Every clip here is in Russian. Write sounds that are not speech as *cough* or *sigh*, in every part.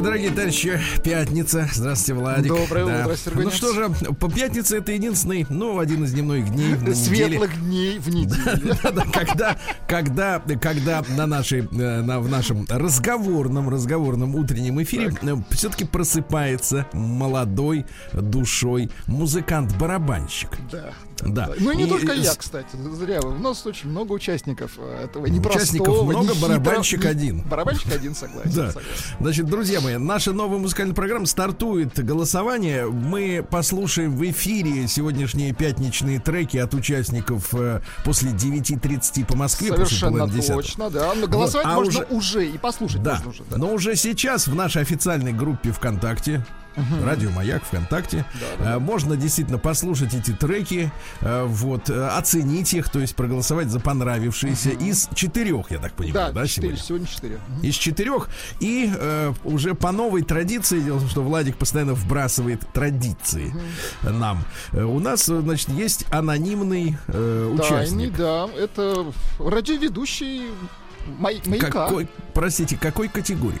Дорогие товарищи, пятница. Здравствуйте, Владик. Доброе Да. утро, Сергей Ну что же, по пятнице это единственный, ну, один из дневных дней в неделе. Светлых дней в неделю. *laughs* Когда, когда, когда на нашей, э, на, в нашем разговорном, разговорном утреннем эфире все-таки просыпается молодой душой музыкант-барабанщик. Да. Да. Ну и не И только с- я, кстати. Зря вы. У нас очень много участников э, этого непростого. Участников много, нехитрого- барабанщик не- один. Барабанщик один, согласен. Да. согласен. Значит, друзья мои, наша новая музыкальная программа стартует голосование. Мы послушаем в эфире сегодняшние пятничные треки от участников э, после 9.30 по Москве. Совершенно точно, да. Но голосовать а можно уже- уже... и послушать Да, можно уже. да. но уже сейчас в нашей официальной группе ВКонтакте Радио Маяк ВКонтакте. э, Можно действительно послушать эти треки, э, вот, э, оценить их, то есть проголосовать за понравившиеся из четырех, я так понимаю, да, Да, четыре, сегодня? сегодня четыре. Мгм. из четырех. И э, уже по новой традиции, дело в том, что Владик постоянно вбрасывает традиции нам. Э, у нас, значит, есть анонимный э, Тайный, участник. да. Это радиоведущий май- маяка. Какой, простите, какой категории?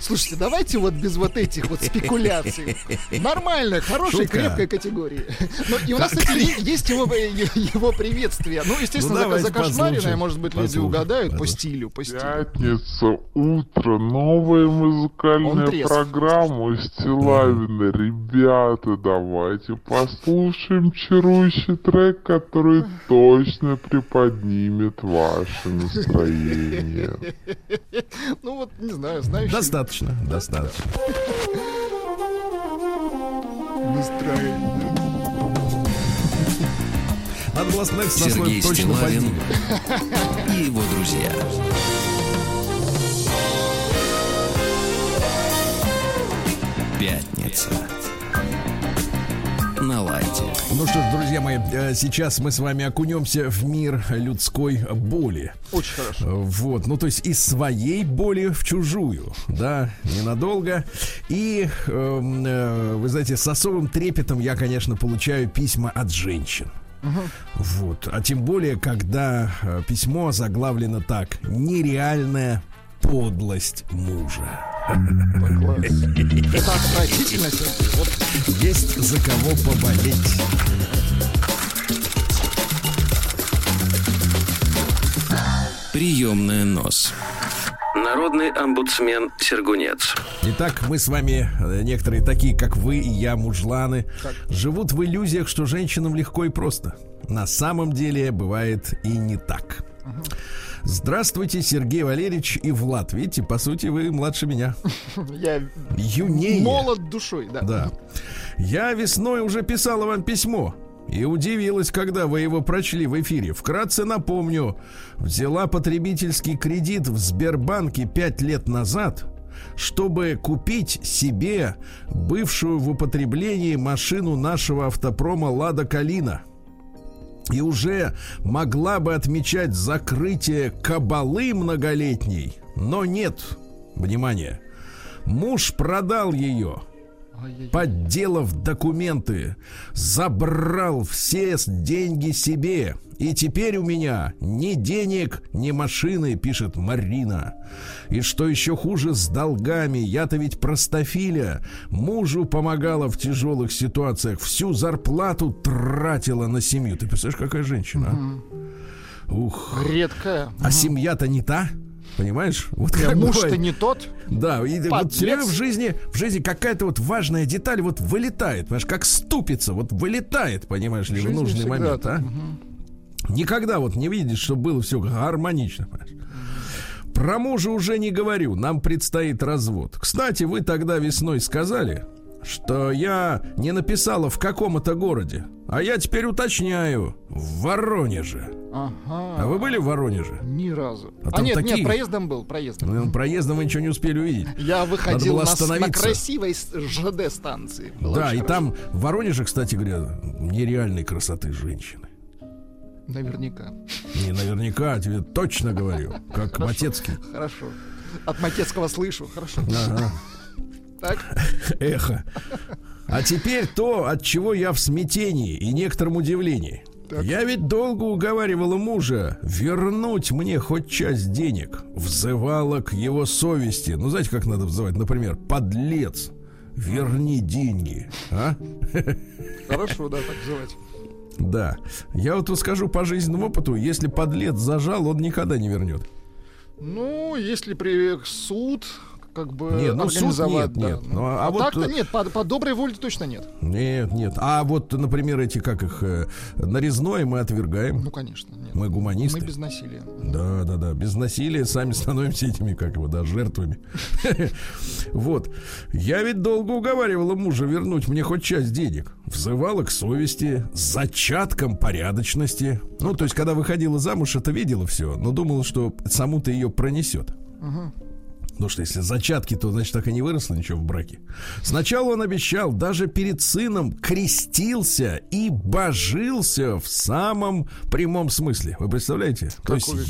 Слушайте, давайте вот без вот этих вот спекуляций. Нормальная, хорошая, Шутка. крепкая категория. Ну, и у нас, кстати, есть его, его приветствие. Ну, естественно, Ну, закошмаренное, может быть, люди Послушаем. угадают по стилю, по стилю. Пятница, утро, новая музыкальная программа Стилавина. Ребята, давайте послушаем чарующий трек, который точно приподнимет ваше настроение. *laughs* Ну, вот, не знаю, знаешь. Достаточно, достаточно. Надо было остановиться на Сергей слове точно Стилавин и его друзья. Пятница. На лайте. Ну что ж, друзья мои, э, сейчас мы с вами окунемся в мир людской боли. Очень хорошо. Вот, ну то есть из своей боли в чужую, да, ненадолго. И, эм, э, вы знаете, с особым трепетом я, конечно, получаю письма от женщин. Вот, а тем более, когда э, письмо заглавлено так: нереальная подлость мужа. Это отвратительно. Сергей. Вот Есть за кого поболеть. Приемная нос. Народный омбудсмен Сергунец. Итак, мы с вами, э, некоторые такие, как вы и я, мужланы, живут в иллюзиях, что женщинам легко и просто. На самом деле бывает и не так. Здравствуйте, Сергей Валерьевич и Влад. Видите, по сути, вы младше меня. *laughs* я Юнее. молод душой, да. Да. Я весной уже писала вам письмо. И удивилась, когда вы его прочли в эфире. Вкратце напомню, взяла потребительский кредит в Сбербанке пять лет назад, чтобы купить себе бывшую в употреблении машину нашего автопрома «Лада Калина». И уже могла бы отмечать закрытие кабалы многолетней, но нет. Внимание. Муж продал ее. Подделав документы, забрал все деньги себе. И теперь у меня ни денег, ни машины, пишет Марина. И что еще хуже с долгами, я-то ведь простофиля. Мужу помогала в тяжелых ситуациях, всю зарплату тратила на семью. Ты представляешь, какая женщина? а? Ух. Редкая. А семья-то не та. Понимаешь? Вот как Муж-то не тот. Да, и вот Подлец. всё время в жизни, в жизни какая-то вот важная деталь вот вылетает, понимаешь, как ступица, вот вылетает, понимаешь ли, в нужный момент, а? Никогда вот не видишь, что было все гармонично, понимаешь? Про мужа уже не говорю, нам предстоит развод. Кстати, вы тогда весной сказали, что я не написала в каком это городе. А я теперь уточняю, в Воронеже. Ага. А вы были в Воронеже? Ни разу. А А, нет, такие- нет, проездом был, проездом. Ну, Проездом вы ничего не успели увидеть. Я выходил на, на красивой с- ЖД-станции. Было Да, и хорошо. там в Воронеже, кстати говоря, нереальной красоты женщины. Наверняка. Не наверняка, а тебе точно говорю, как. Матецкий. Хорошо. От Матецкого слышу. Хорошо. Ага. Так. Эхо. А теперь то, от чего я в смятении и некотором удивлении. Так. Я ведь долго уговаривала мужа вернуть мне хоть часть денег. Взывала к его совести. Ну, знаете, как надо взывать? Например, подлец, верни деньги. А? Хорошо, да, так называть. Да. Я вот скажу по жизненному опыту, если подлец зажал, он никогда не вернет. Ну, если при суд как бы Нет, ну, суд организовать, нет, да. нет. Ну, а вот, так-то э, нет, по, по доброй воле точно нет. Нет, нет. А вот, например, эти, как их, э, нарезное мы отвергаем. Ну, конечно, нет. Мы гуманисты. Мы без насилия. Да, да, да. Без насилия сами становимся этими, как его, да, жертвами. *laughs* Вот. Я ведь долго уговаривала мужа вернуть мне хоть часть денег. Взывала к совести, зачаткам порядочности. Ну, то есть, когда выходила замуж, это видела все, но думала, что саму-то ее пронесет. Потому что если зачатки, то значит так и не выросло ничего в браке. Сначала он обещал, даже перед сыном крестился и божился в самом прямом смысле. Вы представляете? То есть, Какой,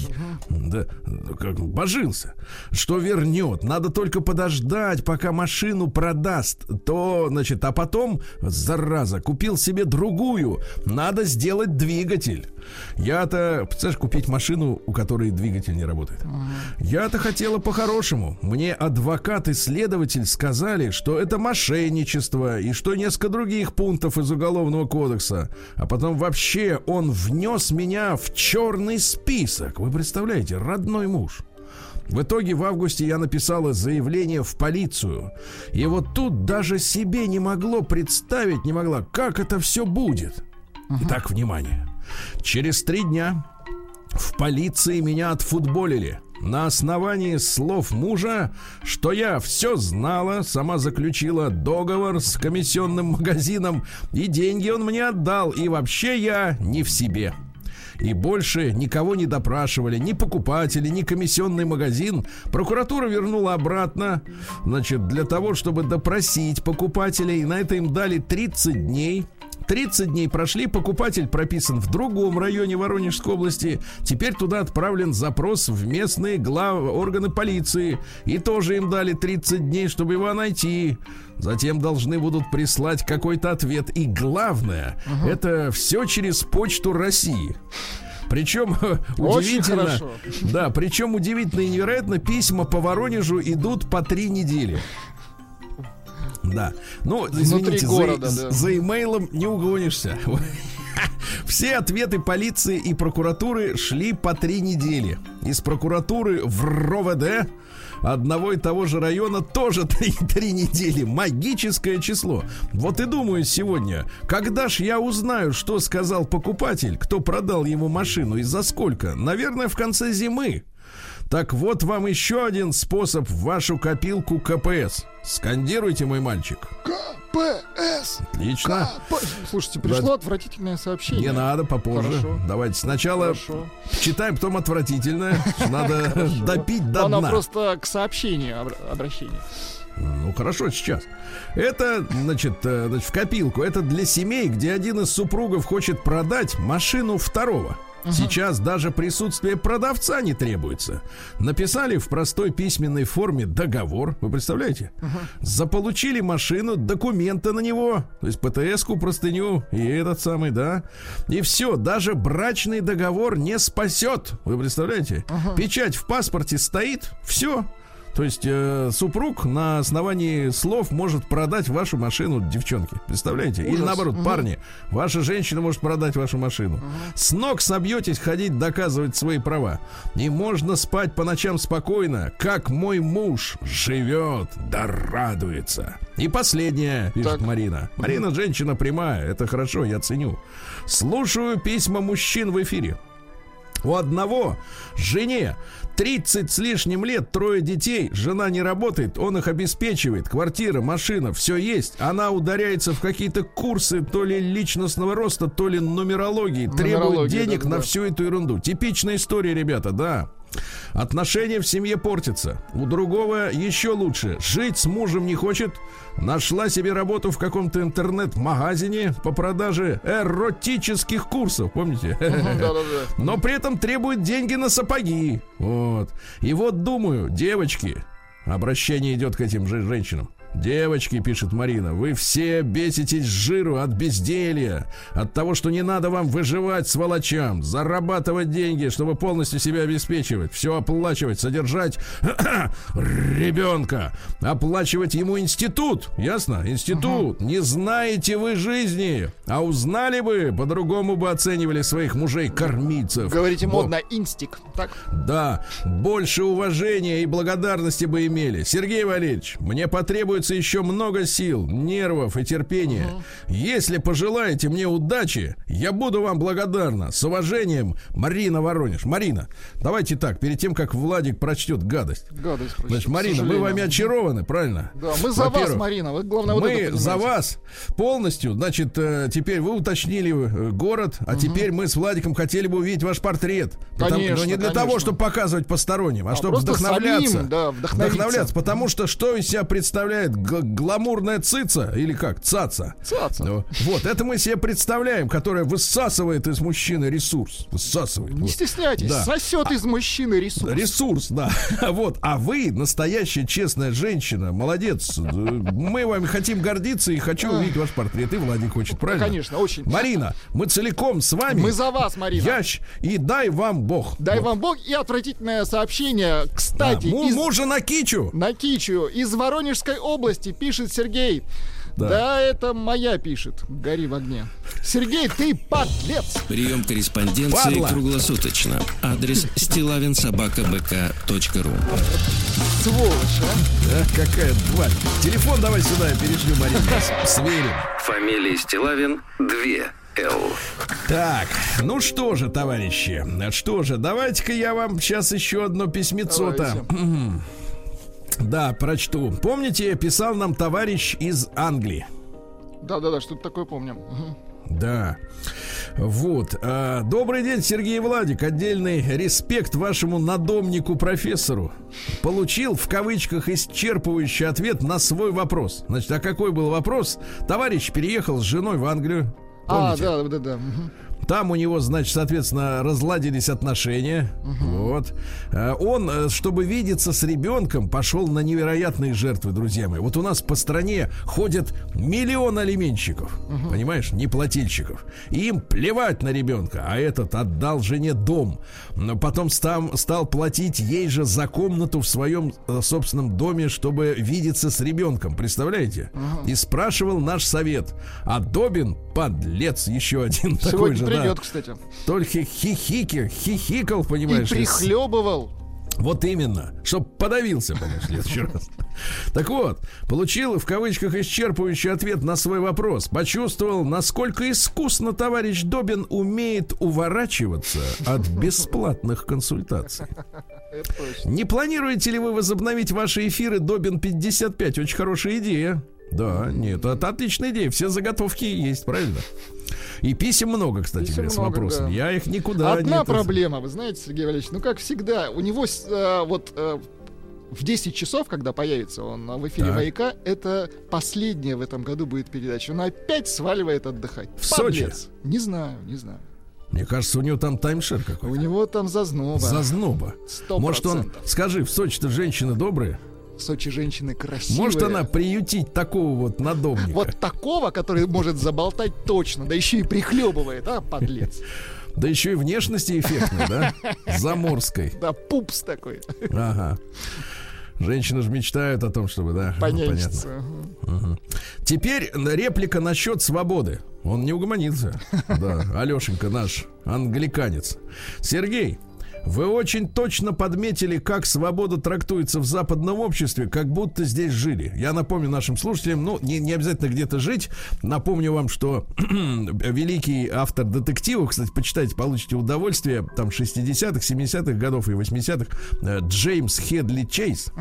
да, ну, как божился, что вернет. Надо только подождать, пока машину продаст. То, значит, а потом, зараза, купил себе другую. Надо сделать двигатель. Я-то, представляешь, купить машину, у которой двигатель не работает. Я-то хотела по-хорошему. Мне адвокат и следователь сказали, что это мошенничество и что несколько других пунктов из Уголовного кодекса. А потом вообще он внес меня в черный список. Вы представляете, родной муж. В итоге в августе я написала заявление в полицию. И вот тут даже себе не могло представить, не могла, как это все будет. Итак, внимание. Через три дня в полиции меня отфутболили. На основании слов мужа, что я все знала, сама заключила договор с комиссионным магазином, и деньги он мне отдал, и вообще я не в себе. И больше никого не допрашивали, ни покупатели, ни комиссионный магазин. Прокуратура вернула обратно, значит, для того, чтобы допросить покупателей. На это им дали 30 дней. 30 дней прошли, покупатель прописан в другом районе Воронежской области. Теперь туда отправлен запрос в местные глав... органы полиции. И тоже им дали 30 дней, чтобы его найти. Затем должны будут прислать какой-то ответ. И главное, это все через почту России. Причем *laughs* удивительно, хорошо. да, причем удивительно и невероятно, письма по Воронежу идут по три недели. Да. Ну, извините, города, за, да. за имейлом не угонишься. *laughs* Все ответы полиции и прокуратуры шли по три недели. Из прокуратуры в РОВД одного и того же района тоже *laughs* три, три недели. Магическое число. Вот и думаю сегодня, когда ж я узнаю, что сказал покупатель, кто продал ему машину и за сколько? Наверное, в конце зимы. Так вот вам еще один способ в вашу копилку КПС. Скандируйте, мой мальчик. КПС! Отлично. КП. Слушайте, пришло отвратительное сообщение. Не надо, попозже. Хорошо. Давайте сначала Хорошо. читаем, потом отвратительное. *laughs* Надо допить до дна. просто к сообщению обра- обращение. Ну хорошо, сейчас. Это, значит, э, значит, в копилку. Это для семей, где один из супругов хочет продать машину второго. Сейчас даже присутствие продавца не требуется. Написали в простой письменной форме договор. Вы представляете? Заполучили машину, документы на него, то есть ПТС-ку, простыню и этот самый, да. И все, даже брачный договор не спасет. Вы представляете? Печать в паспорте стоит, все. То есть э, супруг на основании слов может продать вашу машину девчонке. Представляете? Или Ужас. наоборот, Мгм. парни, ваша женщина может продать вашу машину. С ног собьетесь ходить доказывать свои права. И можно спать по ночам спокойно, как мой муж живет, да радуется. И последнее, пишет Так. Марина. Марина женщина прямая, это хорошо, я ценю. Слушаю письма мужчин в эфире. У одного жене 30 с лишним лет, трое детей, жена не работает, он их обеспечивает, квартира, машина, все есть. Она ударяется в какие-то курсы то ли личностного роста, то ли нумерологии, требует денег да-да-да. на всю эту ерунду. Типичная история, ребята, да. Отношения в семье портятся. У другого еще лучше. Жить с мужем не хочет. Нашла себе работу в каком-то интернет-магазине по продаже эротических курсов. Помните? Но при этом требует деньги на сапоги. Вот. И вот думаю, девочки, обращение идет к этим же женщинам. Девочки, пишет Марина, вы все беситесь с жиру от безделья, от того, что не надо вам выживать сволочам, зарабатывать деньги, чтобы полностью себя обеспечивать, все оплачивать, содержать *clears throat* ребенка, оплачивать ему институт, ясно? Институт. Не знаете вы жизни, а узнали бы, по-другому бы оценивали своих мужей-кормильцев. Говорите Во- модно инстик. Так? да, больше уважения и благодарности бы имели. Сергей Валерьевич, мне потребуется еще много сил, нервов и терпения. Если пожелаете мне удачи, я буду вам благодарна. С уважением, Марина Воронеж. Марина, давайте так, перед тем, как Владик прочтет гадость. Гадость, прочтет, Значит, Марина, мы вами очарованы, правильно? Да, мы за вас, Марина. Вы, главное, вот мы это за вас полностью, значит, э, теперь вы уточнили э, город, а теперь мы с Владиком хотели бы увидеть ваш портрет. Потому- Конечно, но не для конечно. того, чтобы показывать посторонним, а, А чтобы просто вдохновляться. самим, да, вдохновиться. потому что что из себя представляет г- гламурная цица или как? Цаца. Цаца. Ну, вот, это мы себе представляем, которая высасывает из мужчины ресурс. Высасывает. Не вот. стесняйтесь, Да. сосет из мужчины ресурс. Ресурс, да. *laughs* Вот. А вы настоящая честная женщина. Молодец. Мы вами хотим гордиться и хочу увидеть ваш портрет. И Владик хочет, правильно? конечно, очень. Марина, мы целиком с вами. Мы за вас, Марина. Ящ. И дай вам Бог. Дай Вот. вам бог и отвратительное сообщение. Да, Кстати, му- из... Мужа на кичу. на Кичу из Воронежской области пишет Сергей. Да. Да. это моя пишет. Гори в огне. Сергей, ты подлец. Прием корреспонденции Падла. круглосуточно. Адрес стилавинсобакабк.ру Сволочь, а. Да, какая тварь. Телефон давай сюда, я перешлю Марине. Сверим. Фамилия Стилавин 2 Л. Так, ну что же, товарищи, что же, давайте-ка я вам сейчас еще одно письмецо-то. Да, прочту. Помните, писал нам товарищ из Англии. Да-да-да, что-то такое помню. Да. Вот. а, добрый день, Сергей Владик. Отдельный респект вашему надомнику профессору. Получил в кавычках исчерпывающий ответ на свой вопрос. Значит, а какой был вопрос? Товарищ переехал с женой в Англию. А, Помните? да, да, да. мгм. Там у него, значит, соответственно, разладились отношения. Вот. Э, Он, э, чтобы видеться с ребенком, пошел на невероятные жертвы, друзья мои. Вот у нас по стране ходят миллион алименщиков, понимаешь, неплательщиков. И им плевать на ребенка, а этот отдал жене дом. Но потом стал, стал платить ей же за комнату в своем э, собственном доме, чтобы видеться с ребенком. Представляете? И спрашивал наш совет. А Добин, подлец, еще один такой Сегодня же, да. придет, кстати. Только хихики, хихикал, И понимаешь. с- прихлебывал. Вот именно, чтоб подавился, понимаешь, в следующий раз. Так вот, получил в кавычках исчерпывающий ответ на свой вопрос. Почувствовал, насколько искусно товарищ Добин умеет уворачиваться от бесплатных консультаций. Не планируете ли вы возобновить ваши эфиры Добин 55? Очень хорошая идея. Да, нет, это отличная идея. Все заготовки есть, правильно? И писем много, кстати Писем говоря, с много, вопросом. да. Я их никуда не... Одна проблема, вы знаете, Сергей Валерьевич, ну как всегда, у него э, вот э, в 10 часов, когда появится он в эфире Так. «Маяка», это последняя в этом году будет передача. Он опять сваливает отдыхать. В Сочи? Подлец. Не знаю, не знаю. Мне кажется, у него там таймшер У какой-то. него там зазноба. Зазноба. Сто Может, он, скажи, в Сочи-то женщины добрые. В Сочи женщины красивые. Может, она приютить такого вот надомника. Вот такого, который может заболтать точно, да еще и прихлебывает, а, подлец. Да еще и внешности эффектной, да? *laughs* Заморской. Да, пупс такой. Ага. Женщины же мечтают о том, чтобы, да, ну, понятно. Мгм. Теперь реплика насчет свободы. Он не угомонится. *laughs* Да, Алешенька наш, англиканец. Сергей, вы очень точно подметили, как свобода трактуется в западном обществе, как будто здесь жили. Я напомню нашим слушателям, ну, не, не обязательно где-то жить. Напомню вам, что *clears throat* великий автор детективов, кстати, почитайте, получите удовольствие, там 60-х, 70-х годов и 80-х, э, Джеймс Хедли Чейз.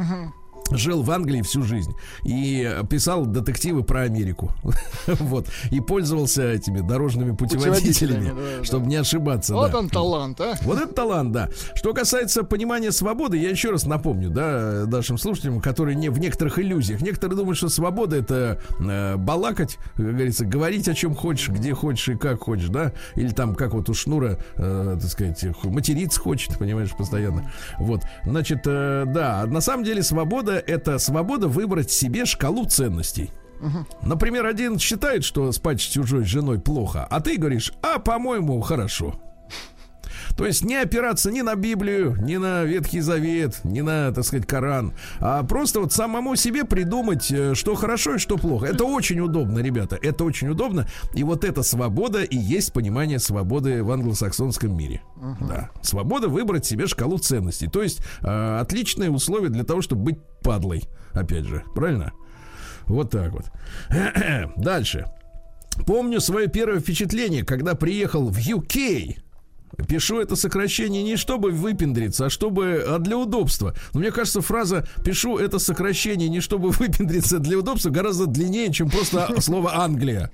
Жил в Англии всю жизнь и писал детективы про Америку. *laughs* вот. И пользовался этими дорожными путеводителями, Путеводителями, да, чтобы да. не ошибаться. Вот да. он талант, а. Вот это талант, да. Что касается понимания свободы, я еще раз напомню, да, нашим слушателям, которые не в некоторых иллюзиях. Некоторые думают, что свобода это э, балакать, как говорится, говорить о чем хочешь, где хочешь и как хочешь, да, или там, как вот у Шнура, э, так сказать, материться хочет, понимаешь, постоянно. Вот, значит, э, да, на самом деле свобода это свобода выбрать себе шкалу ценностей. Например, один считает, что спать с чужой женой плохо, а ты говоришь, а, по-моему, хорошо. То есть не опираться ни на Библию, ни на Ветхий Завет, ни на, так сказать, Коран, а просто вот самому себе придумать, э, что хорошо и что плохо. Это очень удобно, ребята, это очень удобно. И вот эта свобода и есть понимание свободы в англосаксонском мире. Да. Свобода выбрать себе шкалу ценностей. То есть э, отличные условия для того, чтобы быть падлой. Опять же, правильно? Вот так вот. *clears throat* Дальше. Помню свое первое впечатление, когда приехал в UK. Пишу это сокращение не чтобы выпендриться, а чтобы а для удобства. Но мне кажется, фраза «пишу это сокращение не чтобы выпендриться а для удобства» гораздо длиннее, чем просто слово «Англия».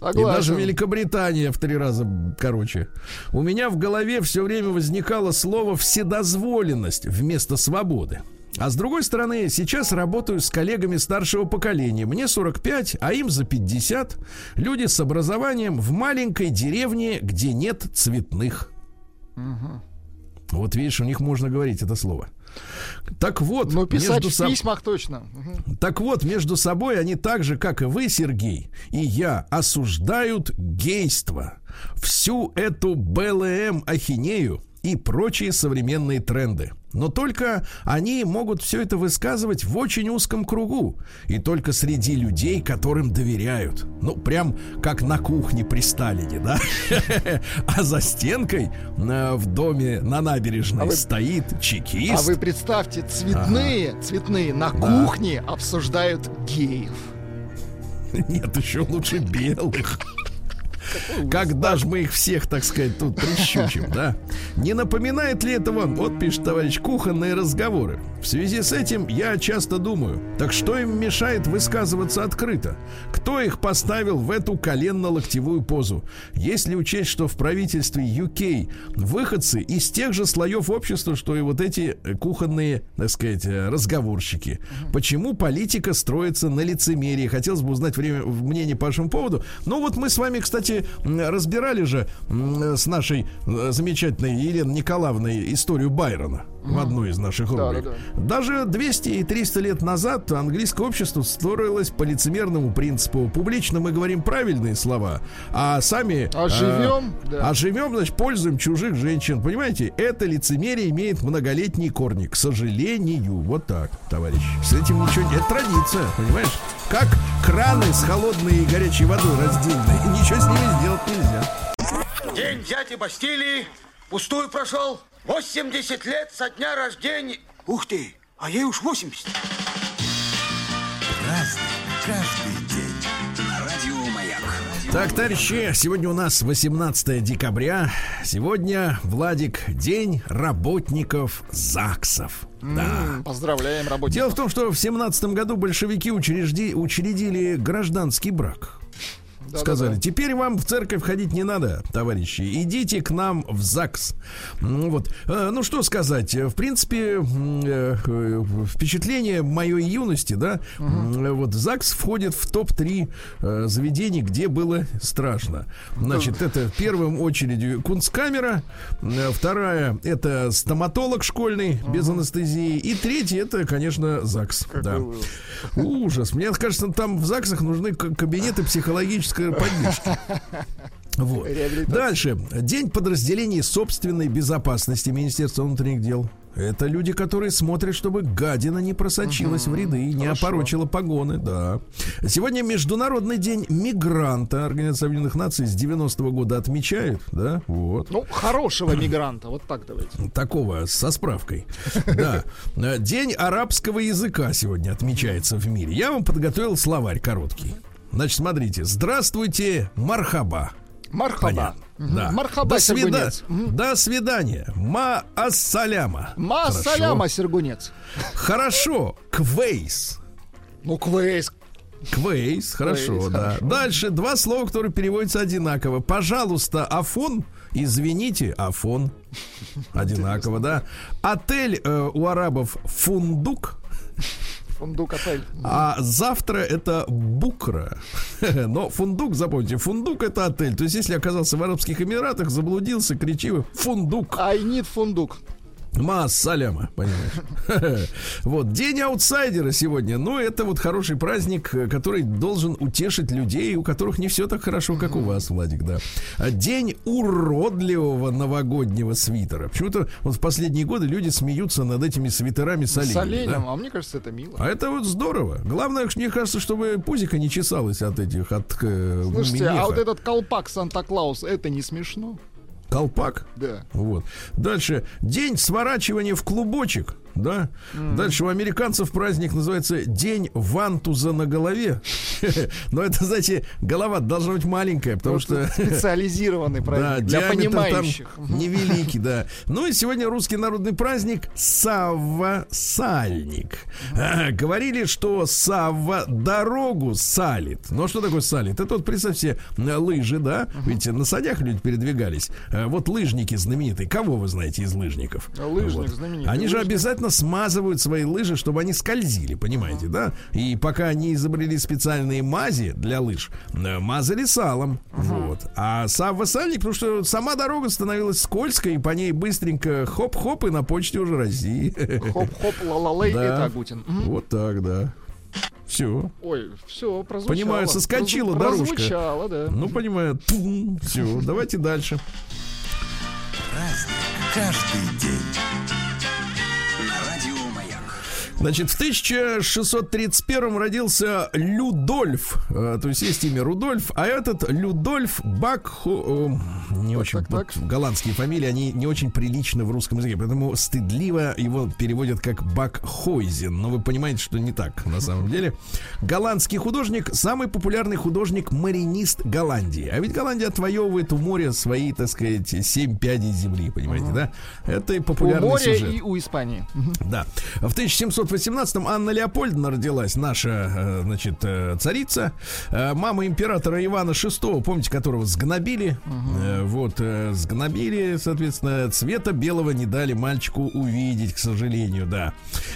И даже Согласен. Великобритания в три раза короче. У меня в голове все время возникало слово «вседозволенность» вместо «свободы». А с другой стороны, сейчас работаю с коллегами старшего поколения. Мне 45, а им за 50. Люди с образованием в маленькой деревне, где нет цветных. Вот видишь, у них можно говорить это слово. Так вот, Ну, писать между в соб- письмах точно. Мгм. так вот, между собой они так же, как и вы, Сергей, и я, осуждают гейство, всю эту БЛМ ахинею и прочие современные тренды. Но только они могут все это высказывать в очень узком кругу. И только среди людей, которым доверяют. Ну, прям как на кухне при Сталине, да? *laughs* А за стенкой э, в доме на набережной А стоит чекист. А вы представьте, цветные, цветные на кухне обсуждают геев. Нет, еще лучше белых. Когда же мы их всех, так сказать, тут прищучим, да? Не напоминает ли это вам, вот пишет товарищ, кухонные разговоры? В связи с этим я часто думаю, так что им мешает высказываться открыто? Кто их поставил в эту коленно-локтевую позу? Если учесть, что в правительстве UK выходцы из тех же слоев общества, что и вот эти э, кухонные, так сказать, э, разговорщики. Почему политика строится на лицемерии? Хотелось бы узнать время, мнение по вашему поводу. Ну вот мы с вами, кстати, разбирали же с нашей э, замечательной Еленой Николаевной историю Байрона в одной из наших Да, рубрик. да, Даже 200 и 300 лет назад английское общество строилось по лицемерному принципу. Публично мы говорим правильные слова, а сами... А живем, э, да. А живем, значит, пользуем чужих женщин. Понимаете, это лицемерие имеет многолетние корни. К сожалению. Вот так, товарищ. С этим ничего не... Это традиция, понимаешь? Как краны с холодной и горячей водой раздельной. Ничего с ними сделать нельзя. День дяди Бастилии пустую прошел. 80 лет со дня рождения. Ух ты, а ей уж 80. Так, товарищи, сегодня у нас 18 декабря. Сегодня, Владик, день работников ЗАГСов. Да. Поздравляем работников. Дело в том, что в семнадцатом году большевики учрежди, учредили гражданский брак. Да-да-да. Сказали, теперь вам в церковь ходить не надо, товарищи. Идите к нам в ЗАГС. М, Вот. Э, Ну, что сказать. В принципе, э, э, впечатление моей юности, да, э, вот ЗАГС входит в топ-3 э, заведений, где было страшно. Значит, это в первом очереди кунсткамера, вторая это стоматолог школьный без анестезии, и третья это, конечно, ЗАГС. Да. Ужас. Мне кажется, там в ЗАГСах нужны кабинеты психологической поддержки. *laughs* Вот. Дальше. День подразделений собственной безопасности Министерства внутренних дел. Это люди, которые смотрят, чтобы гадина не просочилась в ряды и не опорочила погоны, да. Сегодня Международный день мигранта Организации Объединенных Наций с 90-го года отмечают, да, вот. Ну, хорошего мигранта, вот так давайте. Такого со справкой. *laughs* Да. День арабского языка сегодня отмечается в мире. Я вам подготовил словарь короткий. Значит, смотрите. Здравствуйте, мархаба. Мархаба. Понятно. Да. Мархаба, до, свида- до свидания. Ма Хорошо. саляма, Сергунец. Хорошо. Квейс. Ну, квейс. Квейс, хорошо, Квейс, да. хорошо. Дальше два слова, которые переводятся одинаково. Пожалуйста, Афон. Извините, Афон. Одинаково, да. Отель э, у арабов Фундук. Фундук отель. А завтра это Букра. *laughs* Но фундук, запомните, фундук это отель. То есть, если оказался в Арабских Эмиратах, заблудился, кричи фундук. I need фундук. Мас саляма, понимаешь? *laughs* Вот, день аутсайдера сегодня. Ну, это вот хороший праздник, который должен утешить людей, у которых не все так хорошо, как у вас, Владик, да. А День уродливого новогоднего свитера. Почему-то вот в последние годы люди смеются над этими свитерами с С оленем. оленем. да? А мне кажется, это мило. А это вот здорово. Главное, мне кажется, чтобы пузика не чесалось от этих, от э, Слушайте, меха. а вот этот колпак Санта-Клаус, это не смешно? Колпак. Да. Вот. Дальше. День сворачивания в клубочек. Да. Дальше у американцев праздник называется День вантуза на голове. *laughs* Но это, знаете, голова должна быть маленькая, потому что... *laughs* Специализированный Да, праздник для диаметр понимающих. там *laughs* невеликий, да. Ну и сегодня русский народный праздник Савва Сальник. Говорили, что Савва дорогу салит. Ну а что такое салит? Это вот представь себе э, лыжи, да? Ведь на садях люди передвигались. Э, Вот лыжники знаменитые. Кого вы знаете из лыжников? Лыжник Вот. знаменитый. Они же Лыжник. Обязательно смазывают свои лыжи, чтобы они скользили, понимаете, да? И пока не изобрели специальные мази для лыж, э, мазали салом. Вот. А сам сальник, потому что сама дорога становилась скользкой, и по ней быстренько хоп-хоп, и на почте уже России. Хоп-хоп, ла-ла-лей, *laughs* Да. это Агутин. Вот так, да. Все. Ой, все, прозвучало. Понимаю, соскочила Прозву- дорожка. Прозвучало, да. Ну, понимаю. Все, давайте дальше. Каждый день. Значит, в 1631 родился Людольф. Э, То есть есть имя Рудольф, а этот Людольф Бакхо... э, Не очень... так, так. вот голландские фамилии, они не очень приличны в русском языке, поэтому стыдливо его переводят как Бакхойзен. Но вы понимаете, что не так на самом деле. Голландский художник, самый популярный художник-маринист Голландии. А ведь Голландия отвоевывает у моря свои, так сказать, семь пядей земли, понимаете, да? Это и У популярный моря сюжет. и у Испании. Да. В 1718-м Анна Леопольдовна родилась, наша, э, значит, э, царица. Э, Мама императора Ивана VI, помните, которого сгнобили. Э, Вот, сгнобили, соответственно, цвета белого не дали мальчику увидеть, к сожалению, да.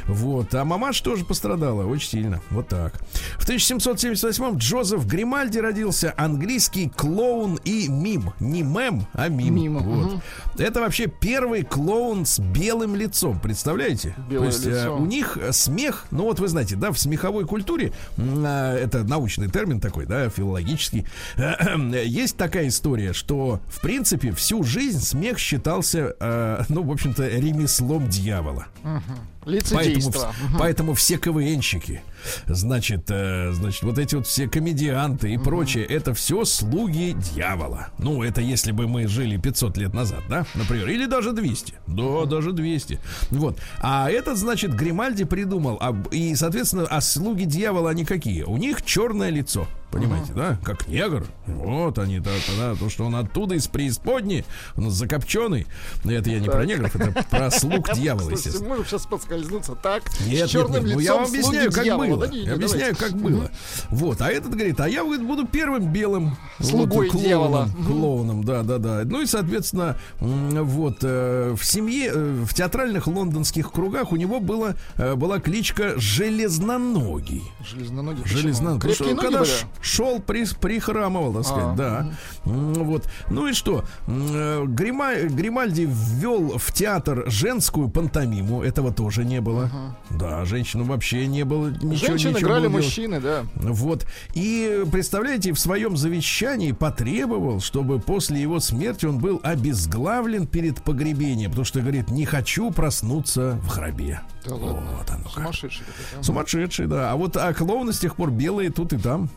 Вот. А мамаш тоже пострадала очень сильно. Вот так. В 1778-м Джозеф Гримальди родился, английский клоун и мим. Не мем, а мим. Мим, Вот. мгм. Это вообще первый клоун с белым лицом, представляете? Белое То есть лицо. у них смех, ну вот вы знаете, да, в смеховой культуре, а, это научный термин такой, да, филологический, *clears throat* есть такая история, что в принципе всю жизнь смех считался, э, ну, в общем-то, ремеслом дьявола. Поэтому, Лицедейство. вс- поэтому все КВНщики, значит, э, значит, вот эти вот все комедианты и прочее, это все слуги дьявола. Ну, это если бы мы жили 500 лет назад, да, например, или даже 200. Да, даже 200. Вот. А этот, значит, Гримальди придумал, а, и, соответственно, а слуги дьявола они какие? У них черное лицо. Понимаете, да? Как негр. Вот они, да, да, то, что он оттуда из преисподней, он закопченный. Это я не про негров, это про слуг *laughs* дьявола, естественно. можем сейчас подскользнуться. Так, Нет, с нет, черным нет, ну лицом я вам объясняю, как дьявола. было. Да не, не, Я объясняю, давайте. как было. Вот, а этот говорит, а я говорит, буду первым белым Слугой вот, дьявола. клоуном, клоуном, да, да, да. Ну и, соответственно, вот э, в семье, э, в театральных лондонских кругах у него было, э, была кличка Железноногий. Железноногий. Железноногий. Потому что когда шел, при, прихрамывал, так сказать, А, да. М, Вот. Ну и что? Грима- Гримальди ввел в театр женскую пантомиму. Этого тоже не было. Да, женщину вообще не было. Ничего, Женщины ничего играли было мужчины, да. Вот. И, представляете, в своем завещании потребовал, чтобы после его смерти он был обезглавлен перед погребением, потому что, говорит, не хочу проснуться в гробе. Да ладно. Вот оно как. Сумасшедший какой-то. Сумасшедший, да. А вот а клоуны с тех пор белые тут и там.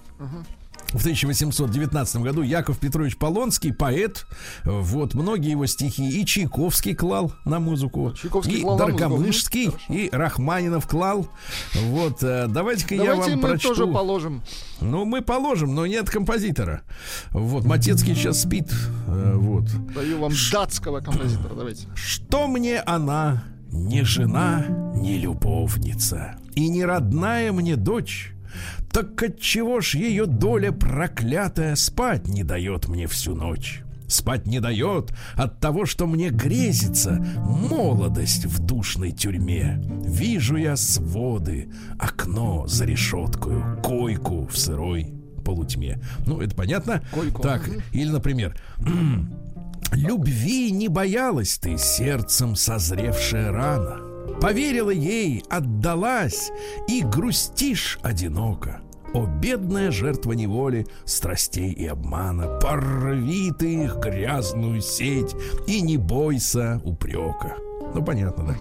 В 1819 году Яков Петрович Полонский, поэт. Вот, многие его стихи и Чайковский клал на музыку. Чайковский и клал и Рахманинов клал. Вот, э, давайте-ка я Давайте вам мы прочту. тоже положим. Ну, мы положим, но нет композитора. Вот, Матецкий сейчас спит. Э, Вот. Даю вам датского композитора. Давайте. Что мне она, не жена, не любовница, и не родная мне дочь? Так отчего ж ее доля проклятая спать не дает мне всю ночь? Спать не дает от того, что мне грезится молодость в душной тюрьме. Вижу я своды, окно за решеткою, койку в сырой полутьме. Ну, это понятно? Койку. Так, или, например, Любви не боялась ты, сердцем созревшая рано. Поверила ей, отдалась, и грустишь одиноко. О, бедная жертва неволи, страстей и обмана, порви ты их грязную сеть и не бойся упрека. Ну, понятно, да?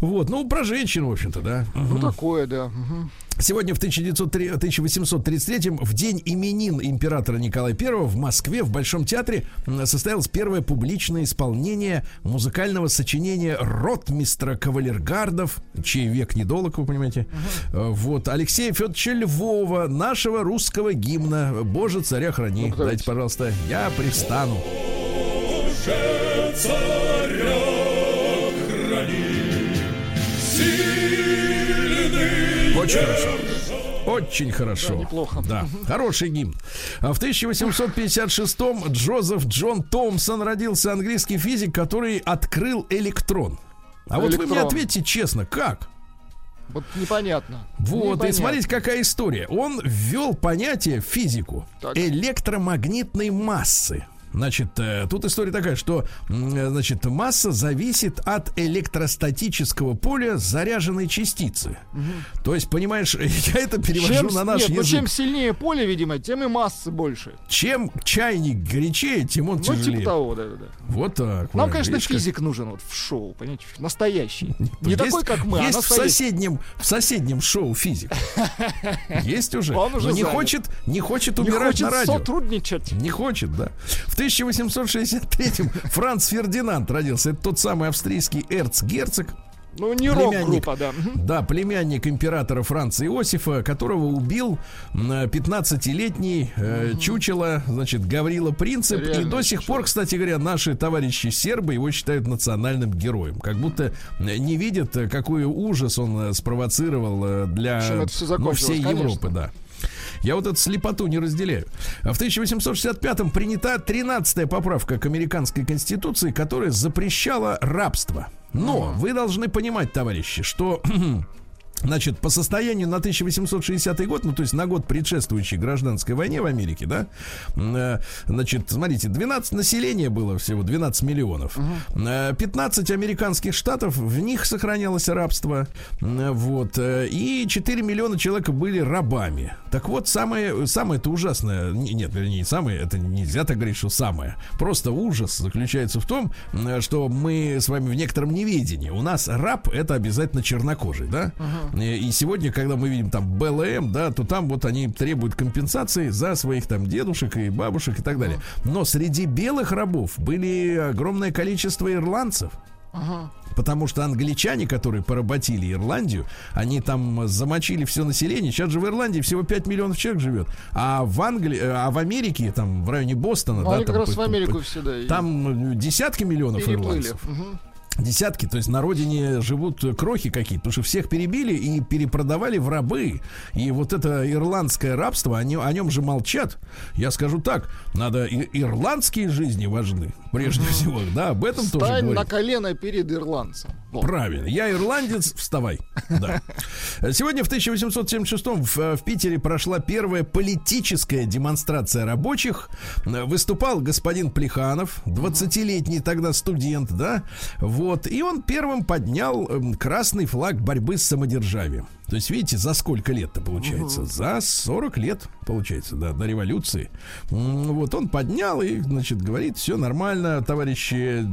Вот, ну, про женщин, в общем-то, да. Ну, такое, да. Мгм. Сегодня в 1903 1833 в день именин императора Николая I в Москве в Большом театре состоялось первое публичное исполнение музыкального сочинения ротмистра кавалергардов, чей век недолг, вы понимаете. Э, Вот Алексея Федоровича Львова, нашего русского гимна «Боже, царя храни». Давайте. Дайте, пожалуйста, я пристану. Очень хорошо. Очень хорошо. Да, неплохо. Да, хороший гимн. А в 1856-м Джозеф Джон Томпсон родился английский физик, который открыл электрон. А вот вы мне Электрон. ответьте честно, как? Вот непонятно. Вот, и Непонятно. смотрите, какая история. Он ввел понятие в физику Так. электромагнитной массы. Значит, э, тут история такая, что, э, значит, масса зависит от электростатического поля заряженной частицы. То есть, понимаешь, *laughs* я это перевожу Чем, на наш нет, ну, язык. чем сильнее поле, видимо, тем и массы больше. Чем чайник горячее, тем он Ну, тяжелее. типа того, да, да. Вот так. Нам, правильно. конечно, Видишь, как- физик нужен вот в шоу, понимаете, настоящий. Не Есть- такой, как мы, а Есть в настоящий. соседнем, в соседнем шоу физик. *laughs* Есть уже. Он уже не хочет, не хочет Не умирать хочет на радио. сотрудничать. Не хочет, да. В 1863-м Франц Фердинанд родился. Это тот самый австрийский эрцгерцог. Ну, не Племянник. рок-группа, да. Да, племянник императора Франца Иосифа, которого убил м, 15-летний э, чучело, значит, Гаврила Принцип. и Реально до сих чучело. пор, кстати говоря, наши товарищи сербы его считают национальным героем. Как будто э, не видят, э, какой ужас он э, спровоцировал для ну, всей конечно. Европы, да. Я вот эту слепоту не разделяю. В 1865-м принята 13-я поправка к американской конституции, которая запрещала рабство. Но вы должны понимать, товарищи, что *clears throat* Значит, по состоянию на 1860 год, ну, то есть на год предшествующей гражданской войне в Америке, да, э, значит, смотрите, 12 населения было всего, 12 миллионов. Э, 15 американских штатов, в них сохранялось рабство, М, вот, э, и 4 миллиона человек были рабами. Так вот, самое, самое-то ужасное, не- нет, вернее, не самое, это нельзя так говорить, что самое, просто ужас заключается в том, что мы с вами в некотором неведении. У нас раб это обязательно чернокожий, да? И и сегодня, когда мы видим там БЛМ, да, то там вот они требуют компенсации за своих там дедушек и бабушек и так далее. Но среди белых рабов были огромное количество ирландцев. Потому что англичане, которые поработили Ирландию, они там замочили все население. Сейчас же в Ирландии всего 5 миллионов человек живет. А в Англии, а в Америке, там в районе Бостона, Ну, да, там по- в Америку по- и там э, десятки миллионов переплыли. ирландцев. Мгм. Десятки, то есть на родине живут крохи какие-то, потому что всех перебили и перепродавали в рабы. И вот это ирландское рабство, они, о нем же молчат. Я скажу так, надо и, ирландские жизни важны, прежде всего. Да, об этом тоже Стань на колено перед ирландцем. Вот. Правильно. Я ирландец, вставай. *laughs* Да. Сегодня в 1876 в, в Питере прошла первая политическая демонстрация рабочих. Выступал господин Плеханов, 20-летний тогда студент, да. Вот. И он первым поднял эм, красный флаг борьбы с самодержавием. То есть, видите, за сколько лет-то получается? За 40 лет, получается, да, до революции. Вот он поднял и, значит, говорит, все нормально, товарищи,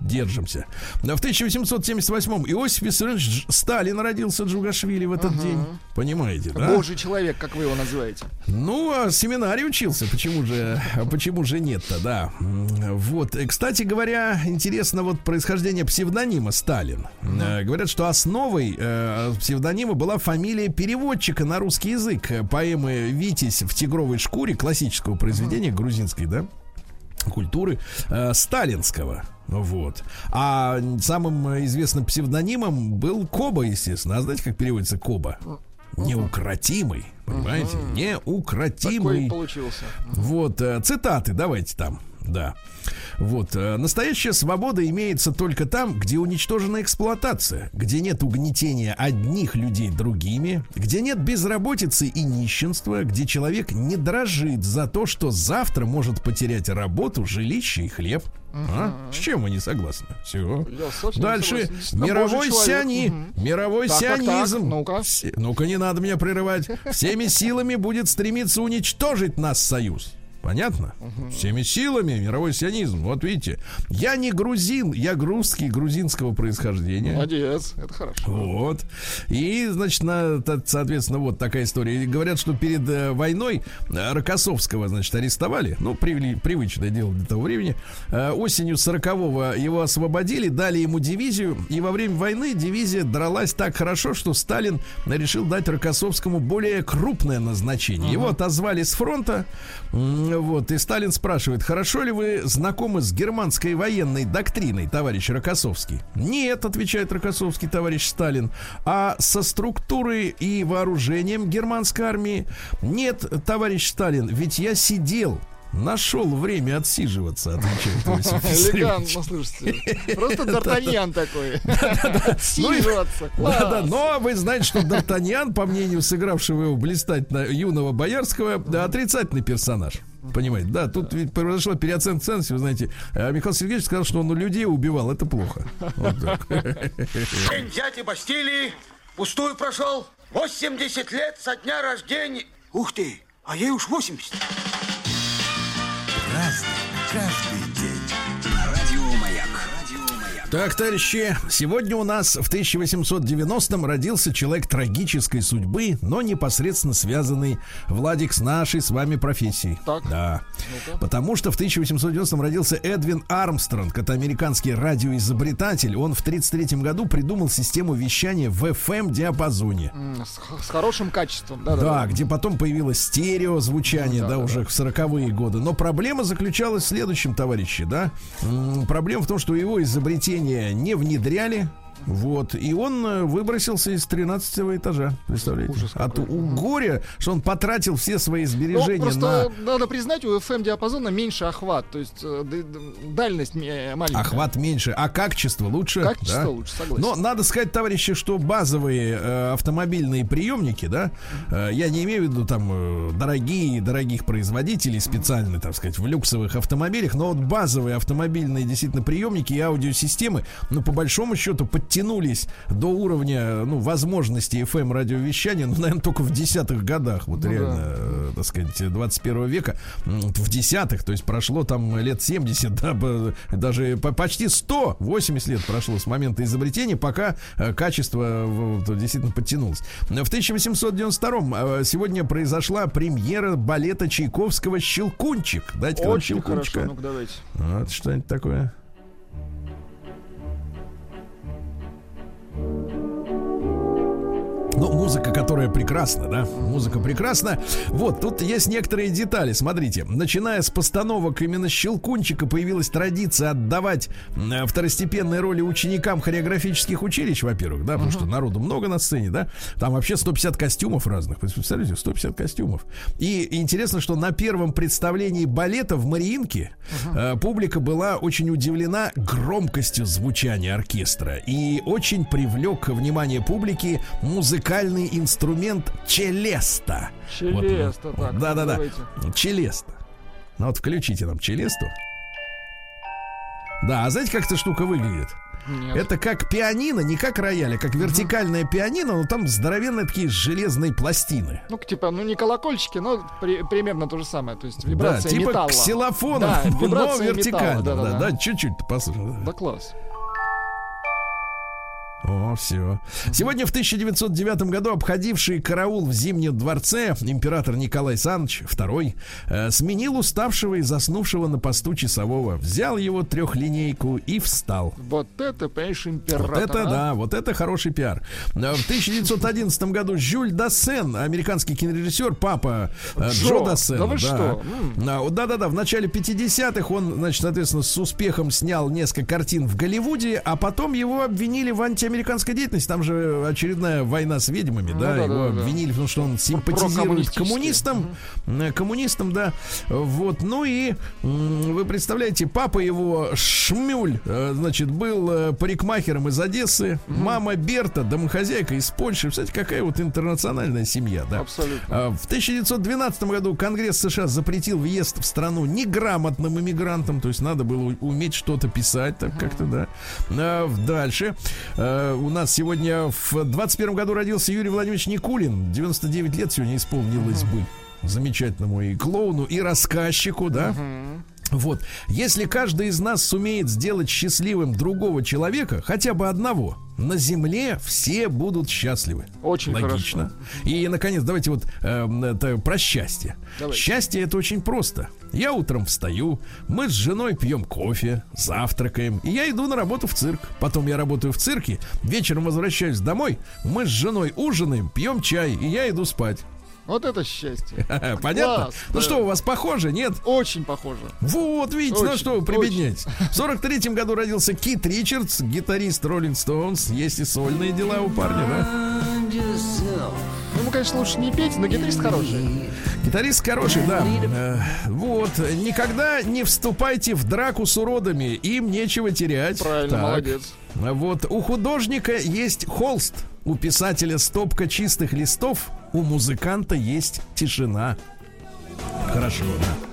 держимся. Да, в 1878-м Иосиф Виссарионович Сталин родился Джугашвили в этот день. Понимаете, да? Божий человек, как вы его называете. Ну, а в семинаре учился, почему же, почему же нет-то, да. Вот, кстати говоря, интересно вот происхождение псевдонима Сталин. Э, Говорят, что основой э, псевдонима была фамилия переводчика на русский язык э, поэмы «Витязь в тигровой шкуре» классического произведения грузинской, да, культуры э, сталинского. Вот. А самым известным псевдонимом был Коба, естественно. А знаете, как переводится Коба? Неукротимый. Понимаете? Такой Неукротимый. получился. Вот, э, цитаты, давайте там. Да. Вот. э, Настоящая свобода имеется только там, где уничтожена эксплуатация, где нет угнетения одних людей другими, где нет безработицы и нищенства, где человек не дрожит за то, что завтра может потерять работу, жилище и хлеб. А? С чем вы не согласны? Все. Дальше. согласен. Мировой сиони. Мгм. Мировой Так, так, так. сионизм. Ну-ка. Все- Ну-ка, не надо меня прерывать. *laughs* Всеми силами будет стремиться уничтожить нас союз. Понятно? Всеми силами мировой сионизм. Вот видите, я не грузин, я грузский, грузинского происхождения. Молодец, это хорошо. Вот. И, значит, на, соответственно, вот такая история. И говорят, что перед э, войной э, Рокоссовского, значит, арестовали. Ну, привли- привычное дело для того времени. Э, осенью 40-го его освободили, дали ему дивизию. И во время войны дивизия дралась так хорошо, что Сталин решил дать Рокоссовскому более крупное назначение. Его отозвали с фронта. Вот. И Сталин спрашивает, хорошо ли вы знакомы с германской военной доктриной, товарищ Рокоссовский? Нет, отвечает Рокоссовский, товарищ Сталин. А со структурой и вооружением германской армии? Нет, товарищ Сталин, ведь я сидел Нашел время отсиживаться, отвечает *laughs* Иосиф. Элегантно, слушайте. Просто *laughs* Д'Артаньян такой. *laughs* Ну Отсиживаться. Да, да, Класс. но вы знаете, что Д'Артаньян, по мнению сыгравшего его блистательно юного Боярского, отрицательный персонаж. Понимаете, да, тут ведь произошла переоценка ценностей, вы знаете. А Михаил Сергеевич сказал, что он людей убивал, это плохо. День дяди Бастилии пустую прошел. 80 лет со дня рождения. Ух ты, а ей уж 80. Разный, каждый Так, товарищи, сегодня у нас в 1890-м родился человек трагической судьбы, но непосредственно связанный, Владик, с нашей с вами профессией. Так. Да. Потому что в 1890-м родился Эдвин Армстронг, это американский радиоизобретатель. Он в 1933 году придумал систему вещания в FM-диапазоне. М, С с хорошим качеством. Да, Да-да. где потом появилось стереозвучание, да, уже в сороковые годы. Но проблема заключалась в следующем, товарищи, да. М, Проблема в том, что его изобретение не внедряли. Вот, и он э, выбросился из 13 этажа, представляете? Ужас От какой. у горя, что он потратил все свои Ну, сбережения просто на надо признать, у FM диапазона меньше охват, то есть э, дальность ме- маленькая. охват меньше, а качество лучше. Качество да? лучше, согласен. Но надо сказать, товарищи, что базовые э, автомобильные приемники, да, э, я не имею в виду там э, дорогие, дорогих производителей специально, так сказать, в люксовых автомобилях, но вот базовые автомобильные действительно приемники и аудиосистемы, ну, по большому счету, подтянулись до уровня, ну, возможностей FM радиовещания, ну, наверное, только в десятых годах, вот Ну реально, да. э, так сказать, 21 века, в десятых, то есть прошло там лет 70, да, даже по- почти 100, 80 лет прошло с момента изобретения, пока э, качество действительно подтянулось. В 1892 э, сегодня произошла премьера балета Чайковского «Щелкунчик». Дайте Очень «Щелкунчика». хорошо, ну-ка давайте. Вот что-нибудь такое. Yeah. Ну, музыка, которая прекрасна, да? Музыка прекрасна. Вот, тут есть некоторые детали. Смотрите, начиная с постановок именно Щелкунчика появилась традиция отдавать м, второстепенные роли ученикам хореографических училищ, во-первых, да, потому что народу много на сцене, да? Там вообще 150 костюмов разных. Представляете, 150 костюмов. И интересно, что на первом представлении балета в Мариинке э, публика была очень удивлена громкостью звучания оркестра и очень привлек внимание публики музыкальный инструмент челеста. Челеста, так, Да, да, да. давайте. Челеста. Ну вот включите нам челесту. Да, а знаете, как эта штука выглядит? Нет. Это как пианино, не как рояль, а как вертикальное пианино, но там здоровенные такие железные пластины. Ну, типа, ну не колокольчики, но при- примерно то же самое. То есть Да, вибрация типа металла. ксилофона, Да, *laughs* но вертикально. металла, Да, да-да-да. да, чуть-чуть послушай. Да класс. О, все. Сегодня в 1909 году обходивший караул в Зимнем дворце император Николай Саныч II э, сменил уставшего и заснувшего на посту часового, взял его трехлинейку и встал. Вот это, понимаешь, император. Вот это а? да, вот это хороший пиар. Э, В 1911 году Жюль Дассен, американский кинорежиссер, папа э, Джо, Джо, Дассена. да вы что? А, Да-да-да, в начале 50-х он, значит, соответственно, с успехом снял несколько картин в Голливуде, а потом его обвинили в антиамериканской деятельности. Там же очередная война с ведьмами, да, да, его да, да. обвинили, потому что он симпатизирует коммунистам, э, коммунистам, да. Вот, ну и вы представляете, папа его Шмюль, э, значит, был э, парикмахером из Одессы, мама Берта, домохозяйка из Польши. Кстати, какая вот интернациональная семья, да. Абсолютно. А, В 1912 году Конгресс США запретил въезд в страну неграмотным иммигрантам, то есть надо было уметь что-то писать, так как-то, да. А, Дальше. У нас сегодня в 21 году родился Юрий Владимирович Никулин. 99 лет сегодня исполнилось бы. Замечательному и клоуну, и рассказчику, да. Вот, если каждый из нас сумеет сделать счастливым другого человека, хотя бы одного, на земле все будут счастливы. Очень Логично. И, наконец, давайте вот эм, это про счастье. Давайте. Счастье это очень просто. Я утром встаю, мы с женой пьем кофе, завтракаем, и я иду на работу в цирк. Потом я работаю в цирке, вечером возвращаюсь домой, мы с женой ужинаем, пьем чай, и я иду спать. Вот это счастье. *laughs* Понятно? Класс, ну да. что, у вас похоже, нет? Очень похоже. Вот, видите, на Очень, что вы прибедняетесь. В 43-м году родился Кит Ричардс, гитарист Роллинг Стоунс. Есть и сольные дела у парня, да? Ну, Ему, конечно, лучше не петь, но гитарист хороший. Гитарист хороший, да. Э, вот. Никогда не вступайте в драку с уродами. Им нечего терять. Правильно, Так. молодец. Вот. У художника есть холст. У писателя стопка чистых листов. У музыканта есть тишина. Хорошо, да.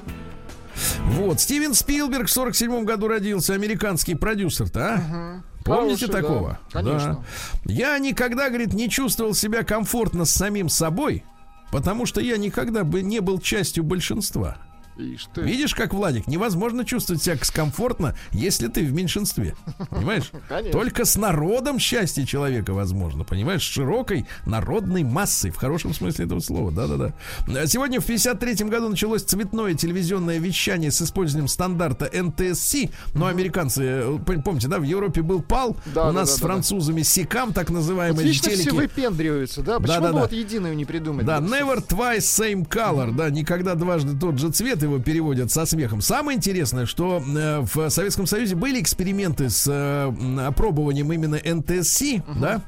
Вот, Стивен Спилберг в 47 году родился, американский продюсер-то, а? Помните Хороший, да. такого? Конечно. Да. Я никогда, говорит, не чувствовал себя комфортно с самим собой, потому что я никогда бы не был частью большинства. Видишь, как Владик, невозможно чувствовать себя комфортно, если ты в меньшинстве. Понимаешь? *laughs* Конечно. Только с народом счастье человека возможно, понимаешь? С широкой народной массой, в хорошем смысле этого слова. Да-да-да. А Сегодня в 53-м году началось цветное телевизионное вещание с использованием стандарта NTSC. Но американцы, э, пом- помните, да, в Европе был ПАЛ, Да, у да, нас да, с да, да. французами СИКАМ, так Вот называемые все телеки. выпендриваются, да? Почему Да-да-да. бы вот единую не придумать? Да, Вот never twice same color, да, никогда дважды тот же цвет его переводят со смехом. Самое интересное, что э, в Советском Союзе были эксперименты с э, опробованием именно NTSC, да.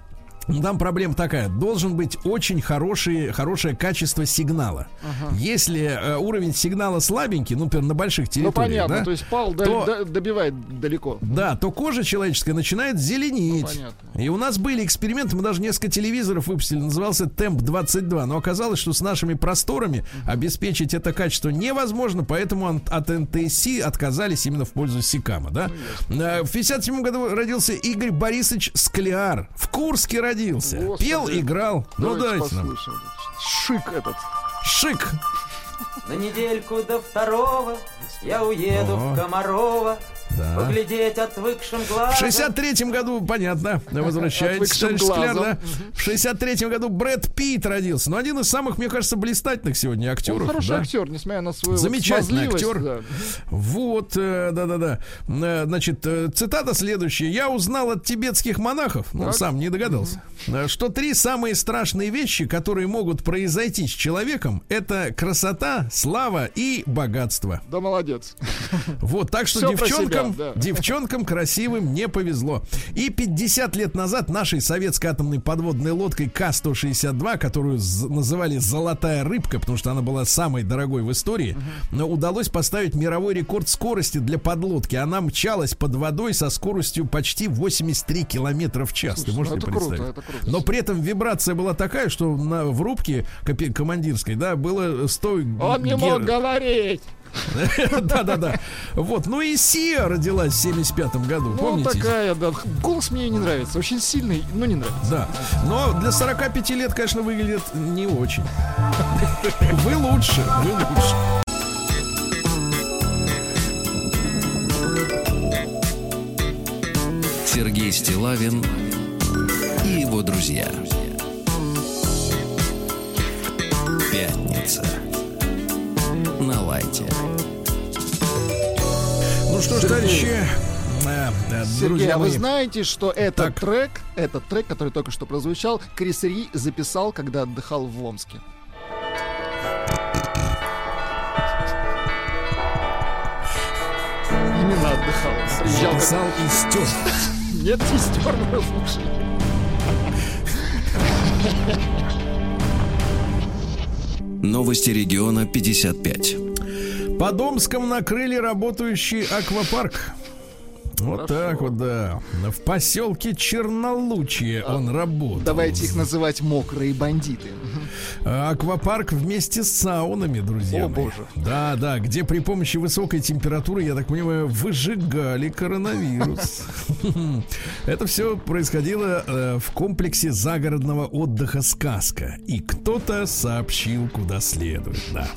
Ну, Там проблема такая. Должен быть очень хороший, хорошее качество сигнала. Если э, уровень сигнала слабенький, ну, например, на больших Ну, территориях, понятно, да, то есть пал то- до- добивает далеко. да, то кожа человеческая начинает зеленеть. Ну, понятно. И у нас были эксперименты, мы даже несколько телевизоров выпустили, назывался Темп 22. Но оказалось, что с нашими просторами обеспечить это качество невозможно, поэтому от НТС отказались именно в пользу Сикама, да? Ну, Э, В 57 году родился Игорь Борисович Скляр. В Курске родился. Господи. Пел, играл. Ну, Давайте дайте нам. Шик этот. Шик. На недельку до второго я уеду О. в Комарова Да. Поглядеть отвыкшим глазом. В 63-м году, понятно, возвращается да? В 63-м году Брэд Питт родился. Ну, один из самых, мне кажется, блистательных сегодня Он актеров. хороший да? актер, несмотря на свою Замечательный актер. да. Вот, э, да-да-да. Э, Значит, э, цитата следующая. Я узнал от тибетских монахов, ну, Так. сам не догадался, э, что три самые страшные вещи, которые могут произойти с человеком, это красота, слава и богатство. Да, молодец. Вот, так что Всё про девчонкам, да. девчонкам красивым не повезло. И 50 лет назад нашей советской атомной подводной лодкой К-162, которую называли «Золотая рыбка», потому что она была самой дорогой в истории, но удалось поставить мировой рекорд скорости для подлодки. Она мчалась под водой со скоростью почти 83 километра в час. Ты Слушай, можешь ну себе это круто, представить? это круто. Но при этом вибрация была такая, что на, в рубке командирской, да, было 100... Он не гер- мог говорить. *laughs* Да-да-да. Вот. Ну и Сия родилась в 75 году, Ну, помните? такая, да. Голос мне не нравится. Очень сильный, но не нравится. Да. Но для 45 лет, конечно, выглядит не очень. *laughs* Вы лучше, вы лучше. Сергей Стилавин и его друзья. Пятница. На лайте. Ну что ж, товарищи, э, э, Сергей, друзья а вы мои, знаете, что этот Так. трек, этот трек, который только что прозвучал, Крис Ри записал, когда отдыхал в Омске. Именно отдыхал. Приезжал как- записал и стер. *laughs* Нет, не стер, но слушай. Новости региона 55. Под Омском накрыли работающий аквапарк. Вот так вот, да. В поселке Чернолучье он работал. Давайте их называть мокрые бандиты. А, Аквапарк вместе с саунами, друзья. О, мои. боже. Да, да, где при помощи высокой температуры, я так понимаю, выжигали коронавирус. *laughs* Это все происходило э, в комплексе загородного отдыха «Сказка». И кто-то сообщил, куда следует, да.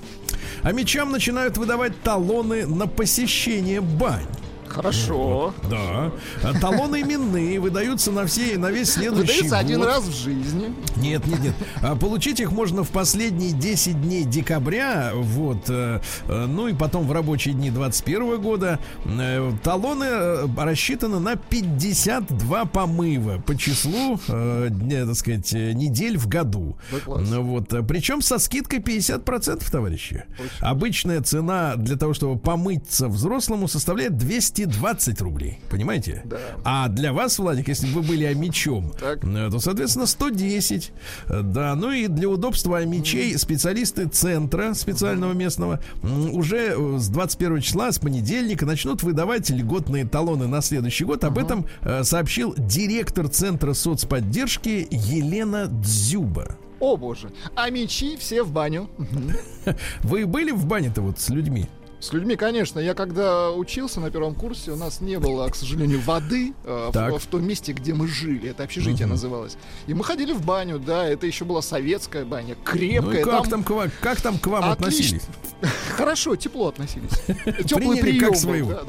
А мечам начинают выдавать талоны на посещение бань. Хорошо. Да. Талоны именные выдаются на все на весь следующий Выдается один год. раз в жизни. Нет, нет, нет. А Получить их можно в последние 10 дней декабря, вот, э, э, ну и потом в рабочие дни 21 года. Э, Талоны рассчитаны на 52 помыва по числу, дня, так сказать, недель в году. Ну Вот, причем со скидкой 50%, товарищи. Обычная цена для того, чтобы помыться взрослому, составляет 220 рублей. Понимаете? Да. А для вас, Владик, если бы вы были омичом, Так. э, то, соответственно, 110. Э, Да, ну и для удобства омичей специалисты центра специального местного уже э, с 21 числа, с понедельника, начнут выдавать льготные талоны на следующий год. Об этом сообщил директор Центра соцподдержки Елена Дзюба. О боже. А мечи все в баню. *laughs* Вы были в бане-то вот с людьми? С людьми, конечно. Я когда учился на первом курсе, у нас не было, к сожалению, воды э, в, в том месте, где мы жили. Это общежитие называлось. И мы ходили в баню, да, это еще была советская баня, Ну крепкая. и как там, к вам, как там к вам Отлично. относились? *laughs* Хорошо, тепло относились. *laughs* Теплый прием как своего.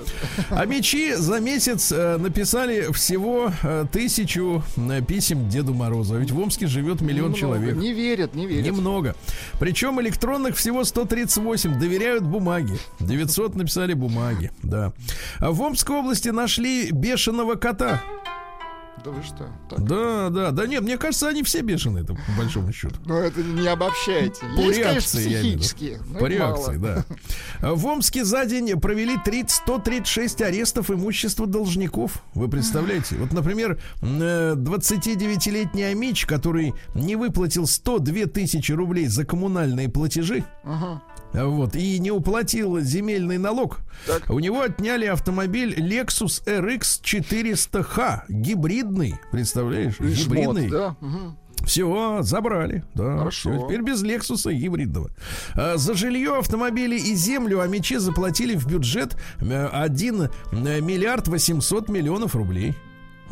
А мечи за месяц э, написали всего э, тысячу писем Деду Морозу. А Ведь в Омске живет миллион человек. Не верят, не верят. Немного. Причем электронных всего 138. Доверяют бумаге. 900 написали бумаги. Да. А в Омской области нашли бешеного кота. Да вы что? Так. Да, да, да. Нет, мне кажется, они все бешеные, это, по большому счету. Ну это не обобщайте. По Есть, конечно, реакции, виду. психические. но По их мало. реакции, да. В Омске за день провели 30, 136 арестов имущества должников. Вы представляете? Вот, например, м, э, 29-летний Амич, который не выплатил 102 тысячи рублей за коммунальные платежи, Ага. вот, и не уплатил земельный налог. Так. У него отняли автомобиль Lexus RX 400H, гибридный, представляешь? Жмот, гибридный. да? Все, забрали. Да, Хорошо. всё, теперь без Лексуса гибридного. А, за жилье, автомобили и землю Амичи заплатили в бюджет э, 1 миллиард 800 миллионов рублей.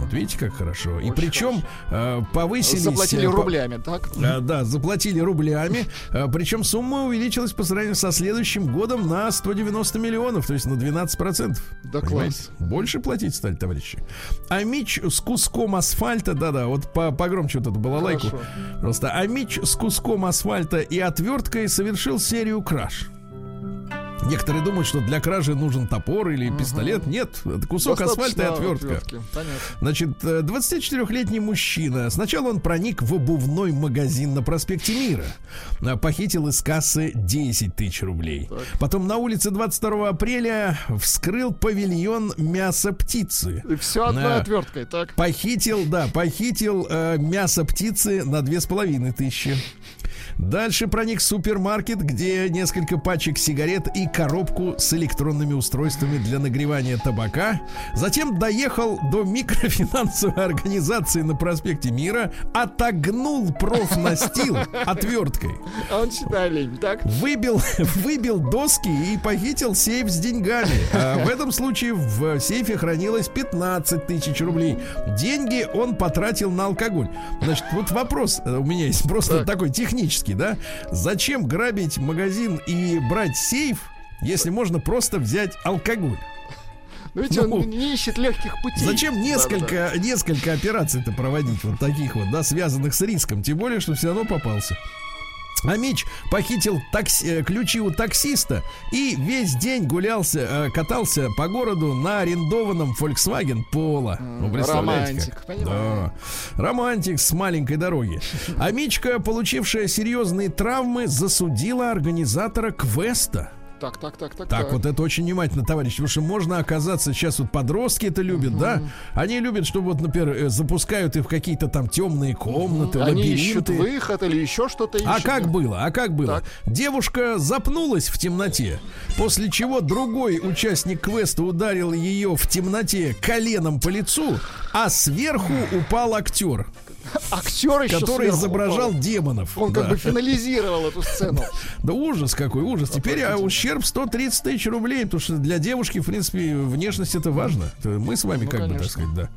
Вот видите, как хорошо. И причем э, повысились... Заплатили э, рублями, так? а, да, заплатили рублями. Причем сумма увеличилась по сравнению со следующим годом на 190 миллионов, то есть на 12%. Да Понимаете? класс. Больше платить стали, товарищи. А мич с куском асфальта, да-да, вот по, погромче вот эту балалайку. Хорошо. Просто а мич с куском асфальта и отверткой совершил серию краж. Некоторые думают, что для кражи нужен топор или пистолет. Нет, это кусок асфальта и Достаточно отвертка. отвертки. Понятно. Значит, э, 24-летний мужчина. Сначала он проник в обувной магазин на проспекте Мира. Э, Похитил из кассы 10 тысяч рублей. Потом на улице 22 апреля вскрыл павильон мяса птицы. И все одной Да. отверткой, так? Похитил, да, похитил э, мясо птицы на две с половиной тысячи. Дальше проник в супермаркет, где несколько пачек сигарет и коробку с электронными устройствами для нагревания табака. Затем доехал до микрофинансовой организации на проспекте Мира, отогнул профнастил отверткой. А он лень, так? Выбил, *laughs* выбил доски и похитил сейф с деньгами. А в этом случае в сейфе хранилось 15 тысяч рублей. Деньги он потратил на алкоголь. Значит, вот вопрос у меня есть просто Так. такой технический, да? Зачем грабить магазин и брать сейф, если можно просто взять алкоголь? Ну, видите, Ну, он не ищет легких путей. Зачем несколько, несколько операций-то проводить вот таких вот, да, связанных с риском? Тем более, что все равно попался. А Мич похитил такси- э, ключи у таксиста и весь день гулялся, э, катался по городу на арендованном Volkswagen Polo. Ну, романтик, как? понимаю. Да. Романтик с маленькой дороги. А Мичка, получившая серьезные травмы, засудила организатора квеста. Так, так, так, так. Так, вот это очень внимательно, товарищ, потому что можно оказаться, сейчас вот подростки это любят, да? Они любят, чтобы вот, например, э, запускают их в какие-то там темные комнаты, Они ищут выход или еще что-то ищут. А как было? А как было? Так. Девушка запнулась в темноте, после чего другой участник квеста ударил ее в темноте коленом по лицу, а сверху упал актер, *laughs* Актер еще который сверху изображал демонов. Он как Да. бы финализировал эту сцену. *laughs* Да ужас какой, ужас. Теперь а, ущерб 130 тысяч рублей, потому что для девушки, в принципе, внешность это важно. Мы с вами, Ну, как бы, так сказать, да.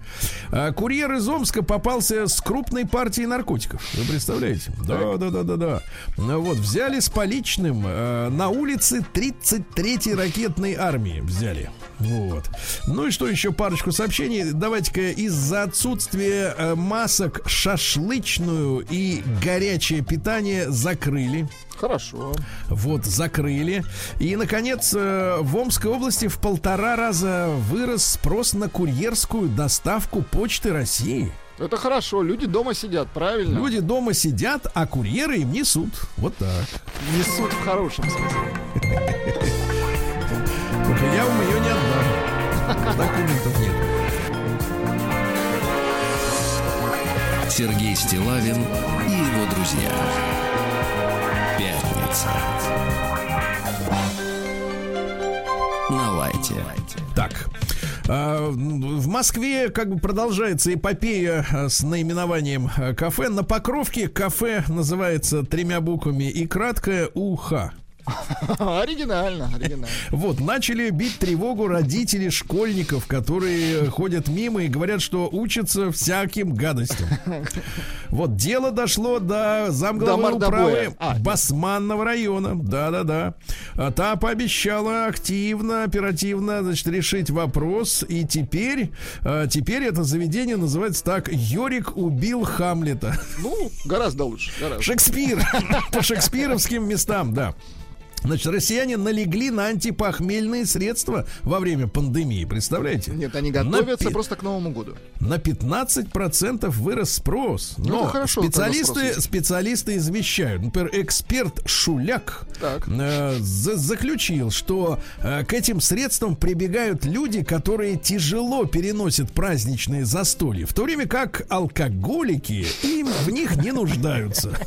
А, курьер из Омска попался с крупной партией наркотиков. Вы представляете? Да, да, да, да, да. Ну вот, взяли с поличным э, на улице 33-й ракетной армии. Взяли. Вот. Ну и что еще? Парочку сообщений. Давайте-ка из-за отсутствия э, масок шашлычную и горячее питание закрыли. Хорошо. Вот, закрыли. И, наконец, э, в Омской области в полтора раза вырос спрос на курьерскую доставку почты России. Это хорошо. Люди дома сидят, правильно? Люди дома сидят, а курьеры им несут. Вот так. несут в хорошем смысле. Я вам ее не отдам. Документов нет. Сергей Стилавин и его друзья. Пятница. На. Так. а, В Москве как бы продолжается эпопея а, с наименованием а, кафе. На Покровке кафе называется тремя буквами и краткое УХ. *laughs* Оригинально, оригинально. Вот, начали бить тревогу родители школьников, которые ходят мимо и говорят, что учатся всяким гадостям. Вот, дело дошло до До замглавы мордобоя. управы А. Басманного района. Да-да-да. А Та пообещала активно, оперативно, значит, решить вопрос. И теперь, а, теперь это заведение называется так «Йорик убил Хамлета». Ну, гораздо лучше. Гораздо. Шекспир. *laughs* По шекспировским местам, да. Значит, россияне налегли на антипохмельные средства во время пандемии, представляете? Нет, они На готовятся пи- просто к Новому году. На 15% вырос спрос. Ну, Но это хорошо, когда спрос специалисты, специалисты извещают. Например, эксперт Шуляк Так. э, за- заключил, что э, к этим средствам прибегают люди, которые тяжело переносят праздничные застолья, в то время как алкоголики им в них не нуждаются. *laughs*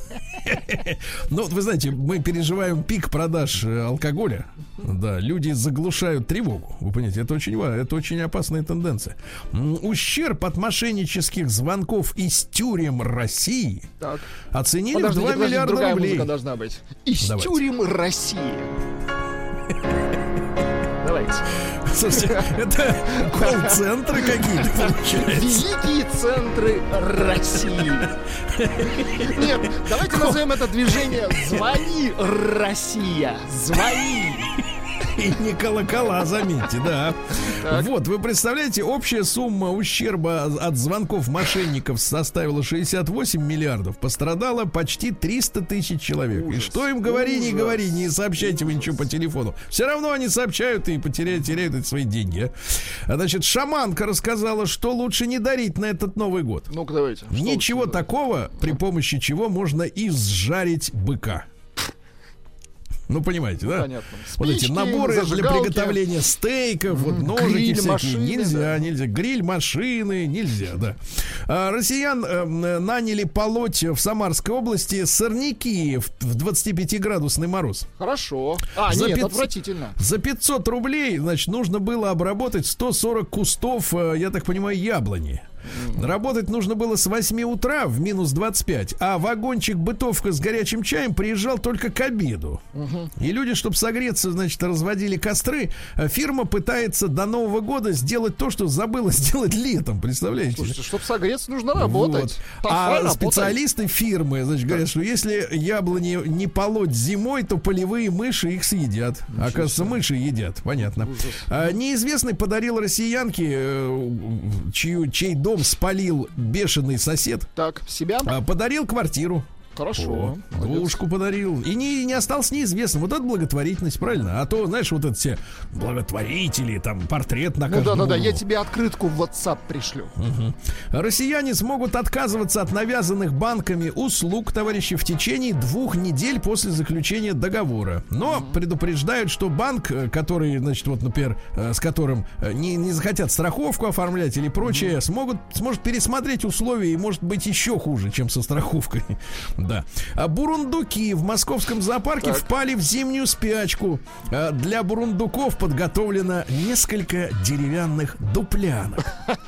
Ну, вот вы знаете, мы переживаем пик продаж э, алкоголя. Да, люди заглушают тревогу. Вы понимаете, это очень это очень опасная тенденция. Ущерб от мошеннических звонков из тюрем России Так. оценили в Подождите, 2 подождите, миллиарда другая рублей. должна быть. Из Давайте. тюрем России. *laughs* Давайте. Слушайте, *laughs* это колл-центры какие-то получаются. Великие центры России. Нет, давайте назовем это движение «Звони, Россия! Звони!» *laughs* И не колокола, заметьте, да. Так. Вот, вы представляете, общая сумма ущерба от звонков мошенников составила 68 миллиардов. Пострадало почти 300 тысяч человек. и Ужас, что им говори, не ужас, говори, не сообщайте вы ничего по телефону. Все равно они сообщают и потеряют, теряют эти свои деньги. а. Значит, шаманка рассказала, что лучше не дарить на этот Новый год. Ну-ка, давайте. Ничего такого, при помощи чего можно изжарить быка. Ну, понимаете, да? Понятно. Вот эти наборы для зажигалки. приготовления стейков, вот ножики Гриль, всякие. машины, нельзя, да. нельзя. Гриль, машины, нельзя, да. А, россиян э, наняли полоть в Самарской области сорняки в, в 25-градусный мороз. Хорошо. А, За нет, пят- отвратительно. За 500 рублей, значит, нужно было обработать 140 кустов, э, я так понимаю, яблони. Работать нужно было с 8 утра в минус 25, а вагончик бытовка с горячим чаем приезжал только к обеду. И люди, чтобы согреться, значит, разводили костры. А Фирма пытается до Нового года сделать то, что забыла *laughs* сделать летом, представляете? Слушайте, чтобы согреться, нужно работать. Вот. А специалисты фирмы, значит, говорят, что если яблони не полоть зимой, то полевые мыши их съедят. Оказывается, мыши едят, понятно. А, неизвестный подарил россиянке, э, чью, чей дом спалил бешеный сосед, Так, себя? а, подарил квартиру. Хорошо. О, двушку подарил. И не, не остался неизвестным. Вот это благотворительность, правильно? А то, знаешь, вот это все благотворители, там, портрет на Ну каждом да-да-да, я тебе открытку в WhatsApp пришлю. Россияне смогут отказываться от навязанных банками услуг, товарищи, в течение двух недель после заключения договора. Но предупреждают, что банк, э, который, значит, вот, например, э, с которым э, не, не захотят страховку оформлять или прочее, смогут, сможет пересмотреть условия и может быть еще хуже, чем со страховкой. Да. А бурундуки в московском зоопарке Так. впали в зимнюю спячку. А Для бурундуков подготовлено несколько деревянных дуплянок. *laughs*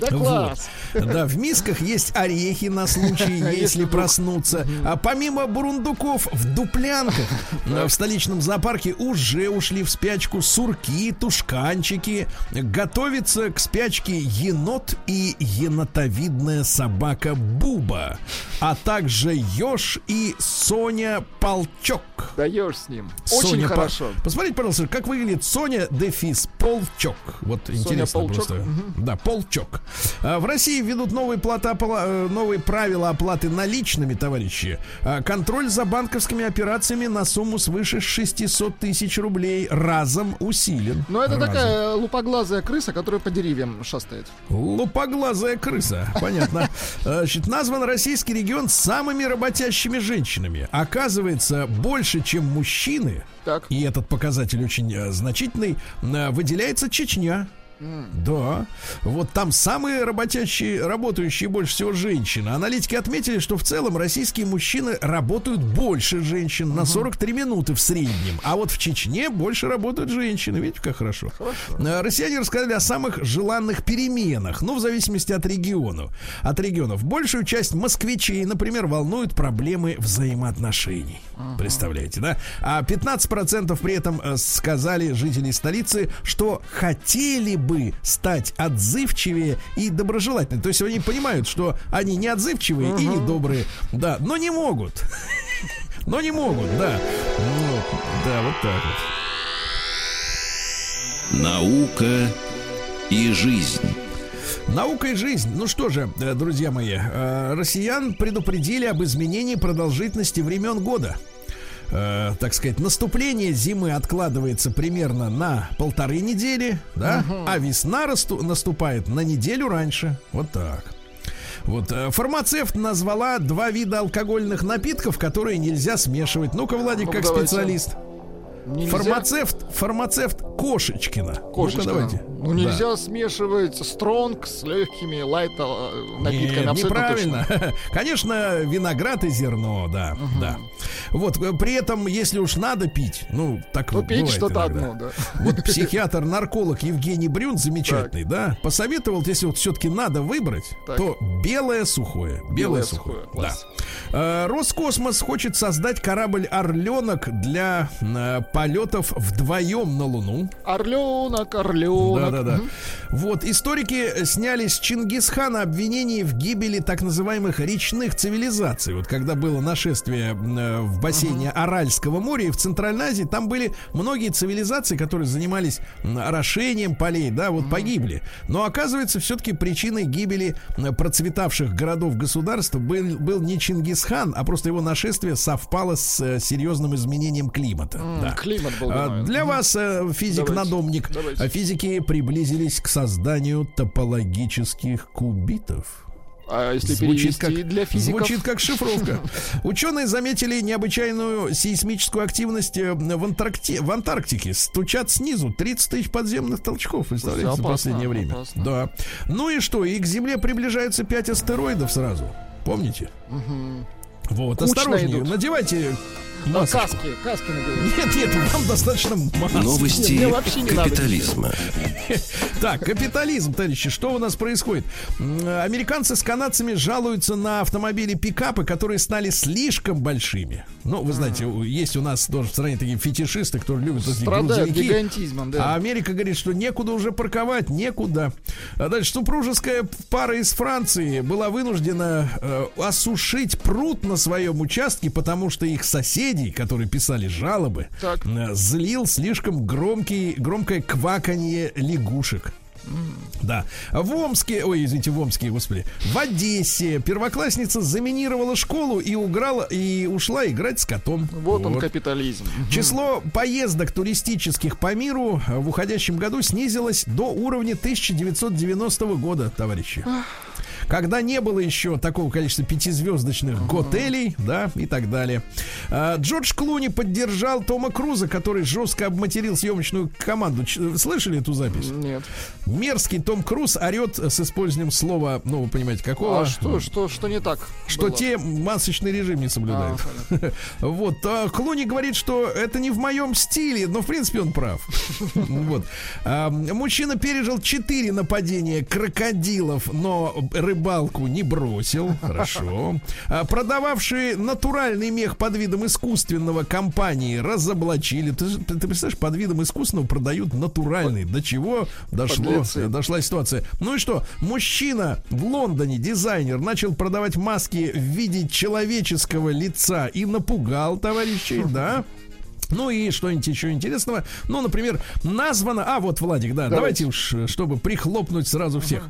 Да класс. Вот. Да, в мисках есть орехи на случай, *laughs* если проснуться. А помимо бурундуков, в дуплянках э, в столичном зоопарке уже ушли в спячку сурки, тушканчики. Готовится к спячке енот и енотовидная собака Буба, а также еж и Соня Полчок. Даешь с ним. Очень Соня Пол- хорошо. Посмотрите, пожалуйста, как выглядит Соня Дефис Полчок. Вот интересно Полчок? просто. Да, Полчок. А, В России введут новые, плата, э, новые правила оплаты наличными, товарищи. А, Контроль за банковскими операциями на сумму свыше 600 тысяч рублей разом усилен. Но это Разом. такая лупоглазая крыса, которая по деревьям шастает. Лупоглазая крыса, понятно. *laughs* Значит, назван российский регион самыми работящими женщинами. Оказывается, больше, чем мужчины, Так. и этот показатель очень э, значительный, э, выделяется Чечня. Да. Вот там самые работящие, работающие больше всего женщины. Аналитики отметили, что в целом российские мужчины работают больше женщин на 43 минуты в среднем. А вот в Чечне больше работают женщины. Видите, как хорошо. Э, Россияне рассказали о самых желанных переменах. Ну, в зависимости от регионов. От регионов. Большую часть москвичей, например, волнуют проблемы взаимоотношений. Представляете, да? А 15% при этом э, сказали жители столицы, что хотели бы стать отзывчивее и доброжелательнее. То есть они понимают, что они не отзывчивые и не добрые, да, но не могут. *laughs* Но не могут, да. Вот, да, вот так вот. Наука и жизнь. Наука и жизнь. Ну что же, э, друзья мои, э, россиян предупредили об изменении продолжительности времен года. Э, так сказать, наступление зимы откладывается примерно на полторы недели, да, а весна расту- наступает на неделю раньше. Вот так. Вот э, фармацевт назвала два вида алкогольных напитков, которые нельзя смешивать. Ну-ка, Владик, Ну, как давайте. специалист. Нельзя- Фармацевт, фармацевт Кошечкина. Кошечка. Ну-ка, давайте. Ну нельзя смешивать стронг с легкими лайт э, напитками. Нет, неправильно. точно. *laughs* Конечно, виноград и зерно, да, да. Вот э, при этом, если уж надо пить, ну так То вот пить что-то одно, да. Вот *laughs* психиатр-нарколог Евгений Брюн, замечательный, да, посоветовал, если вот все-таки надо выбрать, Так. то белое сухое. Белое, Белое сухое. сухое, Да. класс. Э, Роскосмос хочет создать корабль Орленок для полетов вдвоем на Луну. Орленок, орленок. Да, да, да. Мгм. Вот, историки сняли с Чингисхана обвинений в гибели так называемых речных цивилизаций. Вот когда было нашествие э, в бассейне Аральского моря и в Центральной Азии, там были многие цивилизации, которые занимались орошением полей, да, вот погибли. Но оказывается, все-таки причиной гибели процветавших городов-государств был, был не Чингисхан, а просто его нашествие совпало с э, серьезным изменением климата. М, да. Климат был А, виновен. Для вас, э, физик-надомник, а физики приблизились к созданию топологических кубитов. А если Звучит как, для физиков? звучит как шифровка. *laughs* Ученые заметили необычайную сейсмическую активность э, в, Антаркти- в Антарктике. Стучат снизу 30 тысяч подземных толчков, представляете, за Опасно, последнее время. опасно. Да. Ну и что, и к Земле приближаются 5 астероидов сразу. Помните? Вот, Кучно осторожнее, идут. надевайте А, масочку. Каски, каски надевают. Нет, нет, вам достаточно маски. Новости мне вообще не надо капитализма. *laughs* Так, капитализм, товарищи, что у нас происходит? Американцы с канадцами жалуются на автомобили пикапы, которые стали слишком большими. Ну, вы знаете, есть у нас тоже в стране такие фетишисты, которые любят эти грузовики. гигантизмом, А да. Америка говорит, что некуда уже парковать, некуда. А дальше супружеская пара из Франции была вынуждена э, осушить пруд на своем участке, потому что их соседей, которые писали жалобы, Так. э, злил слишком громкий, громкое кваканье лягушек. Да. В Омске, ой, извините, в Омске, господи, в Одессе первоклассница заминировала школу и уграла и ушла играть с котом. Вот он капитализм. Число поездок туристических по миру э, в уходящем году снизилось до уровня 1990 года, товарищи. Когда не было еще такого количества пятизвездочных готелей, да, и так далее. А, Джордж Клуни поддержал Тома Круза, который жестко обматерил съемочную команду. Слышали эту запись? Нет. Мерзкий Том Круз орет с использованием слова, ну, вы понимаете, какого? А что, что, что не так? Что было? те масочный режим не соблюдают. *laughs* Вот. а Клуни говорит, что это не в моем стиле, но в принципе он прав. *laughs* Вот. А, Мужчина пережил четыре нападения крокодилов, но рыбалку не бросил. Хорошо. А, Продававшие натуральный мех под видом искусственного компании разоблачили. Ты, же- ты представляешь, под видом искусственного продают натуральный. До чего дошло, Подлецы. дошла ситуация. Ну и что? Мужчина в Лондоне, дизайнер, начал продавать маски в виде человеческого лица и напугал товарищей, да? Ну и что-нибудь еще интересного. Ну, например, названо... А, вот, Владик, да, давайте, Давайте. уж, чтобы прихлопнуть сразу всех.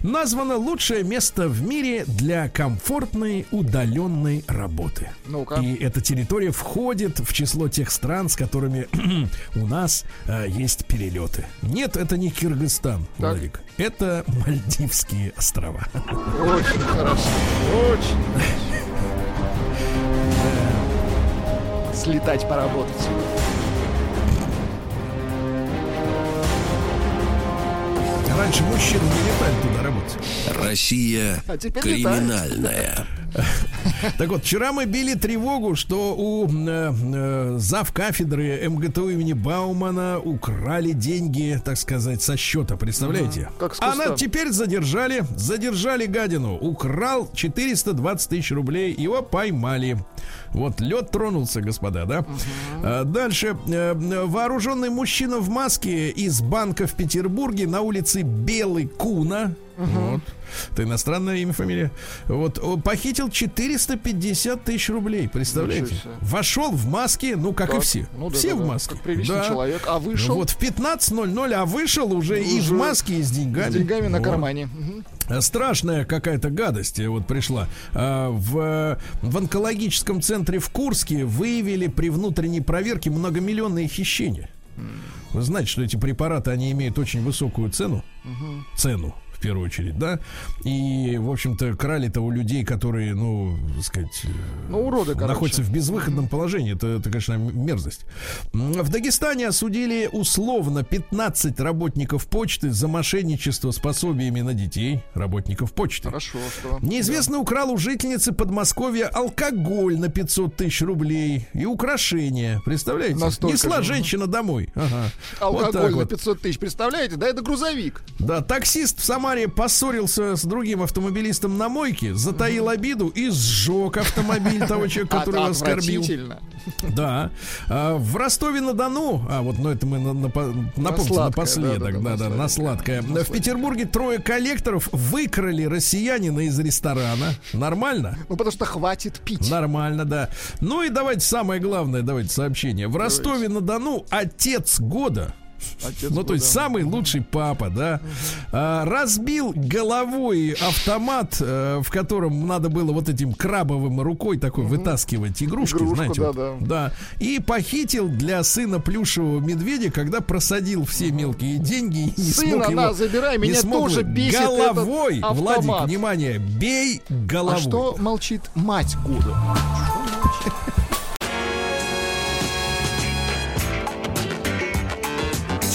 Названо лучшее место в мире для комфортной удаленной работы. Ну-ка. И эта территория входит в число тех стран, с которыми *clears throat* у нас э, есть перелеты. Нет, это не Кыргызстан, Так. Владик. Это Мальдивские острова. Очень хорошо. Очень. Слетать поработать. Раньше мужчины не летали туда работать. Россия А криминальная. *laughs* Так вот, вчера мы били тревогу, что у э, э, зав кафедры МГТУ имени Баумана украли деньги, так сказать, со счета. Представляете? Ага, как Она куста. теперь задержали, задержали гадину. Украл 420 тысяч рублей, его поймали. Вот лед тронулся, господа, да? А, Дальше. э, Вооруженный мужчина в маске из банка в Петербурге на улице Белый Куна. Вот. Это иностранное имя, фамилия. Вот он похитил 450 тысяч рублей, представляете? Вошел в маске, ну как и Как? все. Ну да, все да, в маске. как приличный Да. человек. А вышел Вот в 15.00, а вышел уже, и в Уже маске, и с деньгами. с деньгами на Вот. кармане. Мгм. А, Страшная какая-то гадость э, вот пришла. А, В, в онкологическом центре в Курске выявили при внутренней проверке многомиллионные хищения. Вы знаете, что эти препараты, они имеют очень высокую цену. Цену. В первую очередь, да, и, в общем-то, крали-то у людей, которые, ну, так сказать, Ну, уроды, короче. находятся в безвыходном положении. Это, это, конечно, мерзость. В Дагестане осудили условно 15 работников почты за мошенничество с пособиями на детей, работников почты. Хорошо, что. Неизвестно украл у жительницы Подмосковья алкоголь на 500 тысяч рублей и украшения. Представляете? Настолько Несла же. женщина домой. Ага. Вот Алкоголь так на вот. 500 тысяч, представляете? Да это грузовик. Да, таксист в Самаре поссорился с другим автомобилистом на мойке, затаил обиду и сжег автомобиль того человека, *laughs* который оскорбил. *laughs* Да. А, в Ростове-на-Дону, а вот, ну это мы на, на, напомните сладкое, напоследок, да, да, на на сладкое. В Петербурге трое коллекторов выкрали россиянина из ресторана. Нормально? Ну, потому что хватит пить. Нормально, да. Ну и давайте самое главное, давайте сообщение. В Ростове-на-Дону отец года Отец Ну, то есть самый лучший папа, да. А, разбил головой автомат, э, в котором надо было вот этим крабовым рукой такой вытаскивать игрушки, Игрушку, знаете. да, вот. да. Да. И похитил для сына плюшевого медведя, когда просадил все мелкие деньги и не Сына, смог его... на, забирай, не меня смог тоже бесит Головой, Владик, автомат. внимание, бей головой. А что молчит мать Гуду?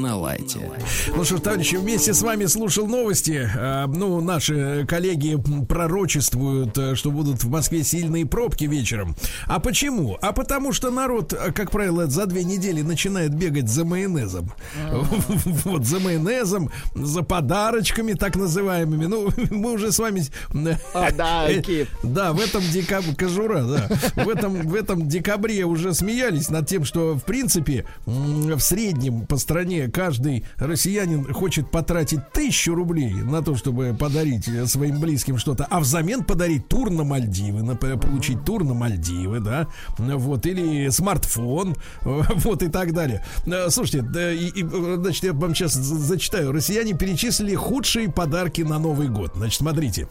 На лайте. Ну что ж, товарищи, вместе с вами слушал новости. А, ну, наши коллеги пророчествуют, э, что будут в Москве сильные пробки вечером. А почему? А потому что народ, как правило, за две недели начинает бегать за майонезом. *laughs* Вот, за майонезом, за подарочками так называемыми. Ну, *laughs* мы уже с вами... *laughs* Подарки. Да, в этом декабре, кожура, да. В этом, в этом декабре уже смеялись над тем, что, в принципе, в среднем по стране каждый россиянин хочет потратить тысячу рублей на то, чтобы подарить э, своим близким что-то, а взамен подарить тур на Мальдивы, например, получить тур на Мальдивы, да, вот, или смартфон, э, *laughs* вот, и так далее. Э, Слушайте, да, и- и, значит, я вам сейчас зачитаю. Россияне перечислили худшие подарки на Новый год. Значит, смотрите.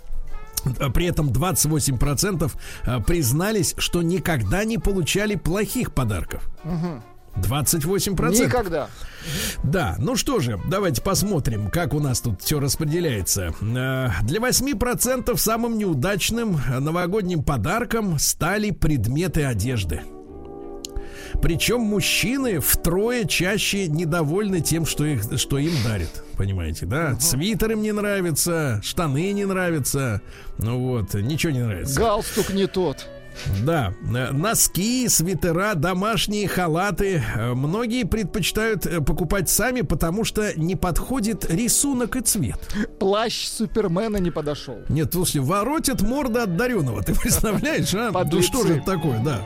При этом 28% э, признались, что никогда не получали плохих подарков. 28%. Никогда. Да, ну что же, давайте посмотрим, как у нас тут все распределяется. Э, Для 8% самым неудачным новогодним подарком стали предметы одежды. Причем мужчины втрое чаще недовольны тем, что, их, что им дарят. Понимаете, да? Свитер им не нравится, штаны не нравятся. Ну вот, ничего не нравится. Галстук не тот. Да, э, носки, свитера, домашние халаты. Э, Многие предпочитают э, покупать сами, потому что не подходит рисунок и цвет. Плащ Супермена не подошел. Нет, слушай, воротит морда от дареного. Ты *laughs* представляешь, а? Да Подлецы. что же это такое, да.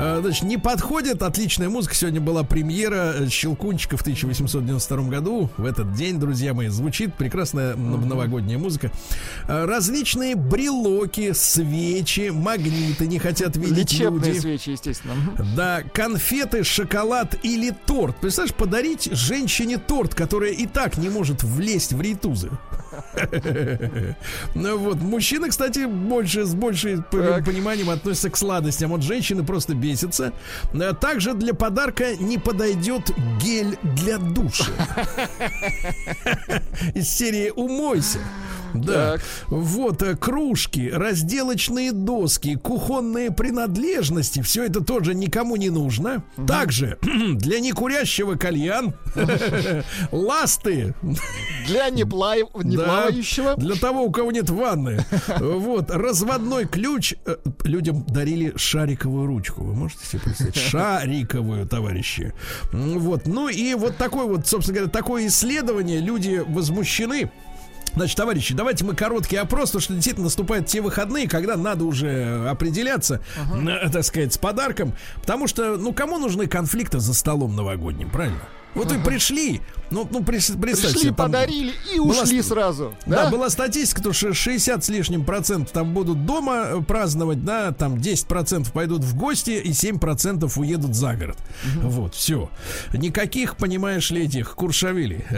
Э, Значит, не подходит. Отличная музыка. Сегодня была премьера э, Щелкунчика в 1892 году. В этот день, друзья мои, звучит прекрасная новогодняя музыка. Э, Различные брелоки, свечи, магниты не хотят видеть Лечебные люди. свечи, естественно. Да, конфеты, шоколад или торт. Представляешь, подарить женщине торт, которая и так не может влезть в рейтузы. Ну вот, мужчины, кстати, больше с большим пониманием относятся к сладостям. Вот женщины просто бесятся. Э, Также для подарка не подойдет гель для душа. *laughs* Из серии «Умойся». Да. Так. Вот э, кружки, разделочные доски, кухонные принадлежности. Все это тоже никому не нужно. Также *clears throat* для некурящего кальян, *laughs* ласты, Для неплав- неплавающего. для того, у кого нет ванны. *laughs* Вот, разводной ключ. Э, Людям дарили шариковую ручку. Вы можете себе представить? *laughs* Шариковую, товарищи. Вот, ну и вот такое вот, собственно говоря, такое исследование. Люди возмущены. Значит, товарищи, давайте мы короткий опрос, потому что действительно наступают те выходные, когда надо уже определяться, э, так сказать, с подарком. Потому что, ну, кому нужны конфликты за столом новогодним, правильно? Вот вы пришли, ну, ну представьте, Пришли, там- подарили и была ушли ст- сразу. да, Да, была статистика, что 60 с лишним процентов там будут дома э, праздновать, да, там 10 процентов пойдут в гости и 7 процентов уедут за город. Вот, все. Никаких, понимаешь ли, этих куршавелей. *laughs*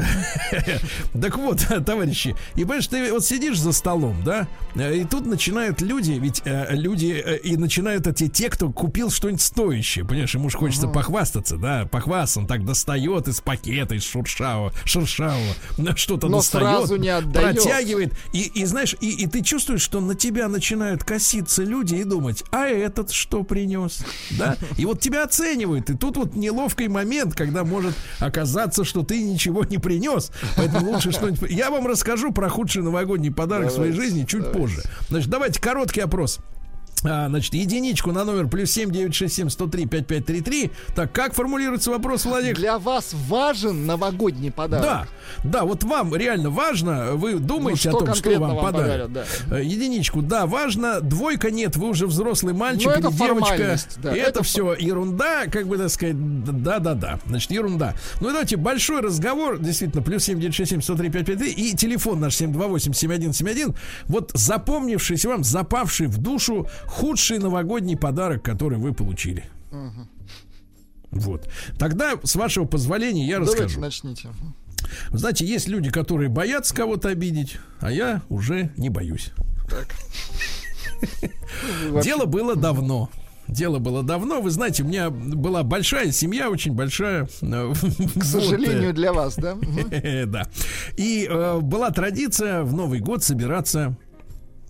Так вот, *laughs* товарищи, и понимаешь, ты вот сидишь за столом, да, э, и тут начинают люди, ведь э, люди, и начинают эти те, кто купил что-нибудь стоящее, понимаешь, ему же хочется похвастаться, да, похвастаться, он так достает из пакета, из шуршавого, шершавого, что-то Но достает, сразу не отдает. протягивает, и, и знаешь, и, и ты чувствуешь, что на тебя начинают коситься люди и думать, а этот что принес, да, и вот тебя оценивают, и тут вот неловкий момент, когда может оказаться, что ты ничего не принес, поэтому лучше что-нибудь... Я вам расскажу про худший новогодний подарок в своей Давайте, жизни чуть давайте. позже. Значит, давайте короткий опрос. А, значит, единичку на номер плюс 7 967 103 5533. Так, как формулируется вопрос, Владик? Для вас важен новогодний подарок? Да, да, вот вам реально важно, вы думаете Ну, что о том, что вам, вам подарят. подарят, Э, Единичку, да, важно. Двойка нет, вы уже взрослый мальчик Ну, это или девочка. да, это это, все ерунда, как бы так сказать, да-да-да. Значит, ерунда. Ну, и давайте большой разговор, действительно, плюс 7967 103 553 и телефон наш 728 7171. Вот запомнившийся вам, запавший в душу худший новогодний подарок, который вы получили. Вот. Тогда, с вашего позволения, я Давайте расскажу. начните. Знаете, есть люди, которые боятся кого-то обидеть, а я уже не боюсь. *laughs* Дело было давно. Дело было давно. Вы знаете, у меня была большая семья, очень большая. э, *laughs* К сожалению, для вас, да? *laughs* Да. И э, была традиция в Новый год собираться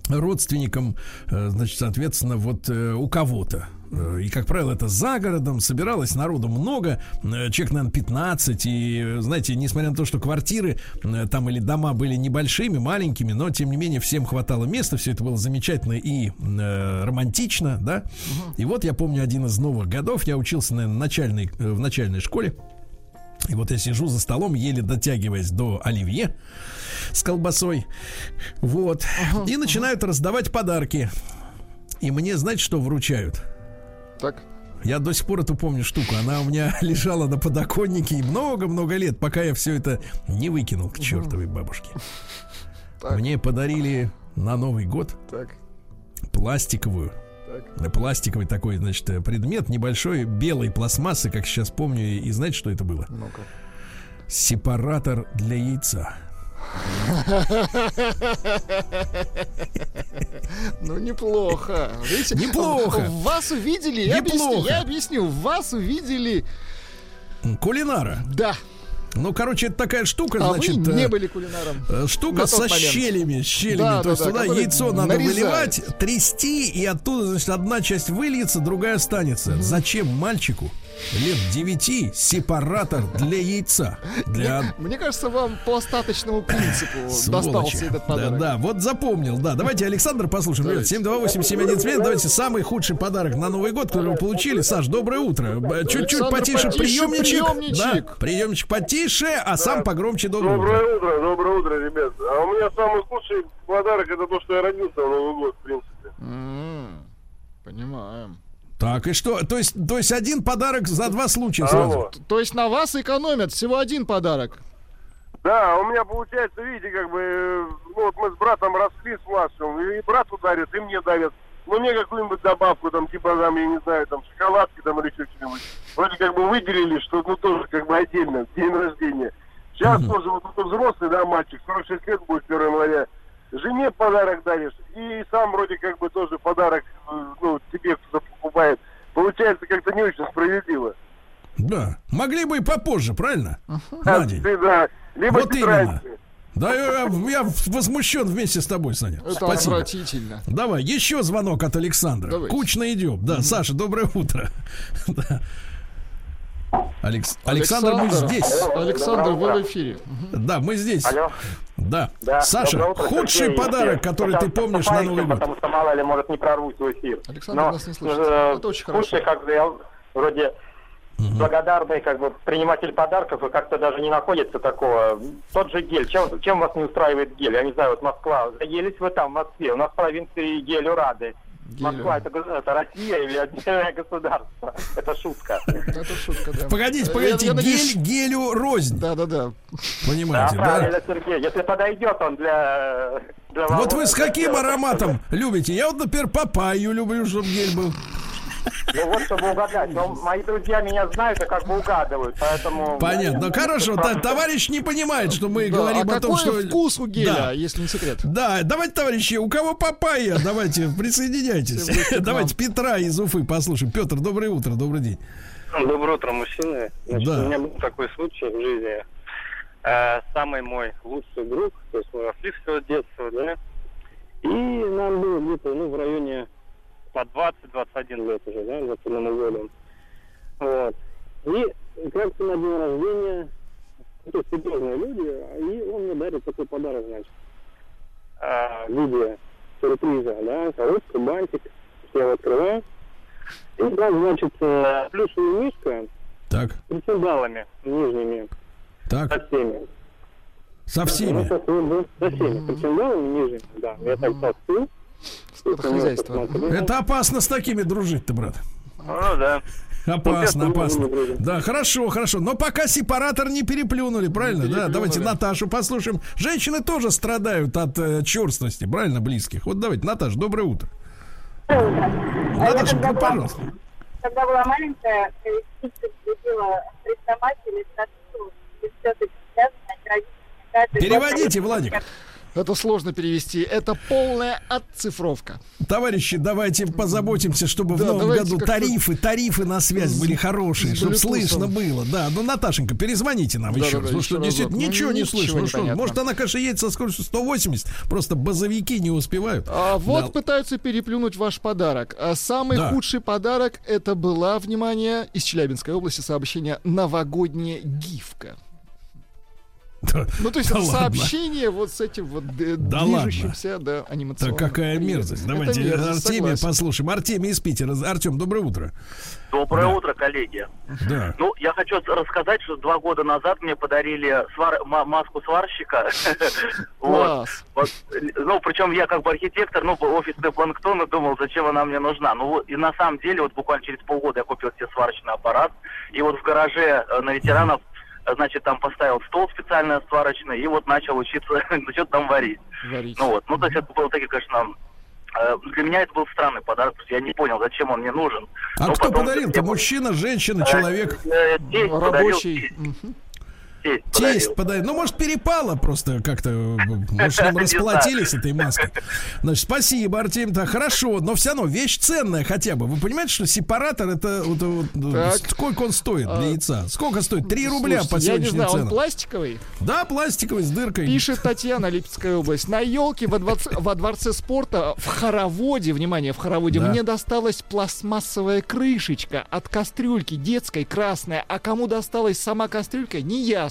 родственникам, э, значит, соответственно, вот э, у кого-то. Э, И, как правило, это за городом. Собиралось народу много. Человек, наверное, 15. И, знаете, несмотря на то, что квартиры там или дома были небольшими, маленькими, но, тем не менее, всем хватало места. Все это было замечательно и э, романтично, да. И вот я помню один из новых годов. Я учился, наверное, в начальной, в начальной школе. И вот я сижу за столом, еле дотягиваясь до оливье с колбасой. Вот. И начинают раздавать подарки. И мне, знаете, что вручают? Так. Я до сих пор эту помню штуку. Она у меня *laughs* лежала на подоконнике и много-много лет, пока я все это не выкинул к чертовой бабушке. Так. Мне подарили на Новый год Так. пластиковую Так. пластиковый такой, значит, э, предмет небольшой белой пластмассы, как сейчас помню, и, и знаете, что это было? Ну-ка. Сепаратор для яйца. *laughs* Ну, неплохо. Видите, Неплохо. Вас увидели, я объясню, я объясню, вас увидели, Кулинара. да, Ну, короче, это такая штука, а значит, вы не э, были кулинаром. штука со момент. щелями, щелями. Да, То есть да, да, туда яйцо надо нарезают. выливать, трясти, и оттуда, значит, одна часть выльется, другая останется. Зачем мальчику лет 9 сепаратор для яйца? Для Мне кажется, вам по остаточному принципу *laughs* Сволочи. достался этот Да, подарок. да, вот запомнил. Да, давайте Александр послушаем. Ребят, 728-7171. Давайте самый худший подарок на Новый год, который вы получили. Саш, доброе утро. Чуть-чуть потише потише приемничек. приемничек. Да, приемничек потише, а сам погромче доброе утро. Доброе утро, доброе утро, ребят. А у меня самый худший подарок это то, что я родился в Новый год, в принципе. М, Понимаем. Так, и что? То есть, то есть один подарок за два случая Алло. сразу. То есть на вас экономят всего один подарок. Да, у меня получается, видите, как бы, э, ну, вот мы с братом росли с младшим, и брату дарят, и мне дарят. Ну, мне какую-нибудь добавку, там, типа, там, я не знаю, там, шоколадки, там, или еще что-нибудь. Вроде как бы выделили, что, ну, тоже, как бы, отдельно, день рождения. Сейчас тоже, вот тут взрослый, да, мальчик, 46 лет будет 1 января. Жене подарок даришь, и сам вроде как бы тоже подарок, э, ну, тебе кто-то покупает. Получается как-то не очень справедливо. Да. Могли бы и попозже, правильно? А, На день. ты, да, либо Вот именно. раньше. Да, я, я возмущен вместе с тобой, Саня. Это Спасибо. отвратительно. Давай, еще звонок от Александра. Давайте. Кучно идем. Да, Саша, доброе утро. *laughs* Да. Алекс... Александр, мы здесь. Александр, вы в эфире. Да, мы здесь. Алло. Да. Да, Саша, утро, худший Сергей. подарок, Эфир. который ты помнишь на Новый год. Потому что мало ли, может, не прорвусь в эфир. Александр нас не слышит. э, Это очень худший, хорошо. как бы, я вроде благодарный, как бы, приниматель подарков, и как-то даже не находится такого. Тот же гель. Чем, чем вас не устраивает гель? Я не знаю, вот Москва. Заелись вы там, в Москве. У нас в провинции гелю рады. Москва это, это Россия или отдельное государство? Это шутка. Это шутка, да. Погодите, Я- погодите, я гель надеюсь- гелю рознь. Да-да-да. Да, Понимаете, да? правильно, Сергей. Если подойдет он для... для Вот вы с каким ароматом любите? Я вот, например, папайю люблю, чтобы гель был. Ну вот, чтобы угадать. Но мои друзья меня знают и как бы угадывают, поэтому... Понятно. Ну, Хорошо, та- товарищ не понимает, что мы Да, говорим а о том, что... вкус у геля, Да. если не секрет? Да, давайте, товарищи, у кого папайя, давайте, присоединяйтесь. Давайте Петра из Уфы послушаем. Петр, доброе утро, добрый день. Доброе утро, мужчины. Значит, Да. У меня был такой случай в жизни. Э, самый мой лучший друг, то есть мы росли все с детства, да, и нам было где-то, ну, в районе по 20-21 лет уже, да, за полным. Вот. И как-то на день рождения, это серьезные люди, и он мне дарит такой подарок, значит, э, в виде сюрприза, да, коробка, бантик, я его открываю. И там, значит, э, плюшевая мишка Так, с причиндалами нижними. так, Со всеми. со Ну, всеми. со всеми, со всеми причиндалами нижними, да. Я так толстую. Это хозяйство. Это опасно с такими дружить-то, брат. Ну, да. Опасно, Ну, опасно. не. Да, хорошо, хорошо. Но пока сепаратор не переплюнули, правильно? Да, давайте Наташу послушаем. Женщины тоже страдают от э, черствости, правильно, близких. Вот давайте, Наташа, доброе утро. Наташа, когда была- пожалуйста. Когда была маленькая, любила статую, каждый год- Переводите, Владик. Это сложно перевести. Это полная отцифровка. Товарищи, давайте позаботимся, чтобы в Да, новом давайте году тарифы, тарифы на связь были хорошие, чтобы слышно было. Да, ну, Наташенька, перезвоните нам Да, еще да, раз. Ну еще что, разок. действительно, Ну, ничего не ничего слышно. Ну что, может, она, конечно, едет со скоростью 180, просто базовики не успевают. А вот Да. пытаются переплюнуть ваш подарок. А самый Да. худший подарок это была, внимание, из Челябинской области сообщение «Новогодняя гифка». Да, Ну, то есть да это ладно. сообщение вот с этим вот д- Да движущимся, да, Да анимационным. какая мерзость. Это Давайте мерзость, Артемия согласен. послушаем. Артемий из Питера. Артем, доброе утро. Доброе Да. утро, коллеги. Да. Ну, я хочу рассказать, что два года назад мне подарили свар- ма- маску сварщика. *laughs* Вот. Класс. Вот, Ну, причем я как бы архитектор, ну, офисный планктон, и думал, зачем она мне нужна. Ну, вот, и на самом деле, вот буквально через полгода я купил себе сварочный аппарат, и вот в гараже э, на ветеранов, э, значит, там поставил стол специально сварочный, и вот начал учиться, *laughs* что-то там варить. Варить. Ну вот, ну то есть это было таки, конечно, э, для меня это был странный подарок, потому что я не понял, зачем он мне нужен. А Но кто потом подарил-то? Мужчина, женщина, Э, человек? э, тесть подарил, Рабочий. Тесть- Мгм. тесть подарил. подарил. Ну, может, перепало просто как-то. *laughs* Может, Не расплатились этой маской. Значит, спасибо, Артем. Так, хорошо, но все равно вещь ценная хотя бы. Вы понимаете, что сепаратор это вот, вот, Так. сколько он стоит для А, яйца? Сколько стоит? Три рубля по Я не сегодняшним знаю, он ценам. пластиковый? Да, пластиковый с дыркой. Пишет *laughs* Татьяна, Липецкая область. На елке во, дворце, *laughs* во дворце спорта в хороводе, внимание, в хороводе, Да. мне досталась пластмассовая крышечка от кастрюльки детской, красная. А кому досталась сама кастрюлька,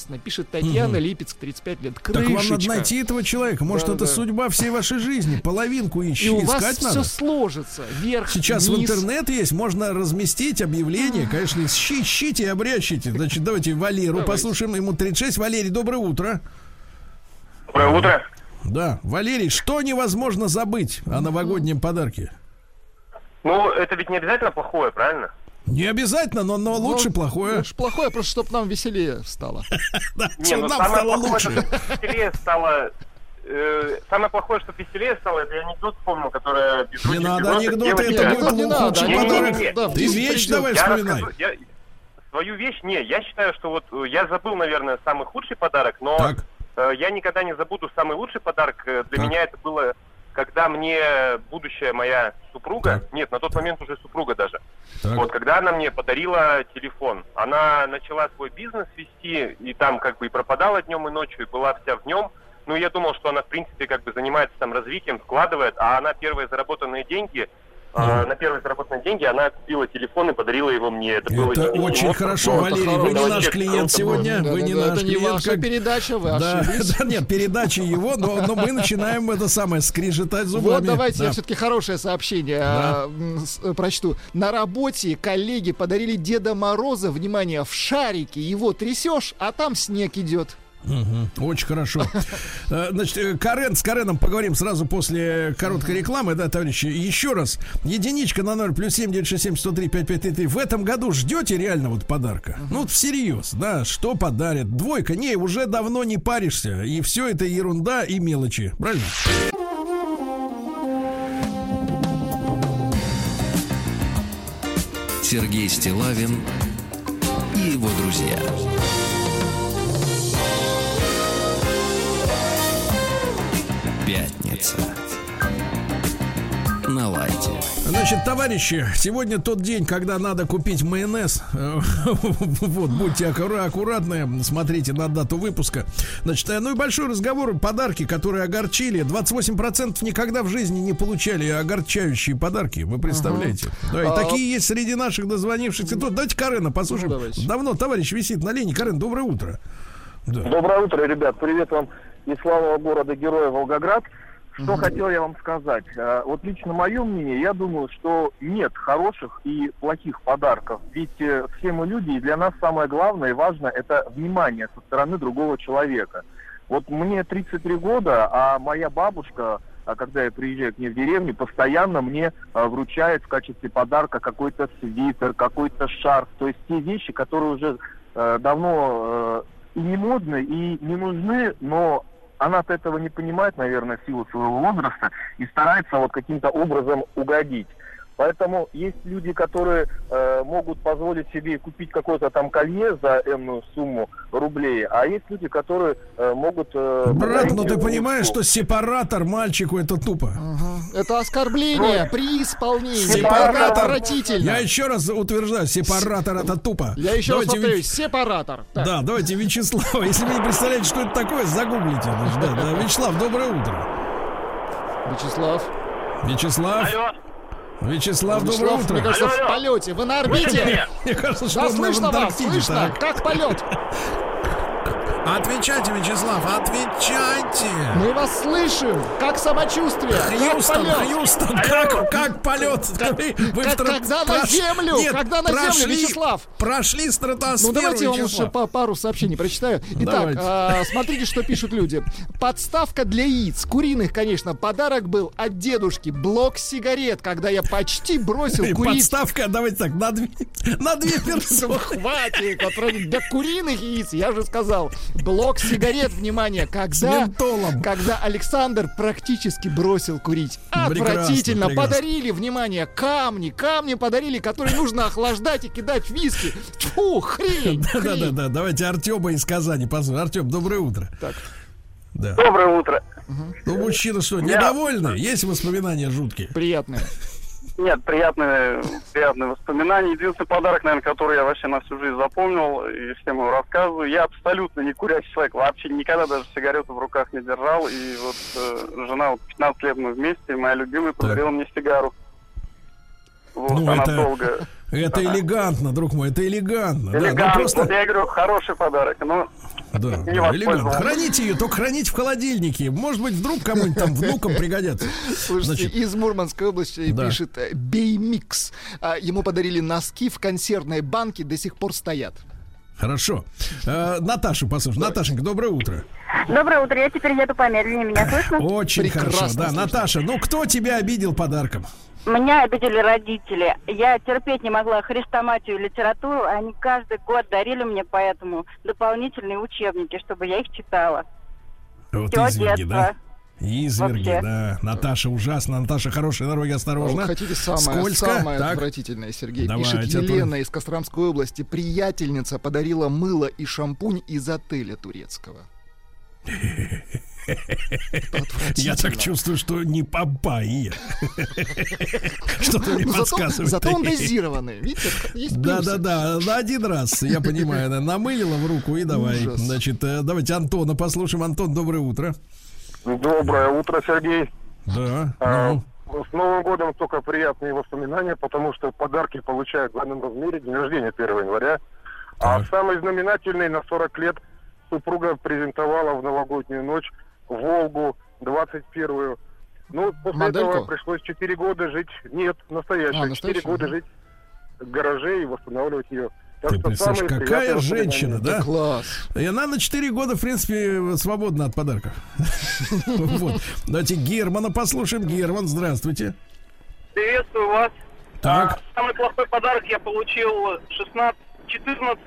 неясно. Пишет Татьяна, Липецк, 35 лет. Так Крышечка. вам надо найти этого человека. Может, Да, это да. судьба всей вашей жизни. Половинку ищи. И у вас искать все надо. сложится. Вверх, Сейчас в вниз. интернет есть, можно разместить объявление, конечно, ищи- ищите и обрящите. Значит, давайте Валеру Давайте. послушаем, ему 36. Валерий, доброе утро. Доброе утро. Да, Валерий, что невозможно забыть о новогоднем подарке? Ну, это ведь не обязательно плохое, правильно? Не обязательно, но, но лучше Ну, плохое. лучше плохое, просто чтобы нам веселее стало. *laughs* Да, Не, чтоб ну нам стало лучше. веселее стало... э, самое плохое, что веселее стало, это я анекдот вспомнил, который... без Не надо анекдоты, это будет не лу- надо, худший подарок. Ты вещь давай Я вспоминай. свою вещь, не, я считаю, что вот э, я забыл, наверное, самый худший подарок, но Так. э, я никогда не забуду самый лучший подарок. Для Так. меня это было, когда мне будущая моя супруга, Так. нет, на тот момент уже супруга даже, Так. вот, когда она мне подарила телефон, она начала свой бизнес вести, и там как бы и пропадала днем и ночью, и была вся в нем. Ну, я думал, что она, в принципе, как бы занимается там развитием, вкладывает, а она первые заработанные деньги, э, на первые заработанные деньги она купила телефон и подарила его мне. Это, было Это не- очень не- хорошо, ну, Валерий. это Вы не наш клиент сегодня. Да, Вы да, не да, наш это не клиент. ваша как- передача, вы Да, ошиблись. *laughs* да, нет, передача его, но, но мы начинаем это самое скрежетать зубами. Вот давайте Да. я все-таки хорошее сообщение Да. а, э, прочту. На работе коллеги подарили Деда Мороза, внимание, в шарике. Его трясешь, а там снег идет. Мгм, Очень хорошо. *laughs* Э, Значит, э, Карен, с Кареном поговорим сразу после короткой рекламы, да, товарищи. Еще раз, единичка на 0 плюс 7 967 103 5533. В этом году ждете реально вот подарка? Ну, вот всерьез, да, что подарят? Двойка, не, уже давно не паришься, и все это ерунда и мелочи, правильно? Сергей Стилавин и его друзья. Пятница. На лайте. Значит, товарищи, сегодня тот день, когда надо купить майонез. Э, *laughs* Вот, будьте аккура- аккуратны, смотрите на дату выпуска. Значит, э, ну и большой разговор, подарки, которые огорчили. 28% никогда в жизни не получали огорчающие подарки, вы представляете? Да, и А- такие есть среди наших дозвонившихся. Тут давайте Карена послушаем. Ну. Давно товарищ висит на линии. Карен, доброе утро. Да. Доброе утро, ребят. Привет вам из славного города Героя Волгоград. Что хотел я вам сказать? Э, Вот лично мое мнение, я думаю, что нет хороших и плохих подарков. Ведь э, все мы люди, и для нас самое главное и важное – это внимание со стороны другого человека. Вот мне 33 года, а моя бабушка, а когда я приезжаю к ней в деревню, постоянно мне а, вручает в качестве подарка какой-то свитер, какой-то шарф. То есть те вещи, которые уже э, давно э, и не модны, и не нужны, но она-то этого не понимает, наверное, в силу своего возраста, и старается вот каким-то образом угодить. Поэтому есть люди, которые э, могут позволить себе купить какое-то там колье за энную сумму рублей, а есть люди, которые э, могут... э, Брат, ну ты понимаешь, что- сепаратор мальчику это тупо. Это оскорбление при исполнении. Сепаратор. отвратительно. Я еще раз утверждаю, сепаратор это тупо. Я еще раз Давайте повторюсь, Вич- сепаратор. Так. Да, давайте Вячеслава. Если вы не представляете, что это такое, загуглите. Да, да. Вячеслав, доброе утро. Вячеслав. Вячеслав. Вячеслав, доброе Вячеслав, утро. мне кажется, в полете. Вы на орбите. Мне кажется, что Да, слышно вас, слышно. так. Как полет? *laughs* Отвечайте, Вячеслав, отвечайте. Мы вас слышим. Как самочувствие? Как Хьюстон, полет? Хьюстон, как, как полет? Как- Вы- как- вы в тра- когда на прош- землю? Нет, Когда на землю, прошли- Вячеслав? Прошли стратосферу, Ну давайте я вам лучше по пару сообщений прочитаю. Итак, а, смотрите, что пишут люди. Подставка для яиц. Куриных, конечно. Подарок был от дедушки. Блок сигарет, когда я почти бросил И курить. Подставка, давайте так, на две, на две *laughs* персоны. Хватит, для куриных яиц, я же сказал. Блок сигарет, внимание, когда, когда Александр практически бросил курить. Прекрасно, Отвратительно. прекрасно. Подарили, внимание, камни, камни подарили, которые нужно охлаждать и кидать в виски. Фу, *laughs* хрень. Да, да, да, да. Давайте Артема из Казани позвоним. Артем, доброе утро. Так. Да. Доброе утро. Ну, мужчина что, недовольны? Есть воспоминания жуткие? Приятные. Нет, приятные, приятные воспоминания. Единственный подарок, наверное, который я вообще на всю жизнь запомнил, и всем его рассказываю. Я абсолютно не курящий человек, вообще никогда даже сигарету в руках не держал. И вот э, жена, вот 15 лет мы вместе, и моя любимая подарила мне сигару. Вот, Ну, она это- долго... Это элегантно, друг мой, это элегантно. Да, ну, Элегантно, просто... вот я говорю, хороший подарок, но Да, не да, элегантно. Храните ее, только храните в холодильнике. Может быть, вдруг кому-нибудь там внукам пригодятся. Слушайте, Значит, из Мурманской области Да. пишет э, Беймикс. А, Ему подарили носки в консервной банке, до сих пор стоят. Хорошо. Э, Наташу послушай. Наташенька, доброе утро. Доброе утро, я теперь еду помедленнее, меня слышно? Очень Прекрасно хорошо. Да, слышно. Наташа, ну кто тебя обидел подарком? Меня обидели родители. Я терпеть не могла хрестоматию и литературу. Они каждый год дарили мне поэтому дополнительные учебники, чтобы я их читала. Вот Всё изверги, да? детство. Изверги, Вообще. да. Наташа ужасно. Наташа хорошей дороги, осторожно. А вы хотите самое, Скользко. самое Так. отвратительное, Сергей? Давайте, Пишет а Елена из Костромской области. Приятельница подарила мыло и шампунь из отеля турецкого. *laughs* Я так чувствую, что не Папайя. Что-то мне зато, подсказывает. зато он дозированный. Видите, есть Да, плюсы. да, да, на один раз, я понимаю, она намылила в руку и давай. Значит, э, давайте Антона послушаем. Антон, доброе утро. Доброе утро, Сергей. Да. А, ну. С Новым годом только приятные воспоминания, потому что подарки получают в данном размере день рождения 1 января. А самый знаменательный на 40 лет супруга презентовала в новогоднюю ночь Волгу 21-ю. Ну, после Модельку? этого пришлось 4 года жить, нет, настоящую, А, 4 настоящую, года ага. жить в гараже и восстанавливать ее. Так Ты что представляешь, какая женщина, да? Класс. И она на 4 года, в принципе, свободна от подарков. *laughs* Вот. Давайте Германа послушаем. Герман, здравствуйте. Приветствую вас. Так. А, Самый плохой подарок я получил 16, 14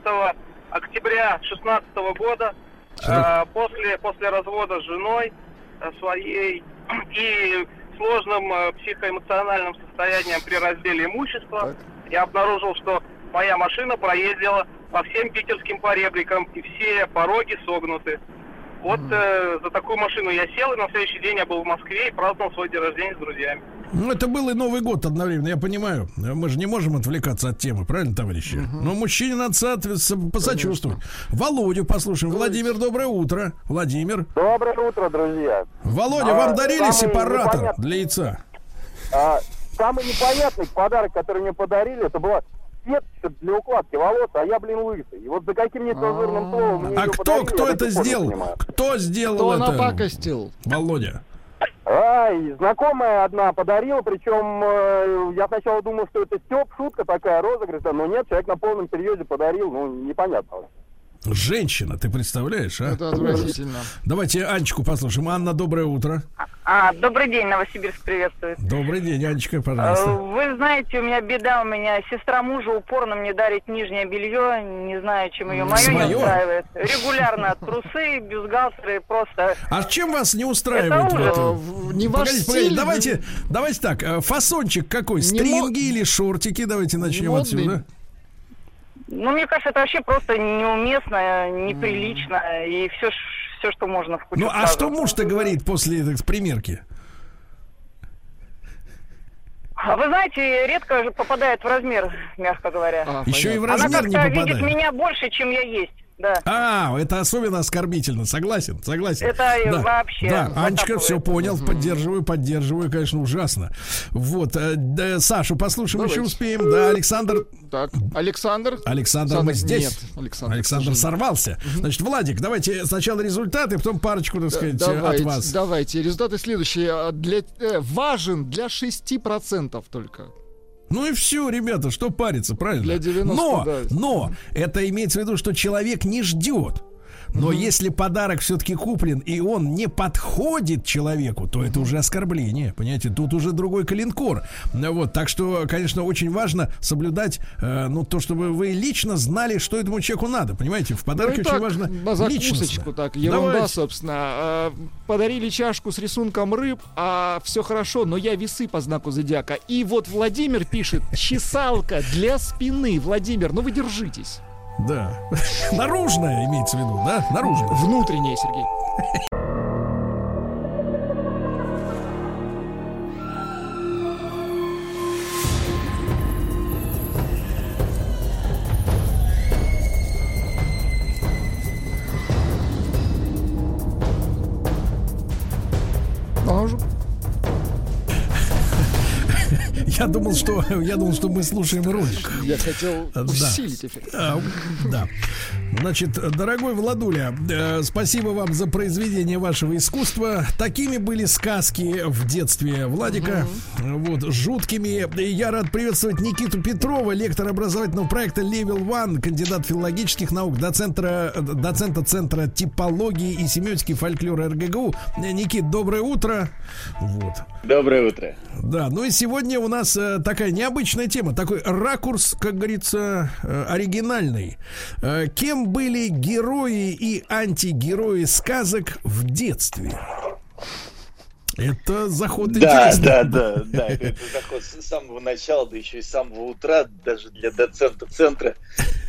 октября 16 года а, после, после развода с женой а, своей *clears throat* и сложным а, психоэмоциональным состоянием при разделе имущества. Я обнаружил, что моя машина проездила по всем питерским поребрикам и все пороги согнуты. Вот э, за такую машину я сел, и на следующий день я был в Москве и праздновал свой день рождения с друзьями. Ну, это был и Новый год одновременно, я понимаю. Мы же не можем отвлекаться от темы, правильно, товарищи? Но мужчине надо соответственно посочувствовать. Володю послушаем. Владимир, доброе утро. Владимир. Доброе утро, друзья. Володя, А, вам дарили сепаратор непонятный- для яйца? А, самый непонятный подарок, который мне подарили, это была сеточка для укладки волос, а я, блин, лысый. И вот за каким нецензурным словом мне А кто, кто это сделал? Кто сделал Кто это? напакостил? Володя. А, и знакомая одна подарила, причем э, я сначала думал, что это Степ, шутка такая, розыгрыш, но нет, человек на полном серьезе подарил, ну, непонятно. Женщина, ты представляешь, а? Это отвратительно. Давайте Анечку послушаем. Анна, доброе утро. А, добрый день, Новосибирск приветствует. Добрый день, Анечка, Э, пожалуйста. Вы знаете, у меня беда, у меня сестра мужа упорно мне дарит нижнее белье, не знаю, чем ее мое Своё? не устраивает. Регулярно трусы, бюстгальтеры, просто... А чем вас не устраивает? Это ужас. вот, э, Не ваш погодите, погодите, стиль, давайте, давайте так, э, фасончик какой? Не Стринги или шортики? Давайте начнем отсюда. Ну, мне кажется, это вообще просто неуместно, неприлично, и все, все что можно в кучу Ну, а сразу. что муж-то говорит после этой примерки? А Вы знаете, редко же попадает в размер, мягко говоря. А, Еще и в Она размер не как-то видит меня больше, чем я есть. Да. А, это особенно оскорбительно, согласен, согласен. Это да. вообще Да. Анечка, все понял, поддерживаю, поддерживаю, конечно, ужасно. Вот, э, да, Сашу послушаем, еще Давайте. успеем. Да, Александр, Так, Александр. Александр, мы здесь. Нет, Александр. Александр сорвался. Значит, Владик, давайте сначала результаты, потом парочку, так сказать, э, давайте, от вас. Давайте. Результаты следующие. А, Для, э, важен для 6% только. Ну и все, ребята, что париться, правильно? Для 90, но, да. но это имеется в виду, что человек не ждет. Но если подарок все-таки куплен и он не подходит человеку, то это уже оскорбление. Понимаете, тут уже другой калинкор. Вот, так что, конечно, очень важно соблюдать, э, ну, то, чтобы вы лично знали, что этому человеку надо. Понимаете, в подарке Ну очень так, важно на закусочку, так, ерунда, Давайте. собственно. А, Подарили чашку с рисунком рыб, а все хорошо, но я весы по знаку зодиака. И вот Владимир пишет, чесалка для спины. Владимир, ну вы держитесь. Да. *laughs* Наружная имеется в виду, да? Наружная. Внутренняя, Сергей. Думал, что *laughs* я думал, что мы слушаем ролик. Я хотел Да. усилить эффект. А, да. Значит, дорогой Владуля, э, спасибо вам за произведение вашего искусства. Такими были сказки в детстве Владика. Вот, жуткими. И я рад приветствовать Никиту Петрова, лектор образовательного проекта Level One, кандидат филологических наук, доцентра, доцента Центра типологии и семиотики фольклора РГГУ. Никит, доброе утро. Вот. Доброе утро. Да, ну и сегодня у нас э, такая необычная тема, такой ракурс, как говорится, э, оригинальный. Э, кем были герои и антигерои сказок в детстве? Это заход Да, интересный. да, да, да. Это, заход с самого начала, да еще и с самого утра, даже для доцента центра,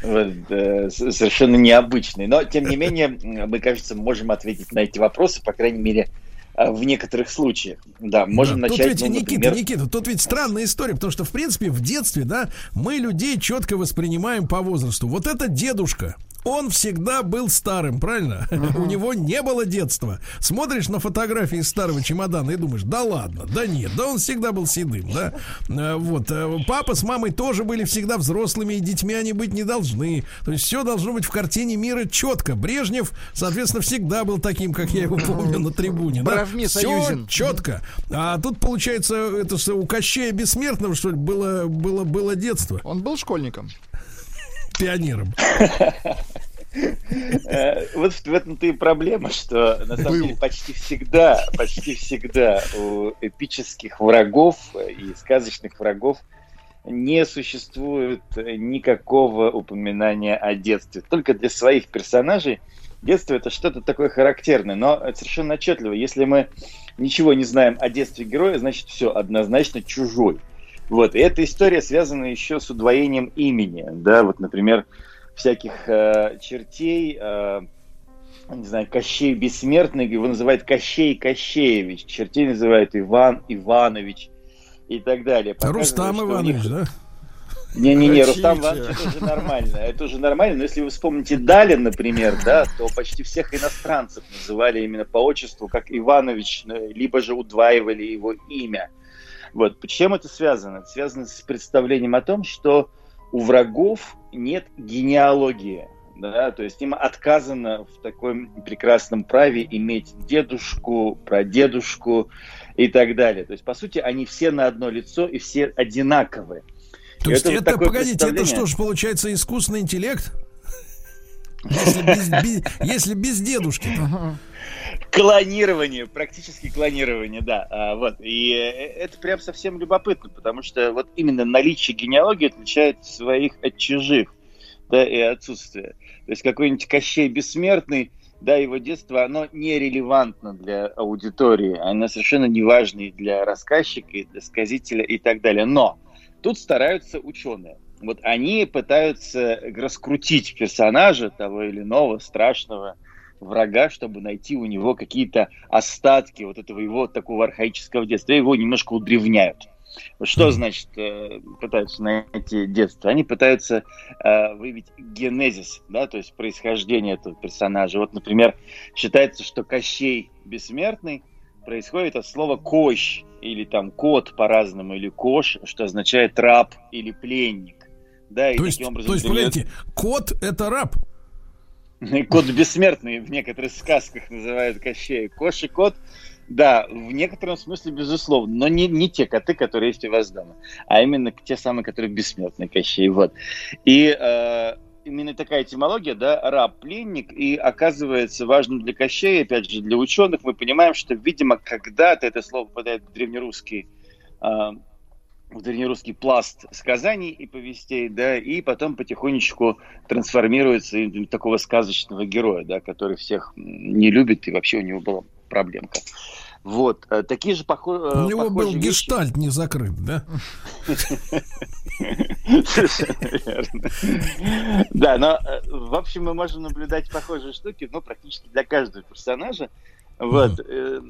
вот, э, совершенно необычный. Но, тем не менее, мы, кажется, можем ответить на эти вопросы, по крайней мере, э, в некоторых случаях. Да, можем Да, начать, Тут ведь, ну, Никита, например, Никита, тут ведь странная история, потому что, в принципе, в детстве, да, мы людей четко воспринимаем по возрасту. Вот это дедушка, он всегда был старым, правильно? *laughs* У него не было детства. Смотришь на фотографии старого чемодана и думаешь, да ладно, да нет, да он всегда был седым, да. Э, Вот. э, Папа с мамой тоже были всегда взрослыми, и детьми они быть не должны. То есть все должно быть в картине мира четко. Брежнев, соответственно, всегда был таким, как я его помню на трибуне. Да? Союзен. четко. А тут, получается, это что, у Кощея Бессмертного, что ли, было, было, было детство? Он был школьником. Пионером. *laughs* Э, Вот в этом-то и проблема, что на самом деле почти всегда, почти всегда у эпических врагов и сказочных врагов не существует никакого упоминания о детстве. Только для своих персонажей детство это что-то такое характерное, но совершенно отчетливо. Если мы ничего не знаем о детстве героя, значит все однозначно чужой. Вот. И эта история связана еще с удвоением имени. Да, вот, например, всяких э, чертей, э, не знаю, Кощей Бессмертный, его называют Кощей Кощеевич, чертей называют Иван Иванович и так далее. Рустам Иванович, них- да? Не-не-не. Рустам Иванович это уже нормально. Это уже нормально. Но если вы вспомните Далин, например, да, то почти всех иностранцев называли именно по отчеству как Иванович, э, либо же удваивали его имя. Вот. Чем это связано? Это связано с представлением о том, что у врагов нет генеалогии. Да, то есть им отказано в таком прекрасном праве иметь дедушку, прадедушку и так далее. То есть, по сути, они все на одно лицо и все одинаковые. То И есть это, такое погодите, это что же получается искусственный интеллект? *laughs* Если без, без- если без дедушки. Клонирование, практически клонирование, да. А, вот. И э, это прям совсем любопытно, потому что вот именно наличие генеалогии отличает своих от чужих, да, и отсутствие. То есть какой-нибудь Кощей Бессмертный, да, его детство, оно нерелевантно для аудитории, оно совершенно неважно и для рассказчика, и для сказителя, и так далее. Но тут стараются ученые. Вот они пытаются раскрутить персонажа того или иного страшного врага, чтобы найти у него какие-то остатки вот этого его такого архаического детства. И Его немножко удревняют. Что значит э, пытаются найти детство? Они пытаются э, выявить генезис, да, то есть происхождение этого персонажа. Вот, например, считается, что Кощей бессмертный происходит от слова «кощ» или там «кот» по-разному, или «кош», что означает «раб» или «пленник». Да, и То есть, таким образом то есть, погодите, кот это раб. *laughs* Кот бессмертный в некоторых сказках называют Кощея. Кош и кот, да, в некотором смысле, безусловно, но не, не те коты, которые есть у вас дома, а именно те самые, которые бессмертные Кощей. Вот. И э, именно такая этимология, да, раб-пленник, и оказывается важным для Кощея, опять же, для ученых, мы понимаем, что, видимо, когда-то это слово попадает в древнерусский э, древнерусский пласт сказаний и повестей, да, и потом потихонечку трансформируется в такого сказочного героя, да, который всех не любит, и вообще у него была проблемка. Вот, э, такие же похо- У него был похожие вещи- гештальт не закрыт, да? Да, но э, в общем мы можем наблюдать похожие штуки, но практически для каждого персонажа. Вот. э,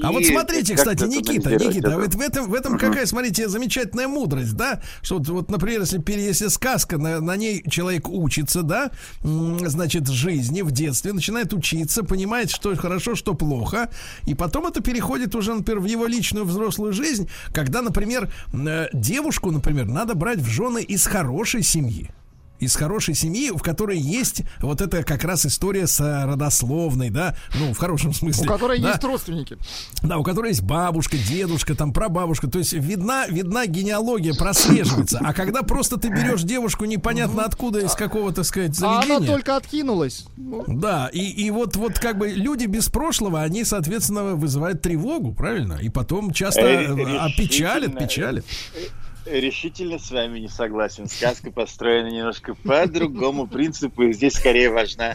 А вот и смотрите, как-то кстати, Никита, Никита, это. вот в этом, в этом какая, смотрите, замечательная мудрость, да? Что вот, вот, например, если, если сказка, на, на ней человек учится, да, значит, жизни в детстве, начинает учиться, понимает, что хорошо, что плохо, и потом это переходит уже, например, в его личную взрослую жизнь, когда, например, э, девушку, например, надо брать в жены из хорошей семьи из хорошей семьи, в которой есть вот эта как раз история с э, родословной, да, ну, в хорошем смысле. У которой да. есть родственники. Да, у которой есть бабушка, дедушка, там прабабушка. То есть видна, видна генеалогия, прослеживается. А когда просто ты берешь девушку непонятно откуда, из какого, так сказать, А заведения. она только откинулась. Ну, Да, и, и вот, вот как бы люди без прошлого, они, соответственно, вызывают тревогу, правильно? И потом часто Э, э, опечалят, решительно. печалят. Решительно с вами не согласен. Сказка построена немножко по другому принципу. И здесь скорее важна,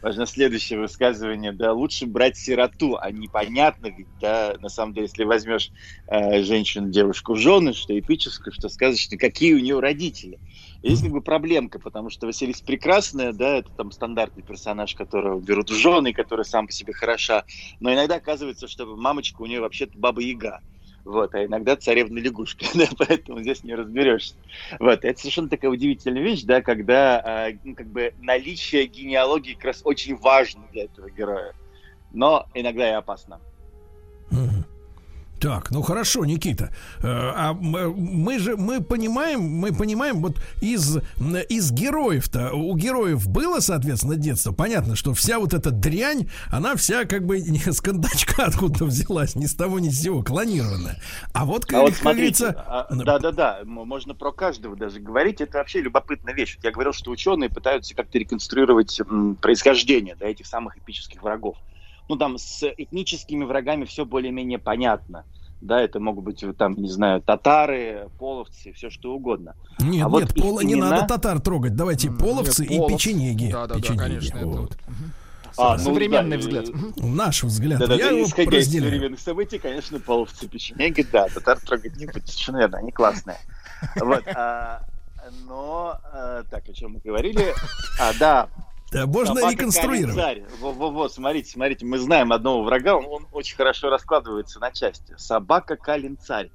важно следующее высказывание. Да, лучше брать сироту, а непонятно ведь, да, на самом деле, если возьмешь э, женщину, девушку в жены, что эпическую, что сказочную, какие у нее родители. Есть как бы проблемка, потому что Василиса Прекрасная, да, это там стандартный персонаж, которого берут в жены, который сам по себе хороша. Но иногда оказывается, что мамочка у нее вообще-то баба Яга. Вот, а иногда царевна лягушка, *laughs* да, поэтому здесь не разберешься. Вот, это совершенно такая удивительная вещь, да, когда а, ну, как бы наличие генеалогии как раз очень важно для этого героя, но иногда и опасно. Так, ну хорошо, Никита. Э, А мы же мы понимаем, мы понимаем, вот из, из героев-то, у героев было, соответственно, детство. Понятно, что вся вот эта дрянь, она вся как бы не *laughs* с кондачка откуда взялась, ни с того, ни с сего, клонированная. А вот, как, А вот смотрите, говорится, а, да-да-да, м- можно про каждого даже говорить, это вообще любопытная вещь. Я говорил, что ученые пытаются как-то реконструировать происхождение да, этих самых эпических врагов. Ну, там, с этническими врагами все более-менее понятно. Да, это могут быть, там, не знаю, татары, половцы, все что угодно. Нет, а вот нет, пола- не имена- надо татар трогать. Давайте половцы и половцы. печенеги. Да-да-да, Печенеги, конечно, это вот. А, ну Современный да, взгляд. Наш взгляд. Да, да, Я да, его исходя из современных событий, конечно, половцы печенеги, да, татар трогать не будет, совершенно верно, они классные. Вот, а, но, а, так, о чем мы говорили? А, да. Да, можно Собака реконструировать. Калинцарь. Во-во-во, смотрите, смотрите, мы знаем одного врага, он, он очень хорошо раскладывается на части. Собака Калинцарь.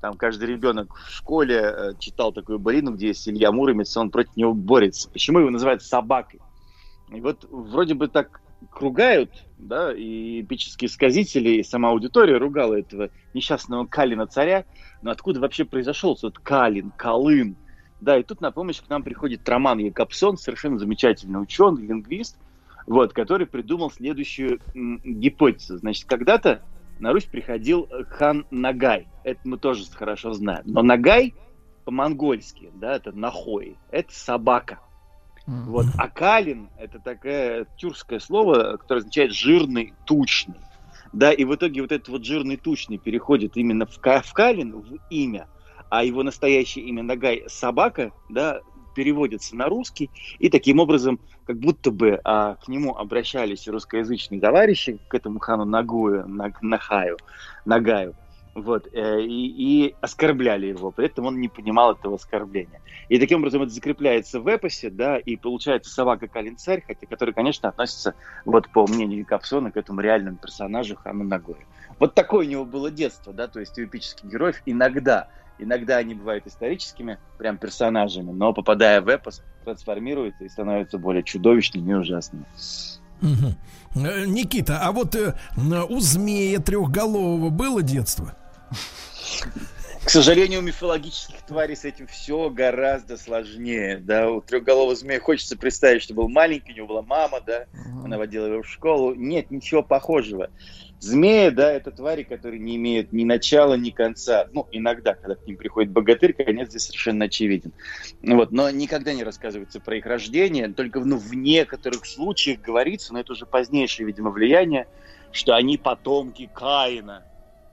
Там каждый ребенок в школе э, читал такую балину, где есть Илья Муромец, он против него борется. Почему его называют собакой? И вот вроде бы так ругают, да, и эпические сказители, и сама аудитория ругала этого несчастного Калина царя, но откуда вообще произошел этот Калин, Колын? Да, и тут на помощь к нам приходит Роман Якобсон, совершенно замечательный ученый, лингвист, вот, который придумал следующую гипотезу. Значит, когда-то на Русь приходил хан Нагай. Это мы тоже хорошо знаем. Но Нагай по-монгольски, да, это нахой, это собака. Вот. А калин – это такое тюркское слово, которое означает жирный, тучный. Да, и в итоге вот этот вот жирный, тучный переходит именно в, в калин, в имя, а его настоящее имя Нагай – собака, да, переводится на русский, и таким образом, как будто бы а, к нему обращались русскоязычные товарищи, к этому хану Нагую, Наг, Нахаю, Нагаю, вот, э, и, и оскорбляли его, при этом он не понимал этого оскорбления. И таким образом это закрепляется в эпосе, да, и получается собака Калин Царь, хотя, который, конечно, относится, вот по мнению Капсона, к этому реальному персонажу Хану Нагою. Вот такое у него было детство, да, то есть у эпических героев иногда, иногда они бывают историческими прям персонажами, но попадая в эпос, трансформируются и становятся более чудовищными и ужасными. Угу. Никита, а вот э, у змея трехголового было детство? К сожалению, у мифологических тварей с этим все гораздо сложнее. Да, у трехголового змея хочется представить, что был маленький, у него была мама, да, она водила его в школу. Нет, ничего похожего. Змеи, да, это твари, которые не имеют ни начала, ни конца. Ну, иногда, когда к ним приходит богатырь, конец здесь совершенно очевиден. Вот, но никогда не рассказывается про их рождение, только ну, в некоторых случаях говорится, но это уже позднейшее, видимо, влияние, что они потомки Каина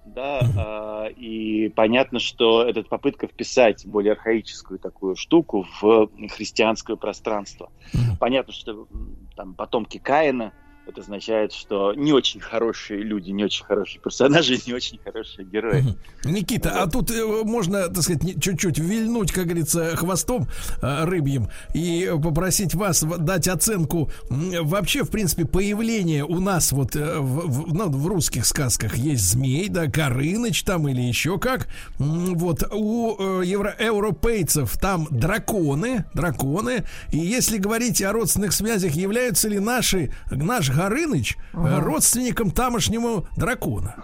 да, э, и понятно, что это попытка вписать более архаическую такую штуку в христианское пространство. Понятно, что там потомки Каина, это означает, что не очень хорошие люди, не очень хорошие персонажи, не очень хорошие герои. Никита, вот. а тут э, можно, так сказать, чуть-чуть вильнуть, как говорится, хвостом э, рыбьим и попросить вас дать оценку вообще, в принципе, появления у нас вот э, в, в, ну, в русских сказках есть змей, да, Горыныч там или еще как. Вот у евро европейцев там драконы, драконы. И если говорить о родственных связях, являются ли наши, наш Горыныч ага. родственником тамошнему дракона?